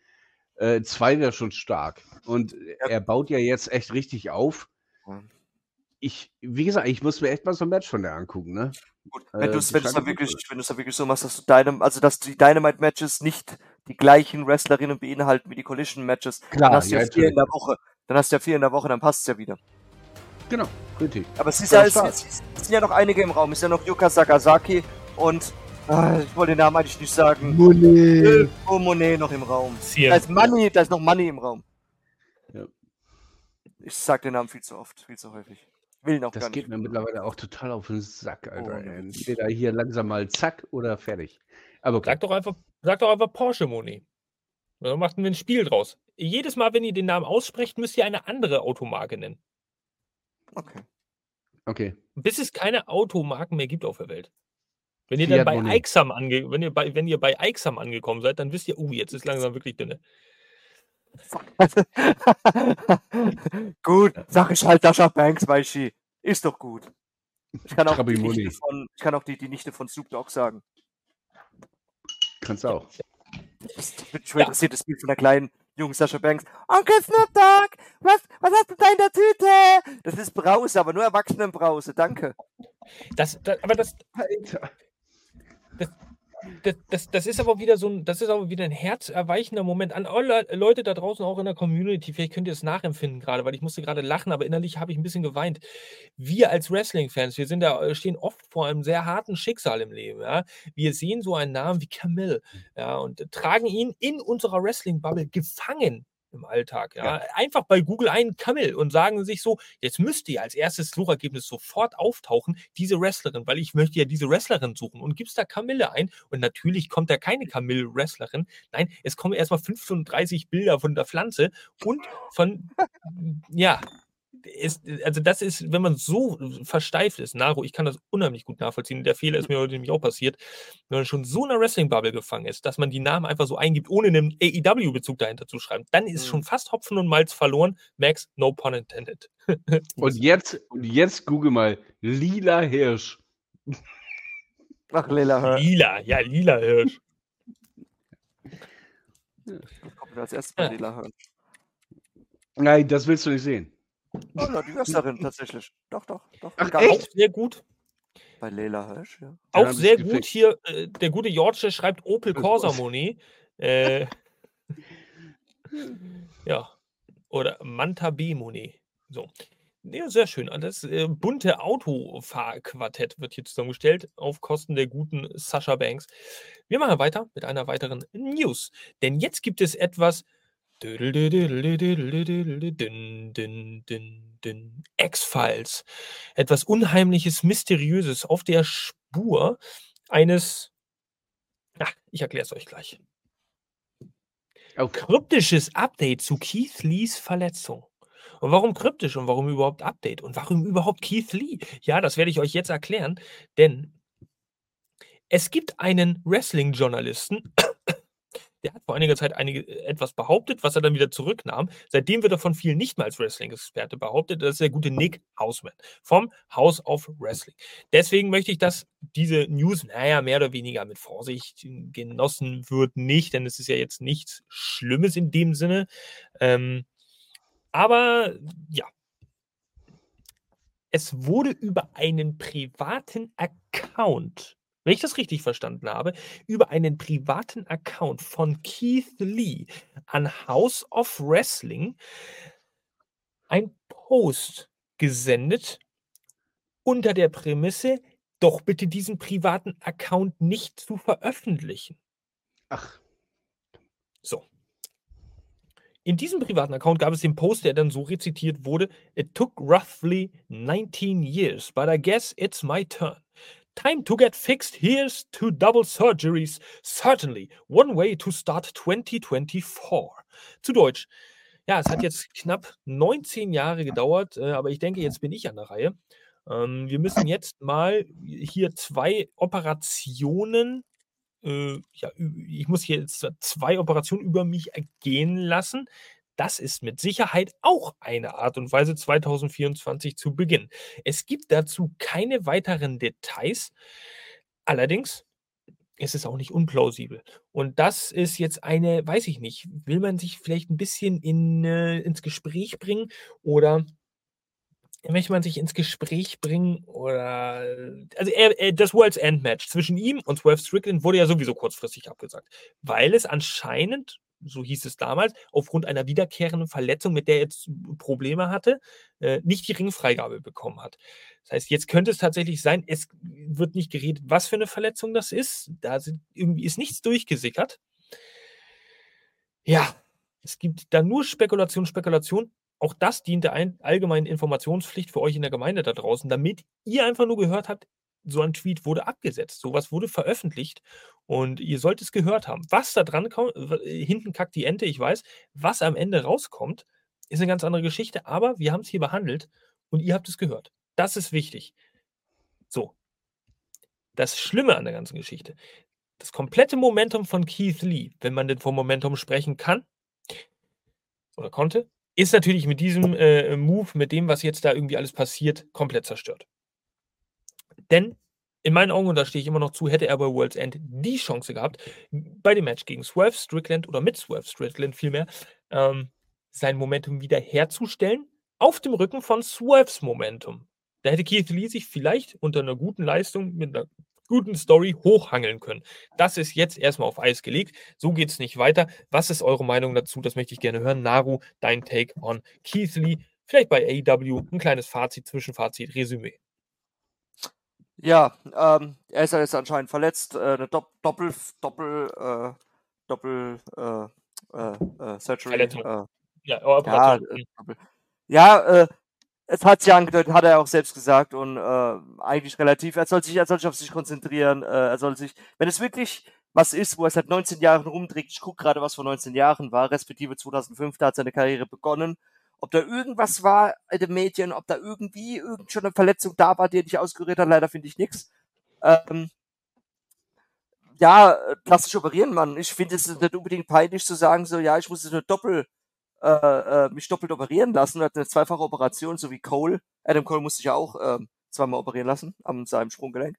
Äh, zwei wäre schon stark. Und Ja. er baut ja jetzt echt richtig auf. Ich, wie gesagt, ich muss mir echt mal so ein Match von der angucken, ne? Gut, Äh, wenn du es die wenn gut wirklich, wenn wirklich so machst, dass du deinem, also dass die Dynamite-Matches nicht die gleichen Wrestlerinnen beinhalten wie die Collision-Matches, dann hast du ja, ja, vier in der Woche. Dann hast du ja vier in der Woche, dann passt es ja wieder. Genau, richtig. Aber es ist Ja, ja, es, es, es sind ja noch einige im Raum. Es ist ja noch Yuka Sakazaki und ah, ich wollte den Namen eigentlich nicht sagen. Money. Oh Monet noch im Raum. Da ist Money, da ist noch Money im Raum. Ja. Ich sag den Namen viel zu oft, viel zu häufig. Will ihn auch Das gar geht nicht. mir mittlerweile auch total auf den Sack, Alter. Oh. Entweder hier langsam mal zack oder fertig. Aber okay. Sag doch einfach, sag doch einfach Porsche Moni. Dann machten wir ein Spiel draus. Jedes Mal, wenn ihr den Namen aussprecht, müsst ihr eine andere Automarke nennen. Okay. Okay. Bis es keine Automarken mehr gibt auf der Welt. Wenn ihr dann Fiat bei Moni. Ixam ange wenn ihr bei, wenn ihr bei Ixam angekommen seid, dann wisst ihr, uh, jetzt ist langsam wirklich dünne. gut, sag ich halt Dasha Banks, weil sie ist doch gut. Ich kann auch, die. Nichte von, ich kann auch die, die Nichte von Snoop Dogg sagen. Kannst du auch. Das wird schon interessiert, das Bild von der kleinen jungen Sascha Banks. Onkel Snoop Dogg, was, was hast du da in der Tüte? Das ist Brause, aber nur Erwachsenenbrause, danke. Das, das, aber das, Alter. das, das, das ist aber wieder so ein, das ist aber wieder ein herzerweichender Moment an alle Leute da draußen auch in der Community. Vielleicht könnt ihr es nachempfinden gerade, weil ich musste gerade lachen, aber innerlich habe ich ein bisschen geweint. Wir als Wrestling-Fans, wir sind da, äh, stehen oft vor einem sehr harten Schicksal im Leben. Ja? Wir sehen so einen Namen wie Camille ja, und tragen ihn in unserer Wrestling-Bubble gefangen im Alltag. Ja? Einfach bei Google ein Camille und sagen sich so, jetzt müsste ja als erstes Suchergebnis sofort auftauchen, diese Wrestlerin, weil ich möchte ja diese Wrestlerin suchen und gibst da Camille ein und natürlich kommt da keine Camille-Wrestlerin. Nein, es kommen erstmal 35 Bilder von der Pflanze und von, ja, ist, also das ist, wenn man so versteift ist, Naro, ich kann das unheimlich gut nachvollziehen. Der Fehler ist mir heute nämlich auch passiert, wenn man schon so in einer Wrestling-Bubble gefangen ist, dass man die Namen einfach so eingibt, ohne einen AEW-Bezug dahinter zu schreiben, dann ist Mhm. schon fast Hopfen und Malz verloren. Max, no pun intended. Und jetzt, und jetzt google mal Lila Hirsch. Ach, Lela, hör. Lila, ja, lila Hirsch. Kommt mir als erstes bei Ja. Lela hören. Nein, das willst du nicht sehen. Oh, ja, die Wrestlerin tatsächlich. Doch, doch, doch. Ach, Gar echt? Auch sehr gut. Bei Lela Hirsch, ja. Auch ich's sehr gefickt. gut hier, äh, der gute George schreibt Opel Corsa. Moni. Äh, ja. Oder Manta B Moni. So. Ja, sehr schön. Und Das äh, bunte Autofahrquartett wird hier zusammengestellt auf Kosten der guten Sascha Banks. Wir machen weiter mit einer weiteren News. Denn jetzt gibt es etwas. X-Files. Etwas Unheimliches, Mysteriöses auf der Spur eines. Ach, ich erkläre es euch gleich. Okay. Kryptisches Update zu Keith Lees Verletzung. Und warum kryptisch und warum überhaupt Update? Und warum überhaupt Keith Lee? Ja, das werde ich euch jetzt erklären, denn es gibt einen Wrestling-Journalisten, der hat vor einiger Zeit einige, etwas behauptet, was er dann wieder zurücknahm. Seitdem wird er von vielen nicht mehr als Wrestling-Experte behauptet. Das ist der gute Nick Hausman vom House of Wrestling. Deswegen möchte ich, dass diese News, naja, mehr oder weniger mit Vorsicht genossen wird, nicht, denn es ist ja jetzt nichts Schlimmes in dem Sinne. Ähm, aber ja, es wurde über einen privaten Account, wenn ich das richtig verstanden habe, über einen privaten Account von Keith Lee an House of Wrestling ein Post gesendet unter der Prämisse, doch bitte diesen privaten Account nicht zu veröffentlichen. Ach, So. In diesem privaten Account gab es den Post, der dann so rezitiert wurde: It took roughly 19 years, but I guess it's my turn. Time to get fixed. Here's to double surgeries. Certainly one way to start 2024. Zu Deutsch. Ja, es hat jetzt knapp 19 Jahre gedauert, äh, aber ich denke, jetzt bin ich an der Reihe. Ähm, wir müssen jetzt mal hier zwei Operationen, äh, ja, ich muss hier jetzt zwei Operationen über mich ergehen lassen. Das ist mit Sicherheit auch eine Art und Weise, 2024 zu beginnen. Es gibt dazu keine weiteren Details. Allerdings ist es auch nicht unplausibel. Und das ist jetzt eine, weiß ich nicht, will man sich vielleicht ein bisschen in, äh, ins Gespräch bringen oder möchte man sich ins Gespräch bringen oder also er, er, das World's End Match zwischen ihm und Swerve Strickland wurde ja sowieso kurzfristig abgesagt, weil es anscheinend so hieß es damals, aufgrund einer wiederkehrenden Verletzung, mit der er jetzt Probleme hatte, äh, nicht die Ringfreigabe bekommen hat. Das heißt, jetzt könnte es tatsächlich sein, es wird nicht geredet, was für eine Verletzung das ist. Da sind, irgendwie ist nichts durchgesickert. Ja, es gibt da nur Spekulation, Spekulation. Auch das dient der allgemeinen Informationspflicht für euch in der Gemeinde da draußen, damit ihr einfach nur gehört habt, so ein Tweet wurde abgesetzt. Sowas wurde veröffentlicht und ihr sollt es gehört haben. Was da dran kommt, hinten kackt die Ente, ich weiß. Was am Ende rauskommt, ist eine ganz andere Geschichte, aber wir haben es hier behandelt und ihr habt es gehört. Das ist wichtig. So. Das Schlimme an der ganzen Geschichte, das komplette Momentum von Keith Lee, wenn man denn vom Momentum sprechen kann oder konnte, ist natürlich mit diesem äh, Move, mit dem, was jetzt da irgendwie alles passiert, komplett zerstört. Denn in meinen Augen, und da stehe ich immer noch zu, hätte er bei World's End die Chance gehabt, bei dem Match gegen Swerve Strickland oder mit Swerve Strickland vielmehr, ähm, sein Momentum wieder herzustellen auf dem Rücken von Swerves Momentum. Da hätte Keith Lee sich vielleicht unter einer guten Leistung mit einer guten Story hochhangeln können. Das ist jetzt erstmal auf Eis gelegt. So geht es nicht weiter. Was ist eure Meinung dazu? Das möchte ich gerne hören. Naru, dein Take on Keith Lee. Vielleicht bei AEW ein kleines Fazit, Zwischenfazit, Resümee. Ja, ähm, er ist ja jetzt anscheinend verletzt. Äh, eine Dopp Doppel, Doppel, äh, Doppel, äh, äh, äh Surgery. Äh, ja, ja, äh, ja äh, es hat sich angedeutet, hat er auch selbst gesagt und eigentlich relativ. Er soll sich, er soll sich auf sich konzentrieren. Er soll sich, wenn es wirklich was ist, wo er seit 19 Jahren rumträgt, ich gucke gerade, was vor 19 Jahren war, respektive 2005, da hat seine Karriere begonnen ob da irgendwas war in den Medien, ob da irgendwie irgend schon eine Verletzung da war, die er nicht ausgerührt hat. Leider finde ich nichts. Ähm, ja, lass dich operieren, Mann. Ich finde es nicht unbedingt peinlich zu sagen, so, ja, ich muss eine Doppel, äh, äh, mich doppelt operieren lassen. Er hat eine zweifache Operation, so wie Cole. Adam Cole musste sich auch äh, zweimal operieren lassen am seinem Sprunggelenk.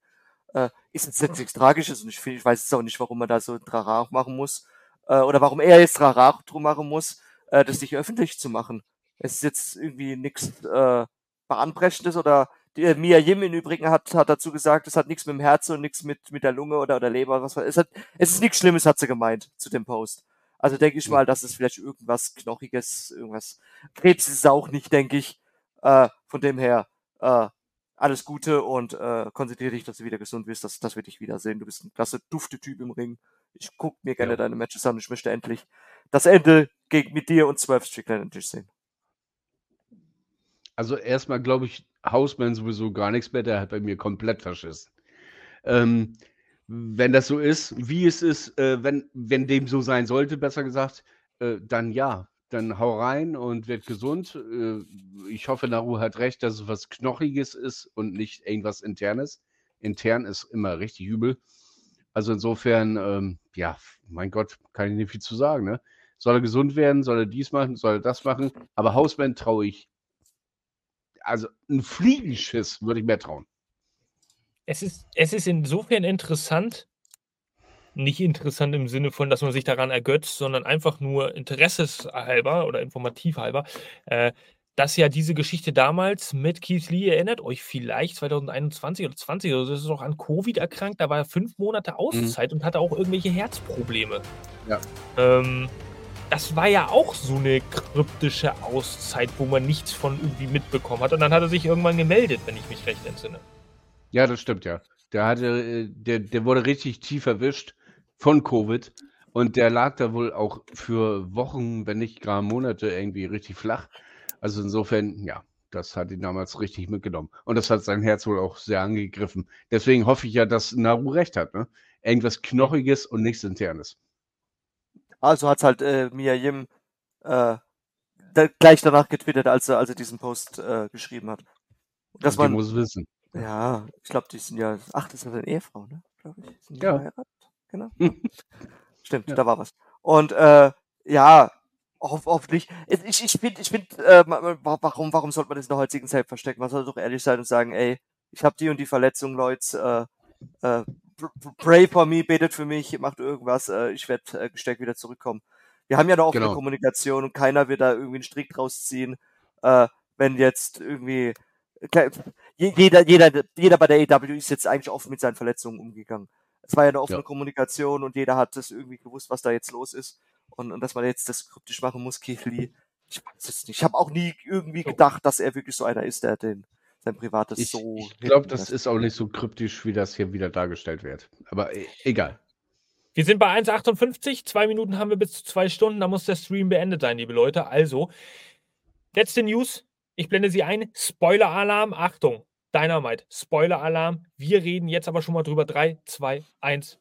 Äh, ist jetzt nichts Tragisches und ich, find, ich weiß jetzt auch nicht, warum man da so ein Trarach machen muss. Äh, oder warum er jetzt Trarach drum machen muss, äh, das nicht öffentlich zu machen. Es ist jetzt irgendwie nichts äh, Bahnbrechendes oder die, äh, Mia Yim im Übrigen hat, hat dazu gesagt, es hat nichts mit dem Herz und nichts mit, mit der Lunge oder, der Leber, was es hat, es ist nichts Schlimmes, hat sie gemeint zu dem Post. Also denke ich mal, dass es vielleicht irgendwas Knochiges, irgendwas. Krebs ist es auch nicht, denke ich. Äh, von dem her, äh, alles Gute und äh, konzentriere dich, dass du wieder gesund bist. Das, das wird dich wiedersehen. Du bist ein klasse, dufte Typ im Ring. Ich guck mir gerne ja. deine Matches an. Ich möchte endlich das Ende gegen mit dir und 12 Strickland endlich sehen. Also erstmal glaube ich, Hausmann sowieso gar nichts mehr, der hat bei mir komplett verschissen. Ähm, wenn das so ist, wie es ist, äh, wenn, wenn dem so sein sollte, besser gesagt, äh, dann ja. Dann hau rein und wird gesund. Äh, ich hoffe, Naru hat recht, dass es was Knochiges ist und nicht irgendwas Internes. Intern ist immer richtig übel. Also insofern, ähm, ja, mein Gott, kann ich nicht viel zu sagen. Ne? Soll er gesund werden, soll er dies machen, soll er das machen. Aber Hausmann traue ich also ein Fliegenschiss würde ich mir trauen. Es ist, es ist insofern interessant, nicht interessant im Sinne von, dass man sich daran ergötzt, sondern einfach nur interesseshalber oder informativhalber, äh, dass ja diese Geschichte damals mit Keith Lee, erinnert euch vielleicht 2021 oder 20, also das ist noch an Covid erkrankt, da war er fünf Monate mhm. Auszeit mhm. und hatte auch irgendwelche Herzprobleme. Ja. Ähm, das war ja auch so eine kryptische Auszeit, wo man nichts von irgendwie mitbekommen hat. Und dann hat er sich irgendwann gemeldet, wenn ich mich recht entsinne. Ja, das stimmt ja. Der hatte, äh, der, der wurde richtig tief erwischt von Covid. Und der lag da wohl auch für Wochen, wenn nicht gar Monate irgendwie richtig flach. Also insofern, ja, Das hat ihn damals richtig mitgenommen. Und das hat sein Herz wohl auch sehr angegriffen. Deswegen hoffe ich ja, dass Naru recht hat. Ne? Irgendwas Knochiges und nichts Internes. Also hat es halt äh, Mia Yim äh, da, gleich danach getwittert, als er, als er diesen Post äh, geschrieben hat. Dass Die man, muss wissen. ja, ich glaube, die sind ja, ach, das ist ja seine Ehefrau, ne? Glaube ich. Sind Ja. verheiratet? Genau. Stimmt, da war was. Und äh, ja, hoff, hoffentlich. Ich, ich- ich finde, ich find, äh, warum, warum sollte man das in der heutigen Zeit verstecken? Man soll doch ehrlich sein und sagen, ey, ich habe die und die Verletzung, Leute, äh, äh, pr- pr- pray for me, betet für mich, macht irgendwas, äh, ich werde äh, gestärkt wieder zurückkommen. Wir haben ja eine offene Genau. Kommunikation und keiner wird da irgendwie einen Strick draus ziehen, äh, wenn jetzt irgendwie jeder, jeder, jeder bei der AW ist jetzt eigentlich offen mit seinen Verletzungen umgegangen. Es war ja eine offene Ja. Kommunikation und jeder hat das irgendwie gewusst, was da jetzt los ist. Und, und dass man jetzt das kryptisch machen muss, Keith Lee, ich weiß es nicht. Ich habe auch nie irgendwie gedacht, dass er wirklich so einer ist, der den sein privates Ich, so. ich glaube, das lässt. ist auch nicht so kryptisch, wie das hier wieder dargestellt wird. Aber e egal. Wir sind bei 1,58. Zwei Minuten haben wir bis zu zwei Stunden. Da muss der Stream beendet sein, liebe Leute. Also, letzte News. Ich blende sie ein. Spoiler-Alarm. Achtung. Dynamite. Spoiler-Alarm. Wir reden jetzt aber schon mal drüber. 3, 2, 1.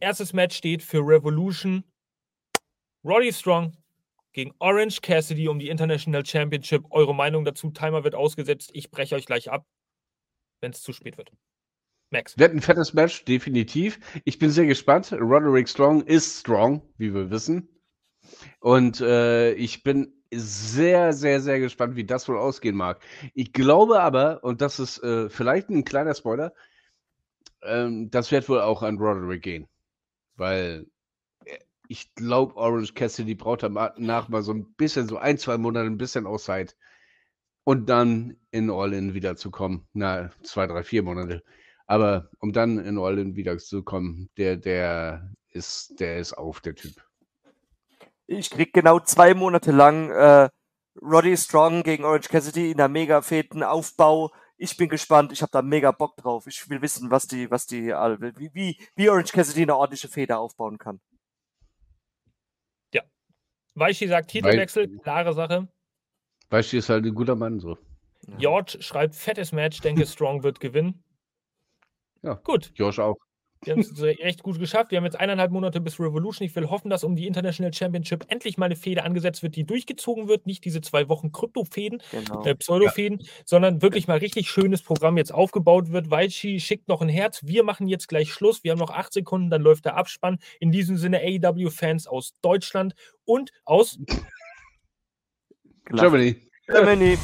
Erstes Match steht für Revolution. Roddy Strong gegen Orange Cassidy um die International Championship. Eure Meinung dazu? Timer wird ausgesetzt. Ich breche euch gleich ab, wenn es zu spät wird. Max. Wird ein fettes Match, definitiv. Ich bin sehr gespannt. Roderick Strong ist strong, wie wir wissen. Und äh, ich bin sehr, sehr, sehr gespannt, wie das wohl ausgehen mag. Ich glaube aber, und das ist äh, vielleicht ein kleiner Spoiler, ähm, das wird wohl auch an Roderick gehen. Weil ich glaube, Orange Cassidy braucht danach mal so ein bisschen, so ein, zwei Monate ein bisschen Auszeit. Und dann in All-In wiederzukommen. Na, zwei, drei, vier Monate. Aber um dann in All-In wiederzukommen, der, der ist, der ist auf, der Typ. Ich krieg genau zwei Monate lang äh, Roddy Strong gegen Orange Cassidy in der mega feten Aufbau. Ich bin gespannt, ich habe da mega Bock drauf. Ich will wissen, was die, was die, wie, wie Orange Cassidy eine ordentliche Feder aufbauen kann. Weichi sagt Titelwechsel. Klare Sache. Du, ist halt ein guter Mann so. George schreibt fettes Match. Denke, Strong wird gewinnen. Ja. Gut. Josh auch. Wir haben es recht gut geschafft. Wir haben jetzt eineinhalb Monate bis Revolution. Ich will hoffen, dass um die International Championship endlich mal eine Fehde angesetzt wird, die durchgezogen wird. Nicht diese zwei Wochen Krypto-Fäden, Genau. äh, Pseudo-Fäden, sondern wirklich mal richtig schönes Programm jetzt aufgebaut wird. Weichi schickt noch ein Herz. Wir machen jetzt gleich Schluss. Wir haben noch acht Sekunden, dann läuft der Abspann. In diesem Sinne AEW-Fans aus Deutschland und aus. Germany. Germany.